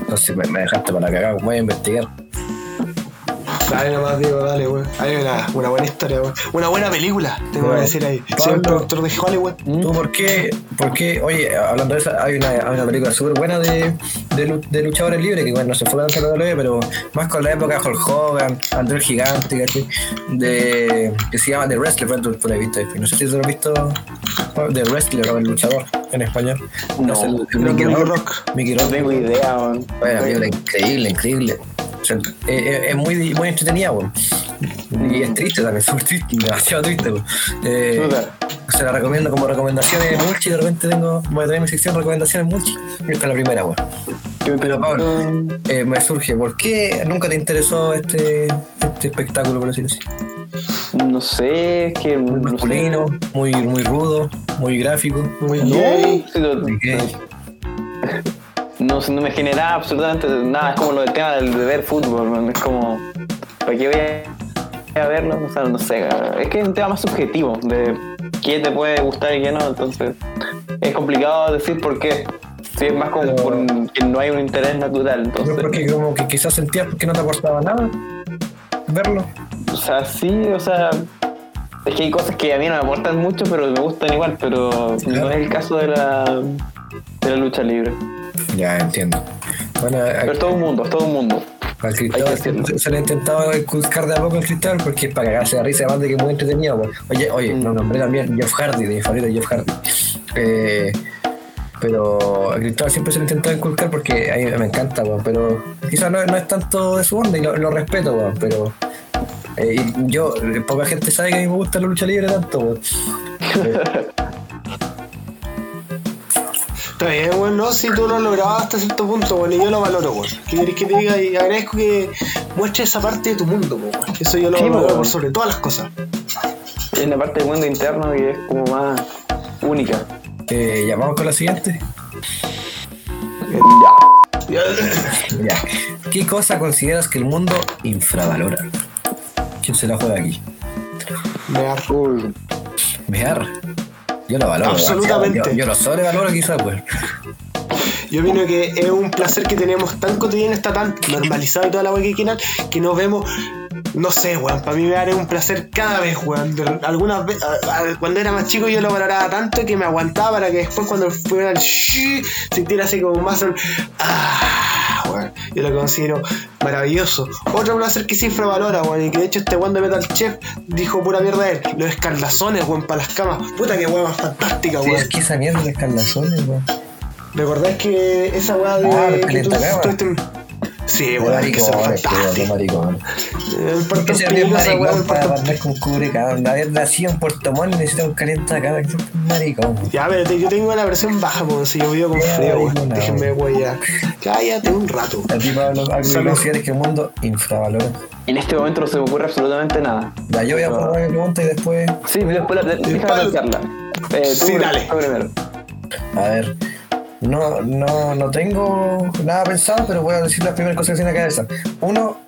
Entonces me, me dejaste para la cagada, voy a investigar. Dale nomás, Diego, dale, weón. Hay una, una buena historia, weón. Una buena película, tengo que decir ahí. Soy un productor de Hollywood. ¿Tú por qué, por qué, oye, hablando de eso, hay una, hay una película súper buena de, de, lu- de luchadores libres, que bueno, no se fue tanto a la WWE, pero más con la época de Hulk Hogan, André el Gigante, ¿cachai? De, que se llama The Wrestler, bueno, tú, tú la has visto, no sé si tú lo has visto, The Wrestler o el luchador en español. No, Es el, Mickey Rock. Rock. Mickey No Rock. tengo idea, weón. Bueno, película increíble, increíble. O sea, es, muy, muy entretenida, weón. Y es triste también, súper triste, demasiado triste, weón. Eh, se la recomiendo como recomendaciones multi. De repente tengo, voy a tener mi sección de recomendaciones multi. Esta es la primera, weón. Pero Pablo, eh, me surge, ¿por qué nunca te interesó este, este espectáculo, por decirlo así? No sé, es que. Muy no sé. masculino, muy, muy rudo, muy gráfico. Muy No, gay. sí, no, muy gay. No, no me generaba absolutamente nada. Es como lo del tema del, de ver fútbol, man. Es como. ¿Para qué voy a, a verlo? O sea, no sé. Es que es un tema más subjetivo de qué te puede gustar y qué no. Entonces, es complicado decir por qué. Si es más como por que no hay un interés natural. Yo Entonces, porque como que quizás sentías que no te aportaba nada verlo. o sea, sí, o sea. Es que hay cosas que a mí no me aportan mucho, pero me gustan igual. Pero no es el caso de la, de la lucha libre. Ya entiendo. Bueno, a- Pero es todo un mundo, es todo un mundo. Al cristal se, se le ha intentado inculcar de a poco el cristal porque es para cagarse de risa, además de que es muy entretenido. pues. Oye, oye, Mm. lo nombré también Jeff Hardy, de mi favorito Jeff Hardy. Eh, pero el cristal siempre se le ha intentado inculcar porque a mí me encanta, weón, pero quizás no, no es tanto de su onda y lo, lo respeto, weón, pero eh, yo, eh, poca gente sabe que a mí me gusta la lucha libre tanto, weón. Está bien, weón, no, si tú lo has logrado hasta cierto punto, bueno, y yo lo valoro, weón. ¿Qué querés que te diga? Y agradezco que muestres esa parte de tu mundo, weón. Eso yo lo Sí, valoro weón. por sobre todas las cosas. Es una parte del mundo interno que es como más única. Eh, ya vamos con la siguiente. Ya. Ya. ¿Qué cosa consideras que el mundo infravalora? ¿Quién se la juega aquí? Me da Uy, Mear. Yo lo valoro. Absolutamente. Yo, yo lo sobrevaloro quizás, pues. Yo opino que es un placer que tenemos tan cotidiano, está tan normalizado y toda la weá que quieran, que nos vemos. No sé, weón, para mí me daré un placer cada vez, weón. Algunas veces, cuando era más chico yo lo valoraba tanto que me aguantaba para que después cuando fuera el shh, sintiera así como más ah, weón. Yo lo considero maravilloso. Otro placer que se infravalora, weón, y que de hecho este weón de Metal Chef dijo pura mierda de él. Los escaldazones, weón, para las camas. Puta que weón más fantástica, Sí, weón. es que esa mierda de escalazones, weón. ¿Recordás que esa weá de. Ah, que tú Sí, De weón, que culiao, de fantásticos. maricones. El Puerto weá maricón para andar con cubre cabrón. Haber nacido en Puerto Montt necesita un calienta cara que sea un maricón. Ya, pero yo tengo la versión baja, pues si yo vivo con frío, weón. Déjenme huella. Cállate un rato. A ti, Pablo, algo que que el mundo infravalora. En este momento no se me ocurre absolutamente nada. Ya, yo voy a poner mi pregunta y después. Sí, después la, déjame plantearla. Eh, tú Sí, dale. primero. A ver. No, no, no tengo nada pensado, pero voy a decir las primeras cosas que se me cabeza. Uno,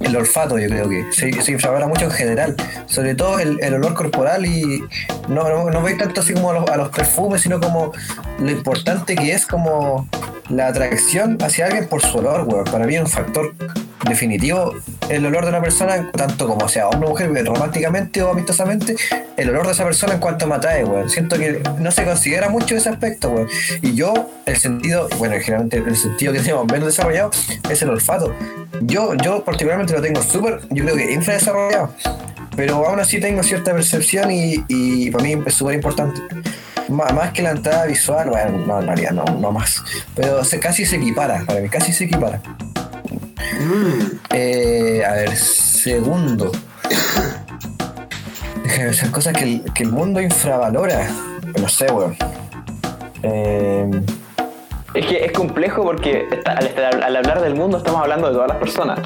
el olfato, yo creo que se, se infravalora mucho en general. Sobre todo el, el olor corporal y no, no, no voy tanto así como a los, a los perfumes, sino como lo importante que es como la atracción hacia alguien por su olor, weón. Para mí es un factor definitivo el olor de una persona, tanto como sea hombre o mujer, románticamente o amistosamente, el olor de esa persona en cuanto me atrae. Siento que no se considera mucho ese aspecto, weón. Y yo, el sentido, bueno, generalmente el sentido que tenemos menos desarrollado es el olfato. Yo, yo particularmente lo tengo súper, yo creo que infradesarrollado. Pero aún así tengo cierta percepción y, para mí es súper importante. Má- Más que la entrada visual, bueno, no, en no, no más. Pero se, casi se equipara, para mí, casi se equipara. Eh, a ver, segundo. Déjame esas cosas que el, que el mundo infravalora. No sé, weón. Eh, Es que es complejo porque al, hablar del mundo estamos hablando de todas las personas.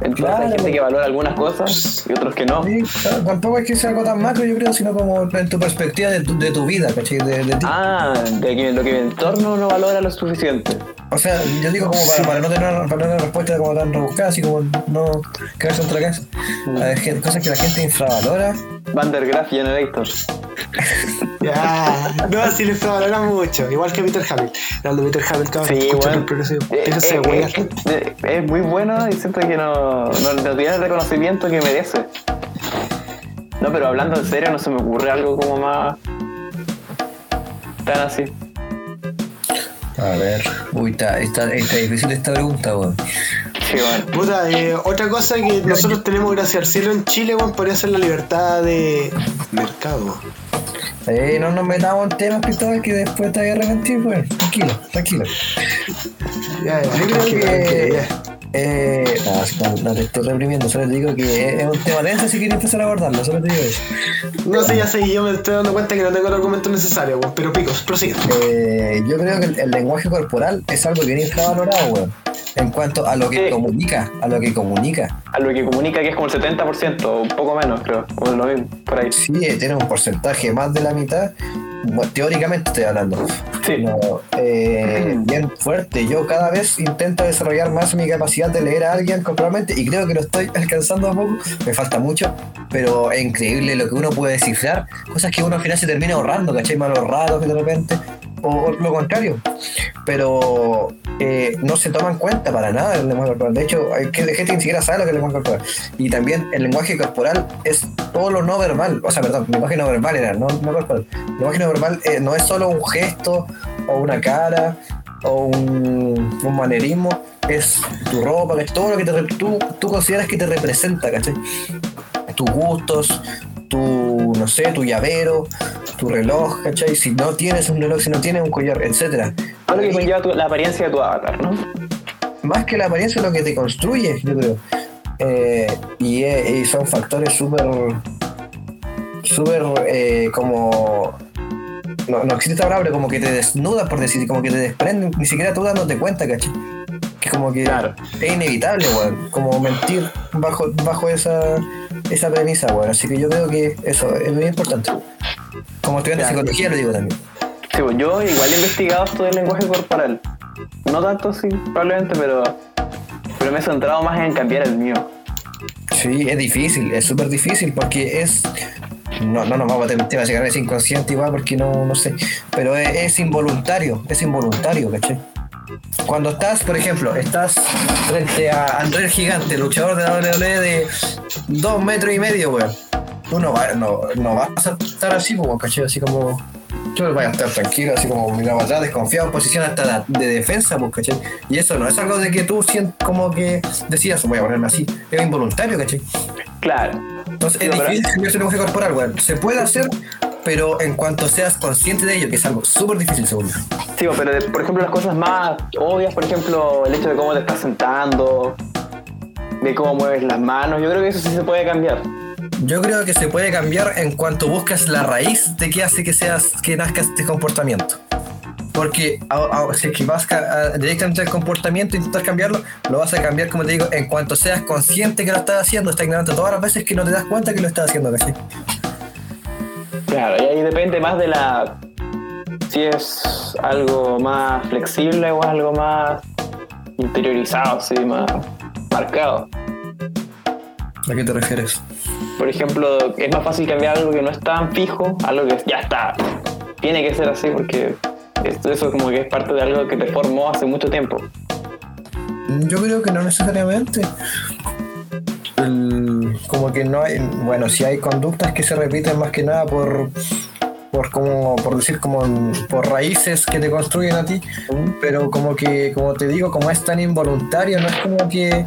Entonces Claro. hay gente que valora algunas cosas y otros que no. sí, claro, tampoco es que sea algo tan macro, yo creo, sino como en tu perspectiva de tu, de tu vida, ¿cachai? De, de ti. Ah, de que lo que mi entorno no valora lo suficiente. O sea, yo digo como para, para no tener una, para no tener una respuesta como tan rebuscada, así como no quedarse otra casa. Gen- cosas que la gente infravalora. Vandergraaf Generator. Ya, no, así le infravalora mucho. Igual que Peter Hamill. Grande Peter Hamill, cabrón. Sí, bueno. Eh, Déjese eh, eh, eh, es muy bueno y siento que no, no, no tiene el reconocimiento que merece. No, pero hablando en serio, no se me ocurre algo como más. tan así. A ver. Uy, está, está, está difícil esta pregunta, weón. Sí, bueno. Puta, eh, otra cosa que nosotros tenemos gracias al cielo en Chile, weón, podría ser la libertad de mercado. Eh, no nos metamos en temas, Cristóbal, que después te voy a arrepentir, weón. Tranquilo, tranquilo. Ya, ya, Yo creo tranquilo, tranquilo, que. ya. Eh, no, no, no te estoy reprimiendo, solo te digo que es un tema denso si quieres empezar a abordarlo, solo te digo eso. No sé, ya sé, yo me estoy dando cuenta que no tengo el argumento necesario, weón, pero picos, prosigue. Eh, yo creo que el, el lenguaje corporal es algo bien infravalorado, weón. En cuanto a lo que Sí. comunica, a lo que comunica. A lo que comunica que es como el 70%, o un poco menos, creo. O lo mismo, por ahí. Sí, eh, tiene un porcentaje más de la mitad. Bueno, teóricamente estoy hablando. Sí. No, eh, bien fuerte. Yo cada vez intento desarrollar más mi capacidad de leer a alguien corporalmente y creo que lo estoy alcanzando a poco. Me falta mucho, pero es increíble lo que uno puede descifrar. Cosas que uno al final se termina ahorrando, ¿cachai? Malos raros que de repente. O, lo contrario. Pero eh, no se toma en cuenta para nada el lenguaje corporal. De hecho, hay gente que ni siquiera sabe lo que es el lenguaje corporal. Y también el lenguaje corporal es todo lo no verbal. O sea, perdón, el lenguaje no verbal era, no, corporal. El lenguaje no verbal eh, no es solo un gesto o una cara o un, manerismo. Es tu ropa, es todo lo que te, tú, tú consideras que te representa, ¿cachai? Tus gustos, tu, no sé, tu llavero, tu reloj, ¿cachai? Si no tienes un reloj, si no tienes un collar, etcétera. Lo que conlleva tu- la apariencia de tu avatar, ¿no? más que la apariencia es lo que te construye, yo creo. Eh, y, y son factores súper, súper eh, como, no, no existe esta palabra, pero como que te desnudas, por decir, como que te desprenden, ni siquiera tú dándote cuenta, ¿cachai? Que como que Claro. es inevitable, weón, como mentir bajo, bajo esa, esa premisa, weón. Así que yo creo que eso es muy importante. Como estudiante de psicología lo digo también. Sí, pues yo igual he investigado esto del lenguaje corporal. No tanto, sí, probablemente, pero, pero me he centrado más en cambiar el mío. Sí, es difícil, es súper difícil porque es. No, no nos vamos a meter en temas de es inconsciente igual porque no, no sé. Pero es, es involuntario, es involuntario, ¿cachai? Cuando estás, por ejemplo, estás frente a André el Gigante, luchador de la WWE de dos metros y medio, weón. Tú no, va- no, no vas a estar así, como, ¿cachai? Así como. Tú vas a estar tranquilo, así como mirando atrás, desconfiado, en posición hasta de defensa, pues, ¿cachai? Y eso no es algo de que tú sientes como que decías, voy a ponerme así. Es involuntario, ¿cachai? Claro. Entonces es No, pero- difícil cambiar su lenguaje corporal, weón. Se puede hacer, pero en cuanto seas consciente de ello, que es algo súper difícil, según yo. Sí, pero de- por ejemplo, las cosas más obvias, por ejemplo, el hecho de cómo te estás sentando, de cómo mueves las manos, yo creo que eso sí se puede cambiar. Yo creo que se puede cambiar en cuanto buscas la raíz de qué hace que seas, que nazca este comportamiento. Porque a- a- si es que vas a- directamente al comportamiento e intentas cambiarlo, lo vas a cambiar, como te digo, en cuanto seas consciente que lo estás haciendo, estás ignorante todas las veces que no te das cuenta que lo estás haciendo, ¿cachai? Claro, y ahí depende más de la. si es algo más flexible o algo más interiorizado, sí, más marcado. ¿A qué te refieres? Por ejemplo, es más fácil cambiar algo que no es tan fijo, algo que ya está. Tiene que ser así porque esto- eso como que es parte de algo que te formó hace mucho tiempo. Yo creo que no necesariamente. Como que no hay, bueno, si hay conductas que se repiten más que nada por, por como, por decir como por raíces que te construyen a ti, pero como que, como te digo, como es tan involuntario, no es como que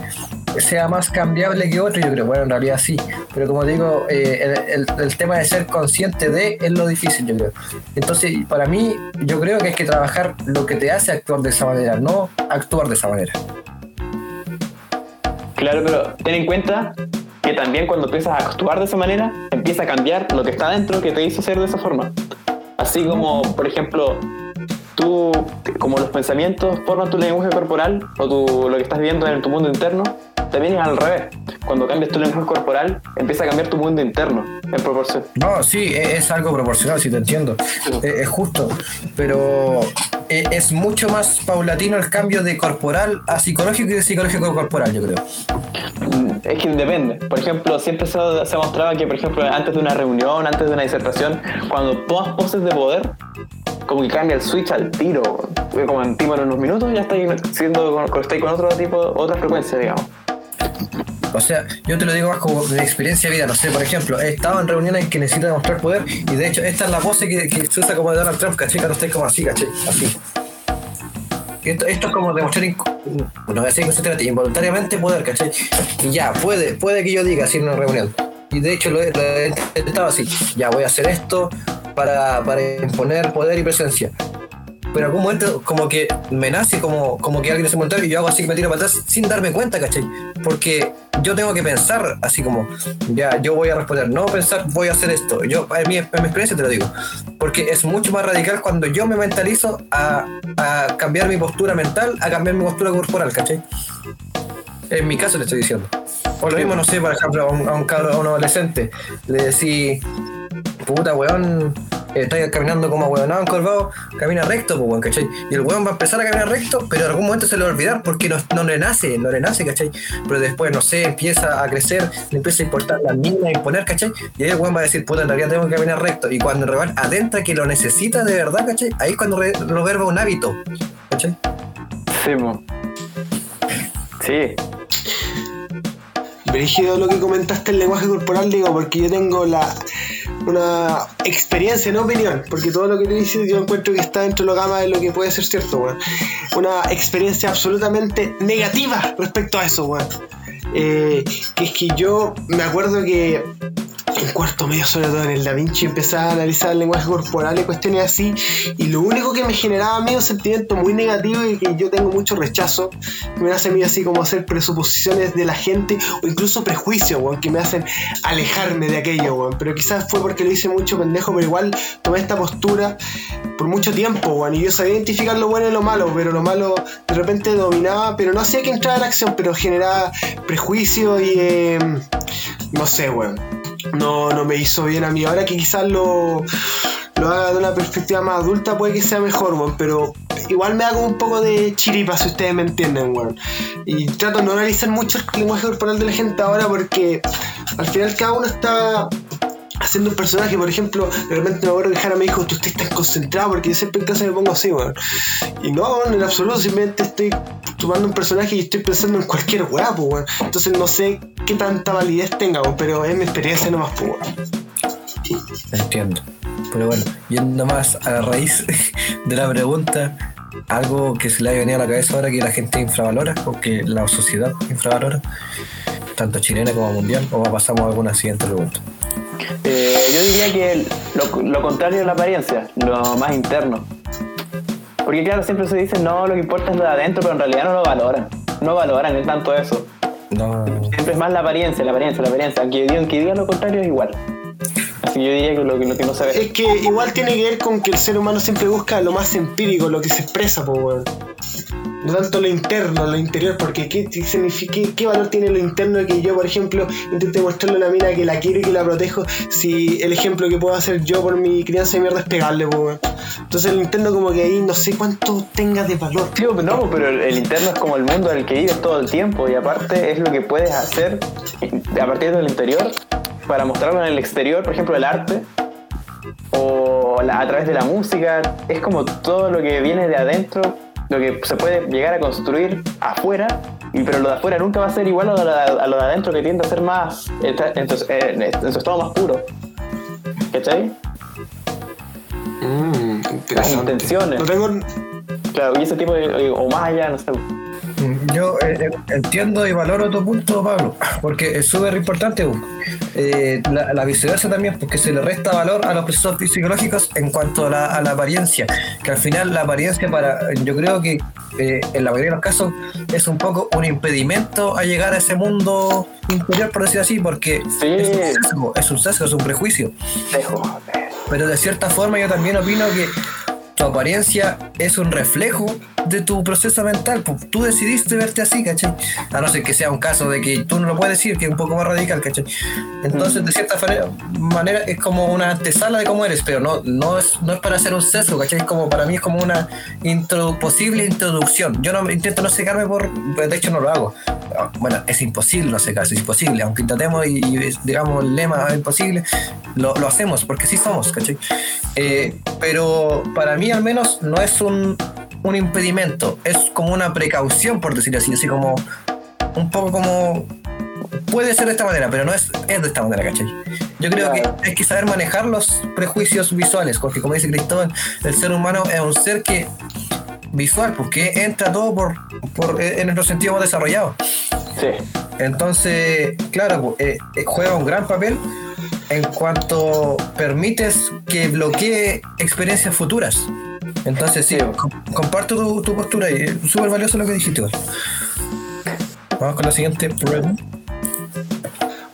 sea más cambiable que otro, yo creo, bueno, en realidad sí, pero como digo, eh, el- el tema de ser consciente de es lo difícil, yo creo. Entonces, para mí, yo creo que hay que trabajar lo que te hace actuar de esa manera, no actuar de esa manera. Claro, pero ten en cuenta que también cuando empiezas a actuar de esa manera, empieza a cambiar lo que está dentro que te hizo ser de esa forma. Así como, por ejemplo, tú, como los pensamientos forman tu lenguaje corporal o tu, lo que estás viendo en tu mundo interno, también es al revés. Cuando cambias tu lenguaje corporal, empieza a cambiar tu mundo interno en proporción. No, sí, e- es algo proporcional, sí te entiendo. E- Es justo. Pero e- es mucho más paulatino el cambio de corporal a psicológico y de psicológico a corporal, yo creo. Mm, Es que depende. Por ejemplo, siempre se, se ha mostrado que, por ejemplo, antes de una reunión, antes de una disertación, cuando tomas poses de poder, como que cambia el switch al tiro. Como en en unos minutos ya estáis siendo con, estáis con otro tipo, otra frecuencia, digamos. O sea, yo te lo digo más como de experiencia de vida. No sé, por ejemplo, he estado en reuniones que necesito demostrar poder y de hecho esta es la pose que, se usa como de Donald Trump, ¿cachai? Cuando estáis como así, ¿cachai? Así. Esto, es como demostrar, involuntariamente poder, ¿cachai? Y ya, puede, puede que yo diga así en una reunión. Y de hecho lo he, lo así. Ya voy a hacer esto para imponer poder y presencia. Pero en algún momento como que me nace como, como que alguien es involuntario y yo hago así que me tiro para atrás sin darme cuenta, ¿cachai? Porque yo tengo que pensar así como, ya, yo voy a responder, no pensar, voy a hacer esto. Yo, en mi, en mi experiencia te lo digo. Porque es mucho más radical cuando yo me mentalizo a, a cambiar mi postura mental, a cambiar mi postura corporal, ¿cachai? En mi caso le estoy diciendo. O lo mismo, no sé, por ejemplo, a un, a un cabro, a un adolescente, le decís, puta weón, estás caminando como weonado encorvado, camina recto, pues ¿cachai? Y el weón va a empezar a caminar recto, pero en algún momento se le va a olvidar porque no, no le nace, no le nace, ¿cachai? Pero después, no sé, empieza a crecer, le empieza a importar la mina, a imponer, ¿cachai? Y ahí el weón va a decir, puta, en realidad tengo que caminar recto. Y cuando el adentra que lo necesita de verdad, ¿cachai? Ahí es cuando lo verba un hábito, ¿cachai? Sí. Sí. Brígido lo que comentaste el lenguaje corporal, digo, porque yo tengo la una experiencia, no opinión, porque todo lo que te dices yo encuentro que está dentro de la gama de lo que puede ser cierto, weón. Una experiencia absolutamente negativa respecto a eso, weón. Eh, que es que yo me acuerdo que en cuarto medio, sobre todo en el Da Vinci, empecé a analizar el lenguaje corporal y cuestiones así, y lo único que me generaba un sentimiento muy negativo y que yo tengo mucho rechazo, me hace a mí así como hacer presuposiciones de la gente o incluso prejuicios, weón, que me hacen alejarme de aquello, weón. Pero quizás fue porque lo hice mucho pendejo, pero igual tomé esta postura por mucho tiempo, weón, y yo sabía identificar lo bueno y lo malo, pero lo malo de repente dominaba, pero no hacía que entrara en acción, pero generaba prejuicio y eh, no sé, weón. No, no me hizo bien a mí. Ahora que quizás lo, lo haga de una perspectiva más adulta, puede que sea mejor, weón. Pero igual me hago un poco de chiripa, si ustedes me entienden, weón. Y trato de no analizar mucho el lenguaje corporal de la gente ahora porque al final cada uno está haciendo un personaje, por ejemplo, de repente me acuerdo que Jara me dijo, tú estás concentrado porque yo siempre en casa me pongo así, weón. Y no, en absoluto, simplemente estoy tomando un personaje y estoy pensando en cualquier pues, weón. Entonces no sé qué tanta validez tenga, weón, pero es mi experiencia nomás, weón. Entiendo. Pero bueno, yendo más a la raíz de la pregunta, algo que se le ha venido a la cabeza ahora que la gente infravalora o que la sociedad infravalora, tanto chilena como mundial, o pasamos a alguna siguiente pregunta. Eh, yo diría que lo, lo contrario de la apariencia, lo más interno. Porque claro, siempre se dice, no, lo que importa es lo de adentro, pero en realidad no lo valoran. No valoran es tanto eso. No, Siempre es más la apariencia, la apariencia, la apariencia. Aunque digan que digan lo contrario es igual. Así que yo diría que lo, que lo que no se ve. Es que igual tiene que ver con que el ser humano siempre busca lo más empírico, lo que se expresa, pues, weón. No tanto lo interno, lo interior, porque ¿qué, significa, qué, qué valor tiene lo interno que yo, por ejemplo, intente mostrarle a una mina que la quiero y que la protejo si el ejemplo que puedo hacer yo por mi crianza de mierda es pegarle, pues, weón. Entonces el interno como que ahí no sé cuánto tenga de valor. Sí, no, pero el, el interno es como el mundo en el que vives todo el tiempo y aparte es lo que puedes hacer a partir del interior para mostrarlo en el exterior, por ejemplo, el arte o la- a través de la música. Es como todo lo que viene de adentro, lo que se puede llegar a construir afuera, y, pero lo de afuera nunca va a ser igual a lo de, a lo de adentro que tiende a ser más, está- en su, en- en su estado más puro. ¿Cachai? Mmm, Las intenciones. No tengo, Claro, y ese tipo de, o más allá, no sé. Yo eh, eh, entiendo y valoro tu punto, Pablo, porque es súper importante eh, la, la viceversa también, porque se le resta valor a los procesos psicológicos en cuanto a la, a la apariencia, que al final la apariencia para, yo creo que eh, en la mayoría de los casos es un poco un impedimento a llegar a ese mundo interior, por decir así, porque Sí. es un sesgo, es un sesgo, es un prejuicio. Pero de cierta forma yo también opino que tu apariencia es un reflejo de tu proceso mental. pues, Tú decidiste verte así, ¿cachai? A no ser que sea un caso de que tú no lo puedes decir, que es un poco más radical, ¿cachai? Entonces, de cierta manera, es como una antesala de cómo eres, pero no, no, es, no es para hacer un sesgo, ¿cachai? Es como, para mí es como una posible introducción. Yo no intento no secarme por... De hecho, no lo hago. Ah, Bueno, es imposible no secarse, es imposible. Aunque intentemos y, y, digamos el lema es imposible, lo, lo hacemos porque sí somos, ¿cachai? Eh, pero para mí al menos no es un, un impedimento, es como una precaución, por decir así, así como un poco como puede ser de esta manera, pero no es, es de esta manera, ¿cachai? Yo creo Claro. que hay que saber manejar los prejuicios visuales, porque como dice Cristóbal, el ser humano es un ser que visual, porque entra todo por, por eh, en nuestro sentido más desarrollado. Sí. Entonces, claro, eh, eh, juega un gran papel en cuanto permites que bloquee experiencias futuras. Entonces, sí, com- comparto tu, tu postura y es súper valioso lo que dijiste. Vamos con la siguiente pregunta.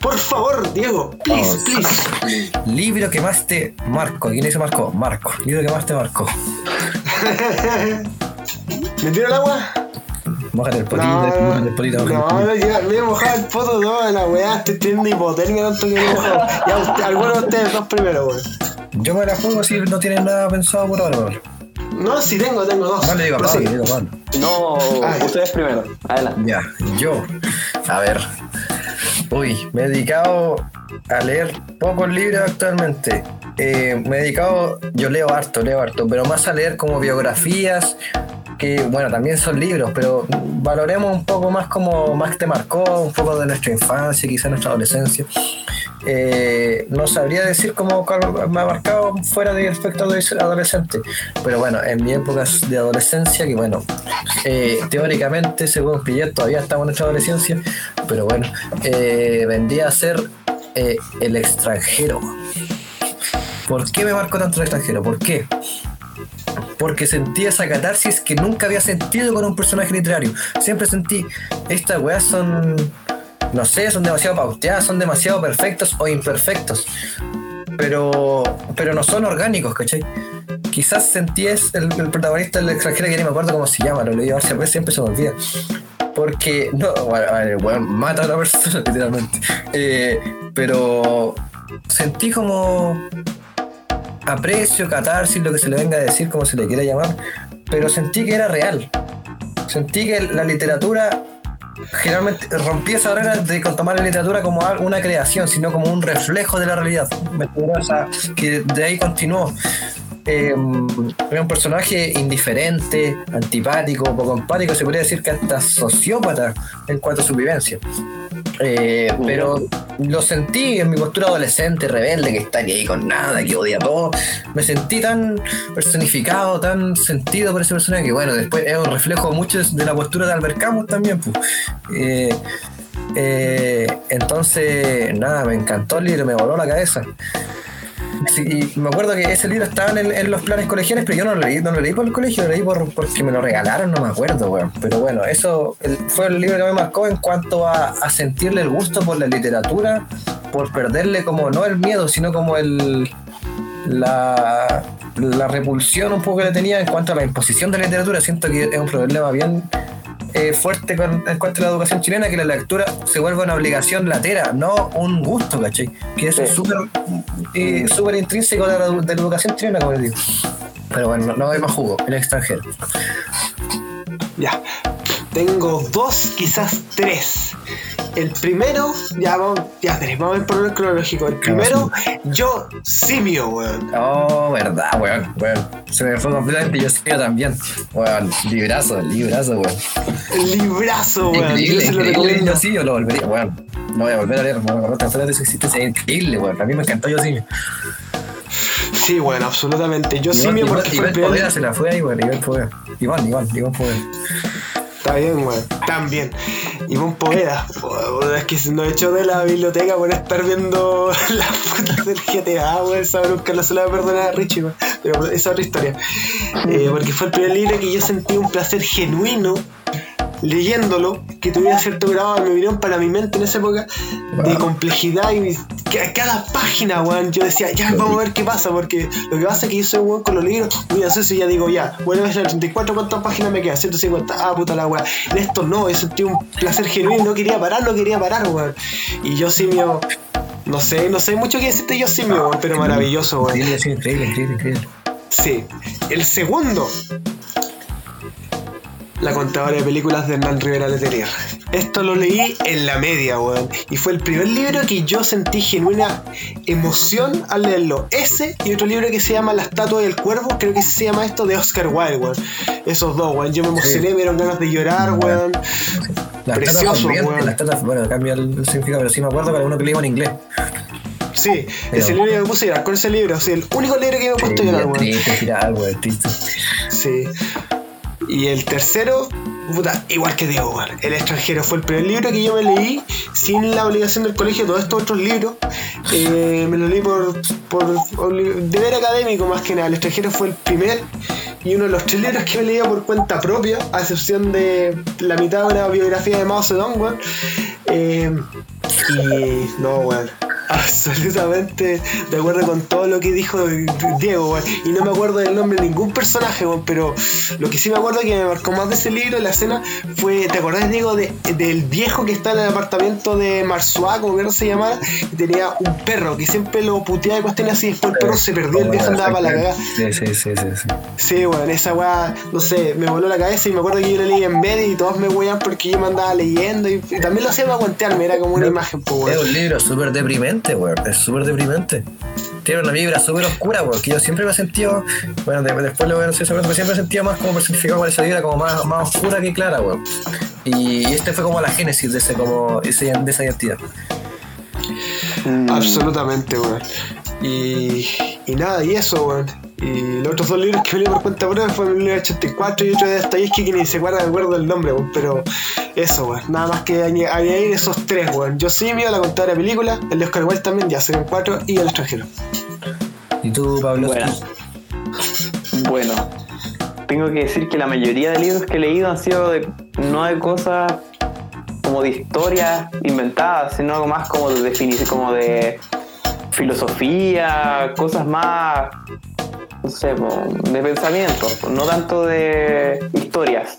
por favor, Diego, please, Vamos. please. Libro que más te marcó. ¿Quién dice marcó? Marco. Libro que más te marcó. ¿Me tiro el agua? Mójate el potito, No, mójate el potito. no, el no, ya me he mojado el poto todo de la weá, estoy teniendo hipotermia tanto que me he mojado. Ya, usted- alguno de ustedes dos primero, weón. Yo me la juego si no tienes nada pensado por ahora, Pablo. No, si tengo, tengo dos. Vale, digo sí. digo. No, Ay. ustedes primero. Adelante. Ya, yo. A ver. Uy, me he dedicado a leer pocos libros actualmente. Eh, me he dedicado, yo leo harto, leo harto, pero más a leer como biografías, que bueno, también son libros, pero valoremos un poco más como más te marcó, un poco de nuestra infancia, quizá nuestra adolescencia. Eh, no sabría decir cómo me ha marcado fuera del aspecto adolescente, pero bueno, en mi época de adolescencia, que bueno, eh, teóricamente, según Pillet, todavía estamos en nuestra adolescencia, pero bueno, eh, vendría a ser eh, el extranjero. ¿Por qué me marcó tanto el extranjero? ¿Por qué? Porque sentí esa catarsis que nunca había sentido con un personaje literario. Siempre sentí, estas weas son, no sé, son demasiado pauteadas, son demasiado perfectos o imperfectos. Pero, pero no son orgánicos, ¿cachai? Quizás sentí es el, protagonista del extranjero que ni me acuerdo cómo se llama, lo leí varias veces, siempre se me olvida. Porque, no, bueno, weón mata a la persona, literalmente. Eh, pero sentí como aprecio, catarsis, lo que se le venga a decir, como se le quiera llamar, pero sentí que era real. Sentí que la literatura generalmente rompí esa barrera de tomar la literatura como una creación, sino como un reflejo de la realidad. Que de ahí continuó. Eh, era un personaje indiferente, antipático, poco empático, se podría decir que hasta sociópata en cuanto a su vivencia. Eh, pero lo sentí en mi postura adolescente, rebelde, que está ni ahí con nada, que odia todo. Me sentí tan personificado, tan sentido por ese personaje, que bueno, después es un reflejo mucho de la postura de Albert Camus también. pues. Eh, eh, entonces, nada, me encantó el libro, me voló la cabeza. Sí, me acuerdo que ese libro estaba en, en los planes colegiales, pero yo no lo leí, no lo leí por el colegio, lo leí por, porque me lo regalaron, no me acuerdo, weón. Pero bueno, eso el- fue el libro que me marcó en cuanto a, sentirle el gusto por la literatura, por perderle como, no el miedo, sino como el la repulsión un poco que le tenía en cuanto a la imposición de la literatura. Siento que es un problema bien eh, fuerte con, en cuanto a la educación chilena, que la lectura se vuelve una obligación latera, no un gusto, ¿cachai? Que eso es súper eh, súper intrínseco de la, de la educación chilena, como les digo. Pero bueno, no, no hay más jugo, el extranjero. Ya. Tengo dos, quizás tres. El primero, ya vamos, ya tenés, vamos a ver por orden cronológico. El primero, yo simio, weón. Oh, verdad, weón, weón. Se me fue completamente, yo yo también. Weón, librazo, librazo, weón. El librazo, weón. Increíble, yo se lo increíble, yo volvería, weón. No voy a volver a leer, no voy a volver a pensar de su existencia, es increíble, weón. A mí me encantó yo sí. Sí, bueno, absolutamente. Yo Iván, simio Iván, porque fue Iván el primer Poveda se la fue ahí, weón, Iván Poveda. Iván, Iván, Iván Poveda. Bien, weón. También. Iván Poveda. Weón, Es que nos echó de la biblioteca por estar viendo las fotos del GTA, weón. Esa nunca la va perdonar a Richie. Pero esa es otra historia. Eh, porque fue el primer libro que yo sentí un placer genuino leyéndolo, que tuviera cierto grado, en mi opinión, para mi mente en esa época, de complejidad y que a cada página, weón, yo decía, ya vamos a ver qué pasa, porque lo que pasa es que yo soy weón con los libros, muy ansioso y ya digo, ya, bueno, es el 34, ¿cuántas páginas me quedan? 150, ah, puta la weá. En esto no, yo sentí un placer genuino, no quería parar, no quería parar, weón. Y yo simio, no sé, no sé mucho qué decirte yo simio, weón, pero maravilloso, weón. Sí, increíble, increíble, increíble. Sí. El segundo. La contadora de películas de Hernán Rivera Letelier. Esto lo leí en la media, weón. Y fue el primer libro que yo sentí genuina emoción al leerlo. Ese y otro libro que se llama La estatua del cuervo, creo que se llama esto de Oscar Wilde, weón. Esos dos, weón. Yo me emocioné, me dieron ganas de llorar, weón. Las Precioso, weón. las tatas, bueno, cambia el, significado, pero sí me acuerdo que alguno que leímos en inglés. Sí, Pero- ese libro que me puse a llorar, con ese libro, sí, el único libro que me he puesto a llorar, weón. Triste, weón, triste. Sí. Y el tercero, puta, igual que Diego. El extranjero fue el primer libro que yo me leí sin la obligación del colegio. Todos estos otros libros eh, me los leí por, por deber académico más que nada. El extranjero fue el primer y uno de los tres libros que me leía por cuenta propia, a excepción de la mitad de una biografía de Mao Zedong, weón. Eh, y no, weón. Absolutamente de acuerdo con todo lo que dijo Diego, weón. Y no me acuerdo del nombre de ningún personaje, weón. Pero lo que sí me acuerdo que me marcó más de ese libro, la escena, fue, ¿te acordás, Diego, de- del viejo que está en el apartamento de Marzois, como que no se llamaba? Y tenía un perro que siempre lo puteaba y cuestiones así. Después el perro se perdió, el viejo andaba para la cagada. Sí, sí, sí, sí. sí. Sí, weón, esa weá, no sé, me voló la cabeza y me acuerdo que yo lo leí en medio y todos me weían porque yo me andaba leyendo y, y también lo hacía para aguantearme, era como una imagen, pues, Es un libro súper deprimente, weón. Es súper deprimente. Tiene una vibra súper oscura, weón. Que yo siempre me he sentido. Bueno, de- después lo voy a decir seguramente, pero siempre me he sentido más como personificado por esa vibra, como más, más oscura que clara, weón. Y este fue como la génesis de, ese, como, ese, de esa identidad. Absolutamente, weón. Y, y nada, y eso, weón. Y los otros dos libros que me leí por cuenta propia fueron el libro de 84 y otro de Dostoyevsky que ni se acuerda, me acuerdo el nombre, weón. Pero eso, weón. Nada más que añ- añadir esos tres, weón. Yo Simio, la contadora de película, el de Oscar Wilde también, ya serían cuatro, y el extranjero. ¿Y tú, Pablo? Bueno. Bueno, tengo que decir que la mayoría de libros que he leído han sido de, no de cosas como de historias inventadas, sino más como de definición, como de filosofía, cosas más, no sé, de pensamiento, no tanto de historias.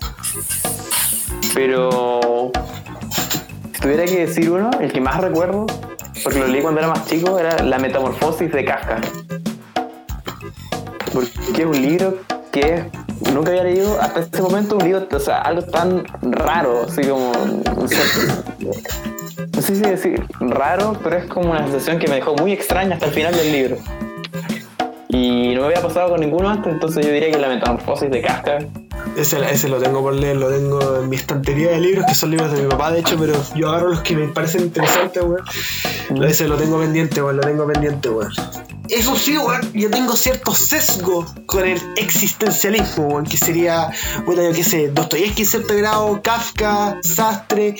Pero si tuviera que decir uno, el que más recuerdo, porque lo leí cuando era más chico, era La Metamorfosis de Kafka porque es un libro que nunca había leído hasta ese momento un libro, o sea, algo tan raro, así como. No sé, no sé si decir raro, pero es como una sensación que me dejó muy extraña hasta el final del libro. Y no me había pasado con ninguno antes, entonces yo diría que la metamorfosis de Kafka Ese, ese lo tengo por leer, lo tengo en mi estantería de libros, que son libros de mi papá, de hecho, pero yo agarro los que me parecen interesantes, weón. Ese lo tengo pendiente, weón, lo tengo pendiente, weón. Eso sí, weón, yo tengo cierto sesgo con el existencialismo, weón, que sería, bueno, yo qué sé, Dostoyevsky en cierto grado, Kafka, Sastre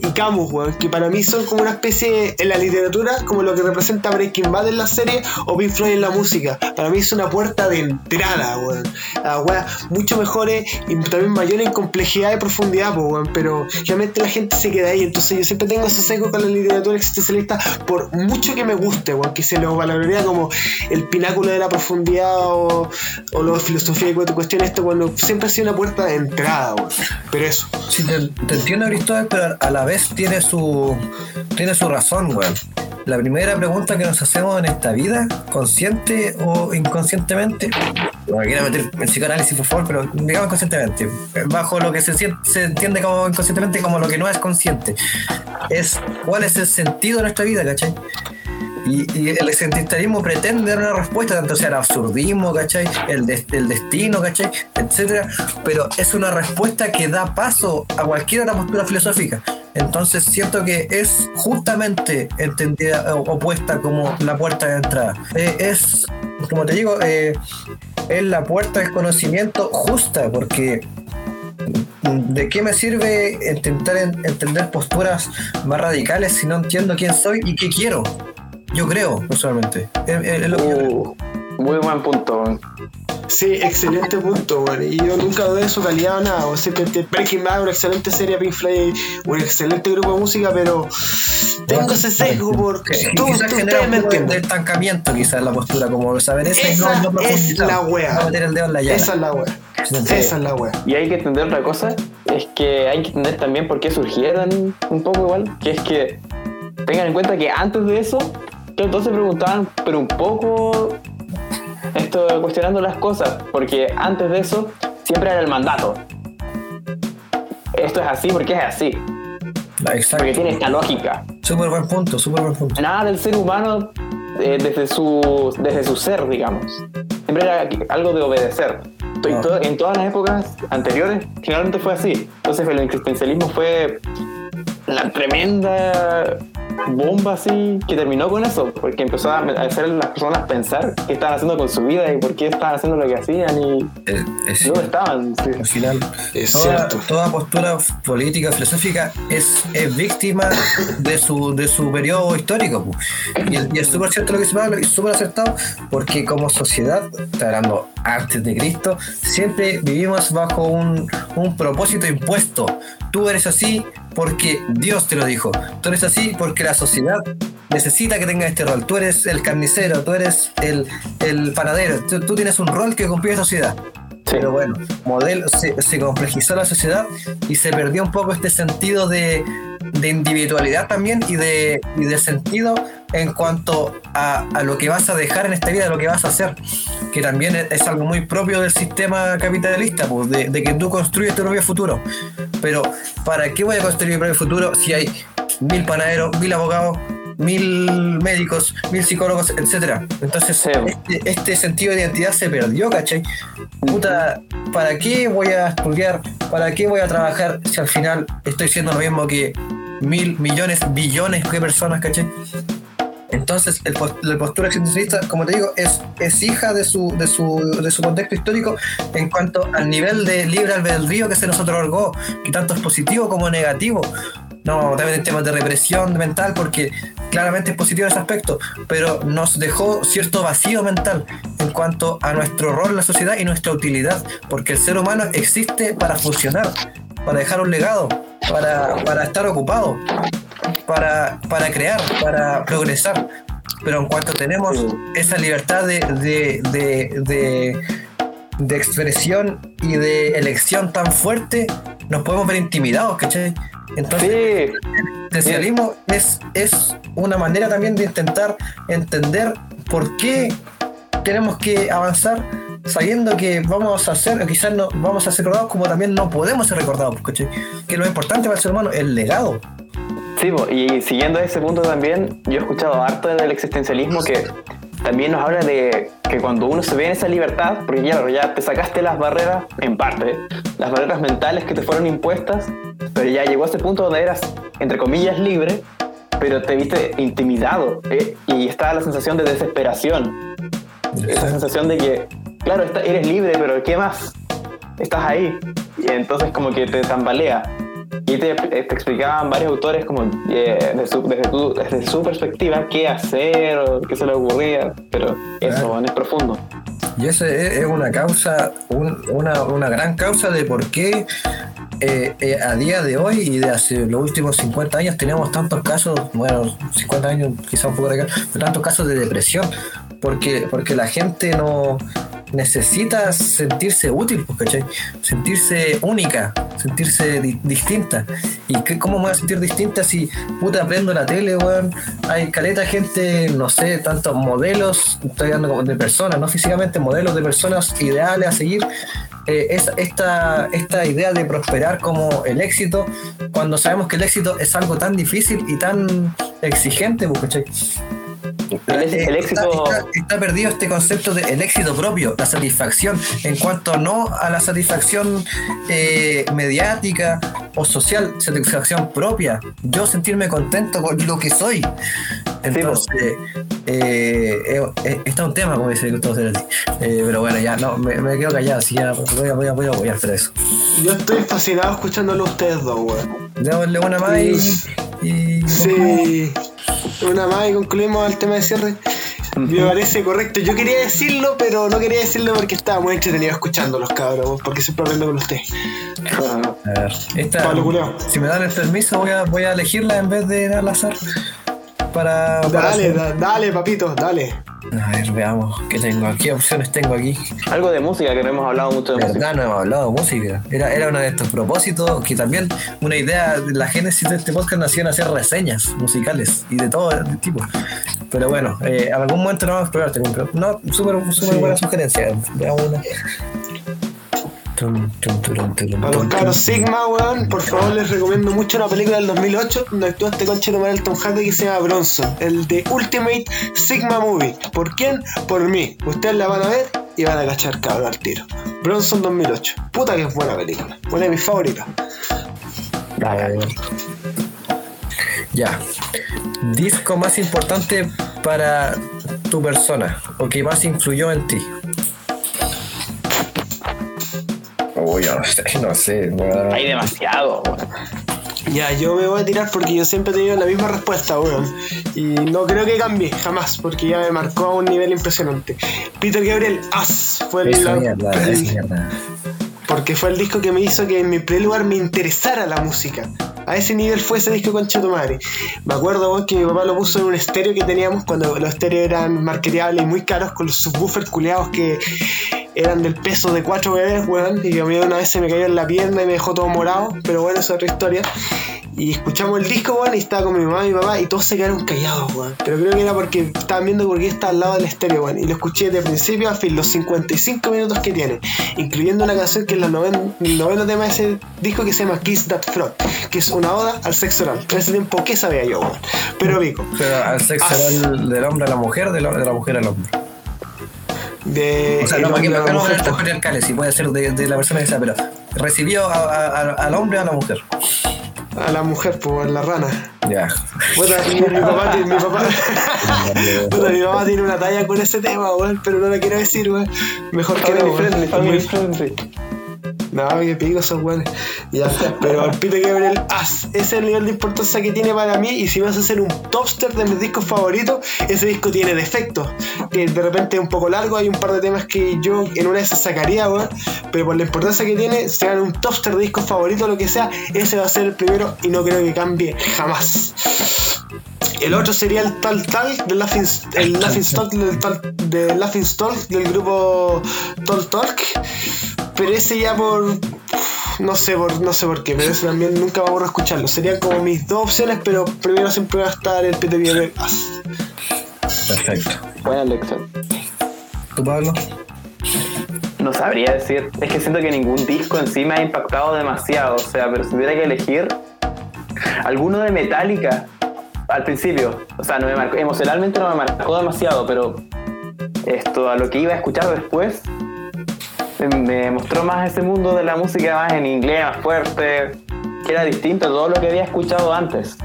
y Camus, weón, que para mí son como una especie en la literatura, como lo que representa Breaking Bad en la serie o Pink Floyd en la música. Para mí es una puerta de entrada, weón. A weas mucho mejores y también mayores en complejidad y profundidad, pues, weón, pero realmente la gente se queda ahí, entonces yo siempre tengo ese sesgo con la literatura existencialista por mucho que me guste, weón, que se lo valoraría como el pináculo de la profundidad o, o de filosofía y cuestión esto cuando siempre ha sido una puerta de entrada. Pero eso. Sí, te, entiendo, Cristóbal, pero a la vez tiene su, tiene su razón, weón. La primera pregunta que nos hacemos en esta vida, consciente o inconscientemente, no me quiero meter en psicoanálisis, por favor, pero digamos conscientemente, bajo lo que se, se entiende como inconscientemente como lo que no es consciente, es cuál es el sentido de nuestra vida, ¿cachai? Y, el existencialismo pretende dar una respuesta, tanto sea el absurdismo, ¿cachai? El, des- el destino, ¿cachai? Etcétera. Pero es una respuesta que da paso a cualquier otra postura filosófica. Entonces siento que es justamente entendida o opuesta como la puerta de entrada. Eh, es, como te digo, eh, es la puerta del conocimiento justa, porque ¿De qué me sirve intentar en- entender posturas más radicales si no entiendo quién soy y qué quiero? Yo creo, personalmente. Es, es- es lo que yo creo. Uh, muy buen punto. weón. Sí, excelente punto, weón. Y yo nunca dudé de su calidad o nada. O sea, que te- Breaking Bad, una excelente serie, Pink Floyd, un excelente grupo de música, pero tengo ese sesgo por. Que- que Tú, quizás tú- genera ustedes un me poco de, de entienden. estancamiento, quizás la postura, como saber eso y no, Esa no es la wea. no meter el dedo en la llaga. Esa es la wea. Sí. Esa es la wea. Y hay que entender otra cosa, es que hay que entender también por qué surgieron un poco igual, que es que tengan en cuenta que antes de eso, se preguntaban, pero un poco esto cuestionando las cosas, porque antes de eso siempre era el mandato. Esto es así porque es así, Exacto. porque tiene esta lógica. Súper buen punto, súper buen punto. Nada del ser humano eh, desde, su, desde su ser, digamos. Siempre era algo de obedecer. Ah. en todas las épocas anteriores, generalmente fue así. Entonces el existencialismo fue la tremenda bomba así que terminó con eso, porque empezó a hacer a las personas pensar qué estaban haciendo con su vida y por qué estaban haciendo lo que hacían y Eh, es- dónde estaban. sí. al final, Es toda, cierto. toda postura política, filosófica es, es víctima de su, de su periodo histórico. Y, es súper cierto lo que se habla y súper acertado, porque como sociedad, está hablando antes de Cristo, siempre vivimos bajo un, un propósito impuesto. Tú eres así porque Dios te lo dijo. Tú eres así porque la sociedad necesita que tengas este rol. Tú eres el carnicero, tú eres el, el panadero. Tú, tú tienes un rol que cumplir la sociedad. Pero bueno, modelo, se, se complejizó la sociedad y se perdió un poco este sentido de, de individualidad también y de, y de sentido en cuanto a, a lo que vas a dejar en esta vida, lo que vas a hacer, que también es, es algo muy propio del sistema capitalista, pues, de, de que tú construyes tu propio futuro. Pero, ¿para qué voy a construir mi propio futuro si hay mil panaderos, mil abogados, mil médicos, mil psicólogos, etcétera? Entonces, Sí. este, este sentido de identidad se perdió, ¿cachai? Puta, ¿para qué voy a estudiar? ¿Para qué voy a trabajar si al final estoy siendo lo mismo que mil, millones, billones de personas, ¿cachai? Entonces, el la postura existencialista, como te digo, es, es hija de su, de, su, de su contexto histórico en cuanto al nivel de libre albedrío que se nos otorgó, que tanto es positivo como negativo. No, también en temas de represión mental, porque claramente es positivo ese aspecto, pero nos dejó cierto vacío mental en cuanto a nuestro rol en la sociedad y nuestra utilidad, porque el ser humano existe para funcionar, para dejar un legado, para, para estar ocupado, para, para crear, para progresar. Pero en cuanto tenemos esa libertad de, de, de, de, de expresión y de elección tan fuerte, nos podemos ver intimidados, ¿cachai? Entonces, Sí, el existencialismo es, es una manera también de intentar entender por qué tenemos que avanzar sabiendo que vamos a ser, quizás no vamos a ser recordados como también no podemos ser recordados, ¿cachai? Que lo importante para el ser humano es el legado. Y siguiendo ese punto también, yo he escuchado harto del existencialismo que también nos habla de que cuando uno se ve en esa libertad, porque ya, te sacaste las barreras, en parte, las barreras mentales que te fueron impuestas, pero ya llegó a ese punto donde eras, entre comillas, libre, pero te viste intimidado ¿eh? y estaba la sensación de desesperación. Esa sensación de que, claro, eres libre, pero ¿qué más? Estás ahí. Y entonces como que te tambalea. Y te, te explicaban varios autores como eh, de su- desde, tu- desde su perspectiva qué hacer o qué se le ocurría. Pero eso, es profundo. Y esa es es una causa, un- una, una gran causa de por qué eh, eh, a día de hoy y de hace los últimos 50 años tenemos tantos casos, bueno, 50 años quizá un poco de acá, pero tantos casos de depresión, porque, porque la gente no necesita sentirse útil, pues, ¿cachai? Sentirse única, sentirse di- distinta. ¿Y qué, cómo me voy a sentir distinta si puta prendo la tele, weón? Hay caleta gente, no sé, tantos modelos, estoy hablando de personas, no físicamente, modelos de personas ideales a seguir. Eh, es- esta, esta idea de prosperar como el éxito, cuando sabemos que el éxito es algo tan difícil y tan exigente, pues, ¿cachai? El, el Está- éxito... Está, está perdido este concepto de el éxito propio, la satisfacción, en cuanto no a la satisfacción eh, mediática o social, satisfacción propia. Yo sentirme contento con lo que soy. Entonces, eh, eh, eh, está un tema, como dice Gustavo Cerati. Eh, pero bueno, ya no, me, me quedo callado, así ya voy a, voy a, voy a apoyar por eso. Yo estoy fascinado escuchándolo a ustedes dos, weón. Démosle una más y. y- Sí. Una más y concluimos el tema de cierre. Me parece correcto. Yo quería decirlo, pero no quería decirlo porque estaba muy entretenido escuchándolos, cabros. Porque siempre aprendo con ustedes. A ver, esta, Pablo si me dan el permiso, voy a, voy a elegirla en vez de al azar. Para, para Dale, da- dale, papito, dale. A ver, veamos qué tengo. ¿Qué opciones tengo aquí? Algo de música, que no hemos hablado mucho de De música. verdad, no hemos hablado de música. Era, era uno de estos propósitos que también una idea, la génesis de este podcast nació en hacer reseñas musicales y de todo tipo. Pero bueno, eh, a algún momento lo vamos a explorar no, súper súper Sí. buena sugerencia. Veamos una. Tum, tum, A los tum. Sigma, weón, por favor les recomiendo mucho una película del 2008 donde actúa este conche de el Tom Hardy que se llama Bronson, el de Ultimate Sigma Movie. ¿Por quién? Por mí. Ustedes la van a ver y van a cachar cabrón al tiro. Bronson 2008. Puta que es buena película. Una de mis favoritas. Eh, Ya. Disco más importante para tu persona o que más influyó en ti. Uy, no sé, no sé. Hay demasiado. weón. Ya, yo me voy a tirar porque yo siempre he tenido la misma respuesta, weón. Y no creo que cambie, jamás, porque ya me marcó a un nivel impresionante. Peter Gabriel, As, fue el, mierda, porque fue el disco que me hizo que en mi primer lugar me interesara la música. A ese nivel fue ese disco con tu madre. Me acuerdo weón, que mi papá lo puso en un estéreo que teníamos cuando los estéreos eran marketeables y muy caros con los subwoofers culeados que eran del peso de cuatro bebés, weón. Y a mí una vez se me cayó en la pierna y me dejó todo morado, pero bueno, esa es otra historia. Y escuchamos el disco, weón, y estaba con mi mamá y mi papá y todos se quedaron callados, weón. Pero creo que era porque estaban viendo porque estaba al lado del estéreo, weón. Y lo escuché de principio a fin, los 55 minutos que tiene, incluyendo una canción que es la noven, el noveno tema de ese disco que se llama Kiss That Frog, que es una oda al sexo oral. En ese tiempo, ¿qué sabía yo, weón? Pero Vico. Pero al sexo As. oral del hombre a la mujer, de la, de la mujer al hombre. De. O sea, no, porque hombre a la acá no po. patriarcales, sí puede ser de, de la persona que sea, pero recibió a- a- a- al hombre o a la mujer. A la mujer, pues, la rana. Ya. Puta, mi, mi papá, tiene- mi papá, puta, mi papá tiene una talla con ese tema, weón, pero no la quiero decir, weón. Mejor que no, friendly, family friendly. No, que pico esos weones. Ya, pero el Peter Gabriel As, ese es el nivel de importancia que tiene para mí. Y si vas a hacer un topster de mis discos favoritos, ese disco tiene defectos. Que de repente es un poco largo, hay un par de temas que yo en una de esas sacaría, weón. Pero por la importancia que tiene, hagan un topster de discos favoritos, lo que sea, ese va a ser el primero y no creo que cambie jamás. El otro sería el Tal Tal de Laughing, el Laughing Stock del, Tal- de Laughing del grupo Tol Talk. Pero ese ya por. No sé por, no sé por qué, pero ese también nunca vamos a escucharlo. Serían como mis dos opciones, pero primero siempre va a estar el Peter Gabriel As. Perfecto. Buena elección. ¿Tú, Pablo? No sabría decir. Es que siento que ningún disco en sí me ha impactado demasiado. O sea, pero si tuviera que elegir alguno de Metallica al principio. O sea, no me marcó, emocionalmente no me marcó demasiado, pero esto a lo que iba a escuchar después me- me mostró más ese mundo de la música más en inglés, más fuerte, que era distinto a todo lo que había escuchado antes.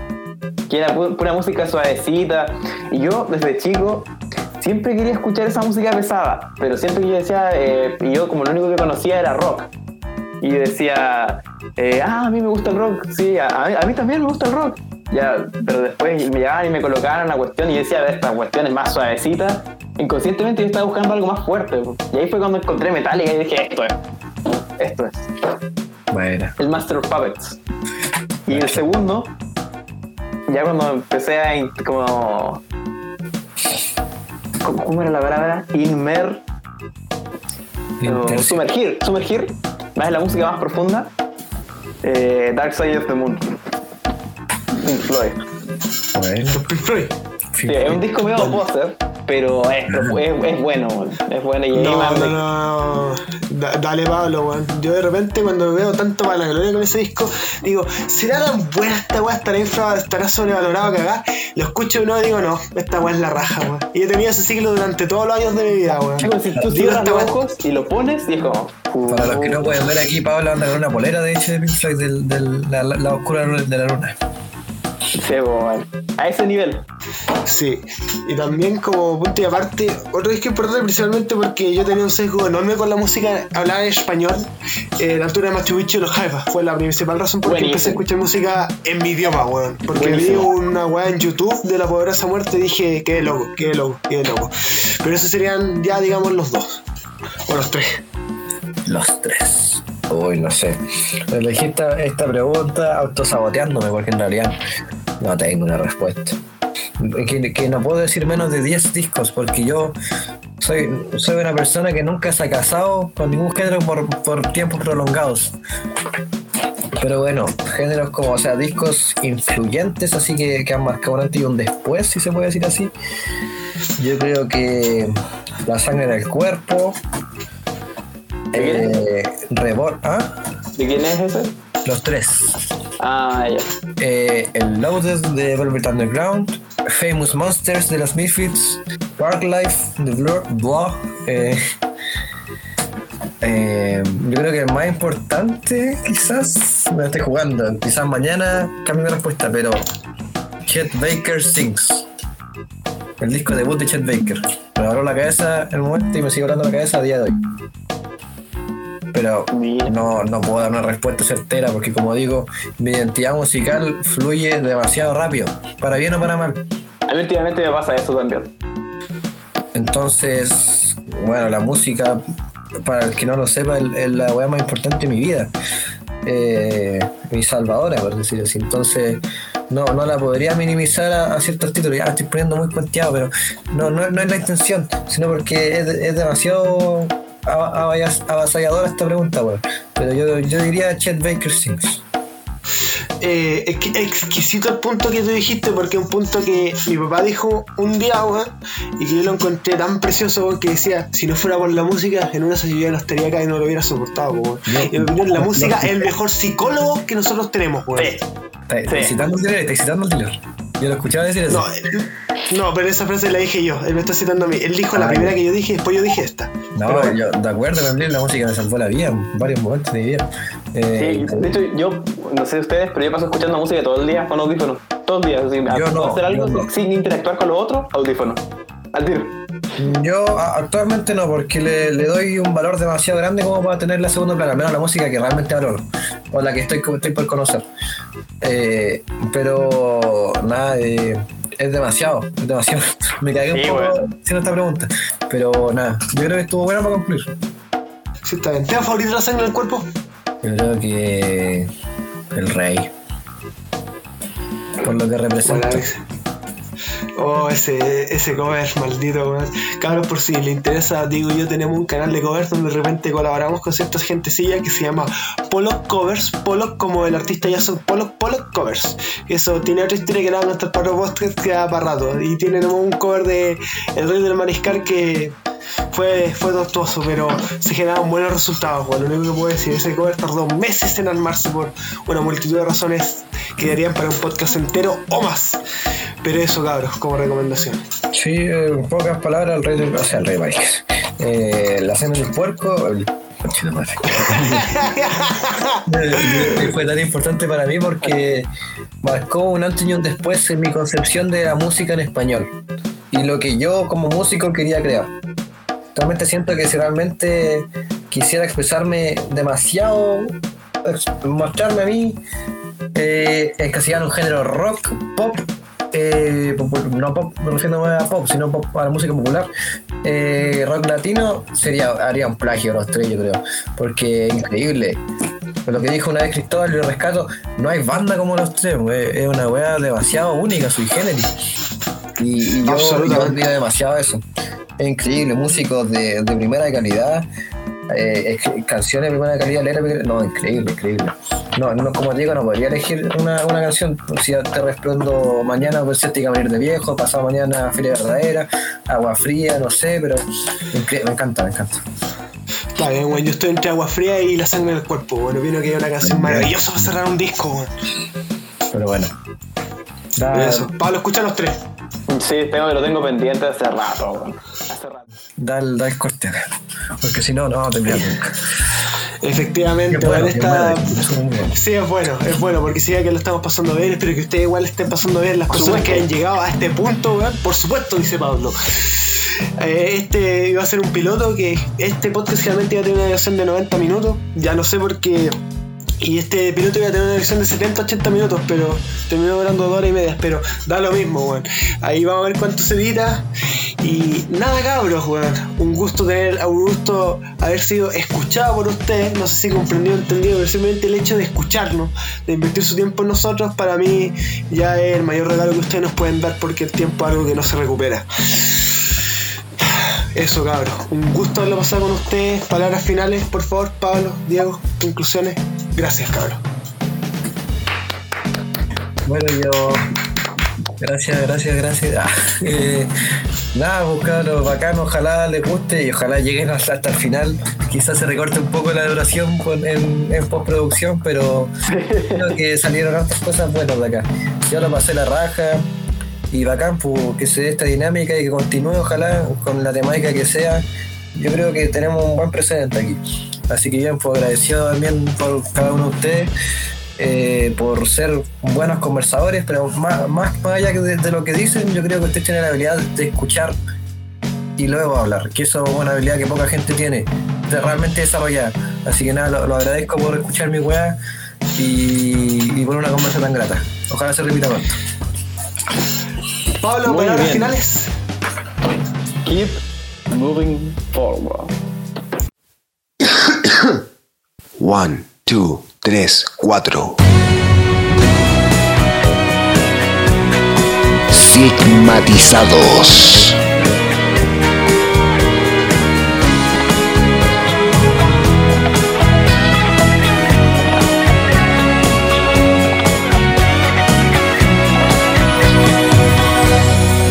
Que era pu- pura música suavecita. Y yo desde chico siempre quería escuchar esa música pesada, pero siempre que yo decía, eh, y yo como lo único que conocía era rock. Y decía, eh, ah, a mí me gusta el rock, sí, a, a mí, a mí también me gusta el rock. Ya, pero después me llegaban y me colocaban una cuestión y yo decía, a ver, esta cuestión es más suavecita. Inconscientemente yo estaba buscando algo más fuerte. Y ahí fue cuando encontré Metallica y dije, esto es. Esto es. Bueno, El Master of Puppets. Y el segundo, ya cuando empecé a como. ¿Cómo, era la palabra? Inmer. sumergir, sumergir. Más la música más profunda. eh, Dark Side of the Moon. Pink Floyd. bueno. Pink Floyd. Sí, es un disco medio poser, pero es, es, es bueno, weón. es bueno. Y ahí No, me- no, no. Da- dale, Pablo, weón. Yo de repente cuando veo tanto para la gloria con ese disco, digo, ¿será tan buena esta weá? ¿Estará infra, estará sobrevalorado cagar? Lo escucho y no digo, no, esta weá es la raja, weón. Y he tenido ese ciclo durante todos los años de mi vida, weón. Si tú Digo, cierras los ojos y lo pones y es como. Para los que no pueden ver aquí, Pablo anda con una polera de hecho de Pink Floyd del- la, la- la oscura de la luna. A ese nivel. Sí, y también como punto y aparte, otro disco importante principalmente porque yo tenía un sesgo enorme con la música hablada en español, eh, la altura de Machu Picchu y los Jaivas, fue la principal razón por la que empecé a Buenísimo. escuchar música en mi idioma, weón. Porque vi Buenísimo. una weá en YouTube de la poderosa muerte y dije, qué loco, qué loco, qué loco. Pero esos serían ya, digamos, los dos, o los tres. Los tres. Uy, no sé. Elegí esta, esta pregunta autosaboteándome porque en realidad no tengo una respuesta. Que, no puedo decir menos de 10 discos porque yo soy, una persona que nunca se ha casado con ningún género por, tiempos prolongados. Pero bueno, géneros como, o sea, discos influyentes, así que, que han marcado un antes y un después, si se puede decir así. Yo creo que La sangre en el cuerpo, ¿De quién eh, Rebor- ¿ah? ¿De quién es ese? Los tres. Ah, ya. Eh, el Loaded de Velvet Underground, Famous Monsters de los Misfits, Park Life de Blur, Blah. eh, eh, yo creo que el más importante, quizás, me estoy jugando. Quizás mañana cambie mi respuesta, pero Chet Baker Sings. El disco debut de Chet Baker. Me abrió la cabeza en el momento y me sigue hablando la cabeza a día de hoy. Pero no, no puedo dar una respuesta certera porque como digo, mi identidad musical fluye demasiado rápido, para bien o para mal. A mí últimamente me pasa eso también. Entonces, bueno, la música, para el que no lo sepa, es la weá más importante de mi vida. Eh, mi salvadora, por decirlo así. Entonces, no, no la podría minimizar a, a ciertos títulos. Ya estoy poniendo muy cuenteado, pero no, no, no es la intención, sino porque es, es demasiado avasalladora esta pregunta, weón. Pero yo, yo diría Chet Baker Sings. Eh, es que exquisito el punto que tú dijiste, porque es un punto que mi papá dijo un día, weón, y que yo lo encontré tan precioso, weón, que decía, si no fuera por la música, en una sociedad no estaría acá y no lo hubiera soportado, weón. Y en mi opinión, la música es el mejor psicólogo que nosotros tenemos, weón. Está, está Sí. citando el dealer, está citando el dealer. Yo lo escuchaba decir eso. No, eh, no, pero esa frase la dije yo, él me está citando a mí. Él dijo la Ah, primera que yo dije, después yo dije esta. No, Pero yo de acuerdo él, la música me salvó la vida en varios momentos de mi vida. Eh, Sí, de hecho, yo, no sé ustedes, pero yo paso escuchando música todo el día con audífonos. Todos los días. Así, Yo no, hacer algo yo no. sin interactuar con los otros, audífonos. Al tiro. Yo actualmente no, porque le, le doy un valor demasiado grande como para tenerla a segundo plano, al menos la música que realmente valoro, o la que estoy, estoy por conocer. Eh, pero nada, eh, es demasiado, es demasiado. Me cagué un poco bueno. haciendo esta pregunta, pero nada, yo creo que estuvo buena para concluir. Sí, está bien. ¿Tema favorito la sangre en el cuerpo? Yo creo que el rey, por lo que representa. Oh, ese, ese cover, maldito, weón. Cabros, por si le interesa, digo yo, tenemos un canal de covers donde de repente colaboramos con ciertas gentecillas que se llama Pollock Covers. Pollock, como el artista Jason Pollock, Pollock Covers. Eso tiene otra historia que la vamos a estar para los podcast que da para rato. Y tienen un cover de El Rey del Mariscal que fue, fue tortuoso, pero se generaron buenos resultados. Bueno, lo único que puedo decir, ese cover tardó meses en armarse por una multitud de razones que darían para un podcast entero o más. Pero eso, cabros, como recomendación. Sí, eh, en pocas palabras, el rey del. O sea, el rey Valles. Eh, la cena del puerco. El. Eh, fue tan importante para mí porque marcó un antes y un después en mi concepción de la música en español y lo que yo como músico quería crear. Realmente siento que si realmente quisiera expresarme demasiado, mostrarme a mí, eh, encasillar un género rock, pop, eh, no pop, me refiero a pop, sino pop a la música popular, eh, rock latino, sería, haría un plagio los tres, yo creo, porque es increíble. Lo que dijo una vez Cristóbal, lo rescato, no hay banda como los tres, we- es una weá demasiado única, sui generis. Y, y yo, yo demasiado eso. Es increíble, músicos de, de primera calidad, eh, es- canciones de primera calidad, letra, no, increíble, increíble. No, no, como te digo, no podría elegir una, una canción. Si te respondo mañana, pues te iba a venir de viejo, pasado mañana, Feria Verdadera, Agua Fría, no sé, pero me encanta, me encanta. Está bien, weón. Yo estoy entre agua fría y la sangre del cuerpo. Bueno, vino que hay una canción maravillosa para cerrar un disco, weón. Pero bueno. Da, Eso. Pablo, escucha los tres. Sí, tengo, lo tengo pendiente hace rato, weón. Hace rato. da el, da el corte. Porque si no, no vamos a terminar nunca. Efectivamente, bueno, esta. bueno. Sí, es bueno, es bueno, porque sí que lo estamos pasando bien. Espero que ustedes igual estén pasando bien. Las personas que hayan llegado a este punto, weón. Por supuesto, dice Pablo. Eh, este iba a ser un piloto que este podcast realmente iba a tener una versión de 90 minutos. Ya no sé por qué. Y este piloto iba a tener una versión de 70-80 minutos, pero terminó durando dos horas y media. Pero da lo mismo, weón. Ahí vamos a ver cuánto se edita. Y nada, cabros, weón. Un gusto tener, un gusto haber sido escuchado por ustedes. No sé si comprendido o entendido, pero simplemente el hecho de escucharnos, de invertir su tiempo en nosotros, para mí ya es el mayor regalo que ustedes nos pueden dar porque el tiempo es algo que no se recupera. Eso, cabros. Un gusto haberlo pasado con ustedes. Palabras finales, por favor, Pablo, Diego, conclusiones. Gracias, cabros. Bueno, yo. Gracias, gracias, gracias. Ah, eh, nada, buscarlo bacán, ojalá les guste y ojalá lleguen hasta, el final. Quizás se recorte un poco la duración en, en postproducción, pero creo que salieron hartas cosas buenas de acá. Yo lo pasé la raja y bacán que se dé esta dinámica y que continúe, ojalá, con la temática que sea. Yo creo que tenemos un buen precedente aquí. Así que bien, pues agradecido también por cada uno de ustedes eh, por ser buenos conversadores, pero más, más, más allá de, de lo que dicen, yo creo que ustedes tienen la habilidad de escuchar y luego hablar, que eso es una habilidad que poca gente tiene, de realmente desarrollar. Así que nada, lo, lo agradezco por escuchar mi weá y, y por una conversa tan grata. Ojalá se repita pronto. Pablo, Muy palabras bien. finales. Keep moving forward. One, two, tres, cuatro. Sigmatizados.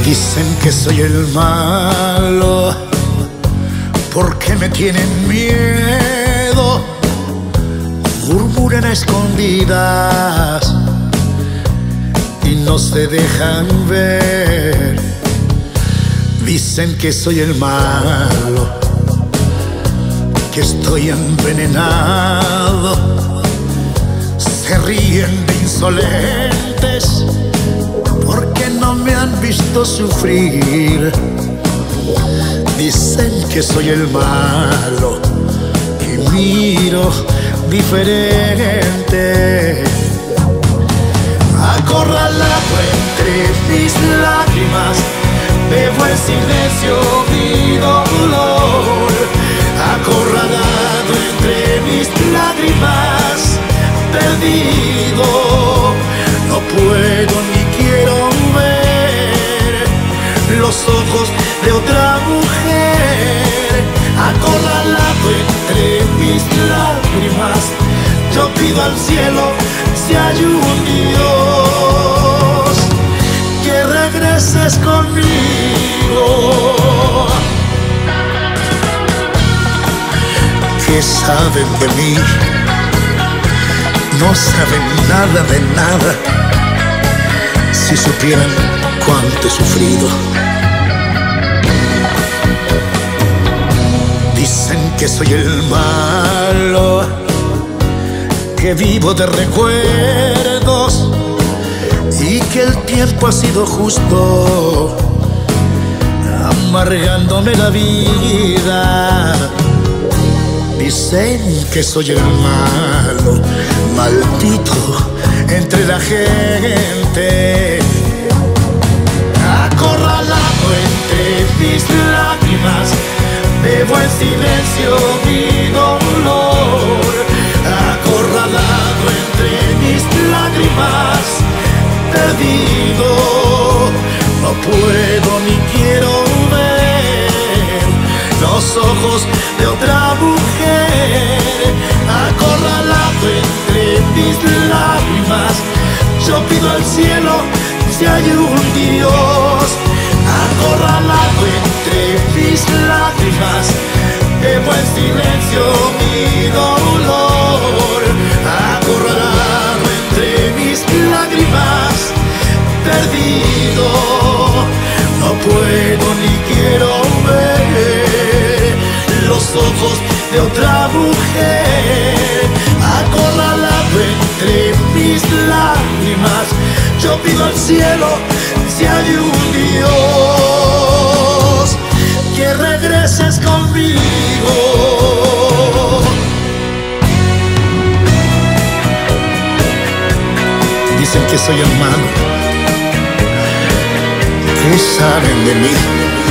Dicen que soy el malo porque me tienen miedo. Murmuran a escondidas y no se dejan ver. Dicen que soy el malo, que estoy envenenado. Se ríen de insolentes porque visto sufrir. Dicen que soy el malo y miro diferente. Acorralado entre mis lágrimas, bebo en silencio mi dolor. Acorralado entre mis lágrimas, perdido. No puedo ni quiero los ojos de otra mujer. Acorralado entre mis lágrimas, yo pido al cielo si hay un Dios que regreses conmigo. que saben de mí. No saben nada de nada. Si supieran cuánto he sufrido. Dicen que soy el malo, que vivo de recuerdos y que el tiempo ha sido justo, amargándome la vida. Dicen que soy el malo, maldito entre la gente, acorralado entre mis lágrimas, bebo en silencio mi dolor, acorralado entre mis lágrimas, perdido, no puedo ni quiero ver los ojos de otra mujer, acorralado entre mis lágrimas, yo pido al cielo si hay un Dios, acorralado entre mis lágrimas, en silencio mi dolor, acorralado entre mis lágrimas, perdido, no puedo ni quiero ver los ojos de otra mujer, acorralado entre mis lágrimas, yo pido al cielo si hay un Dios que regreses conmigo. Dicen que soy el malo, que saben de mí.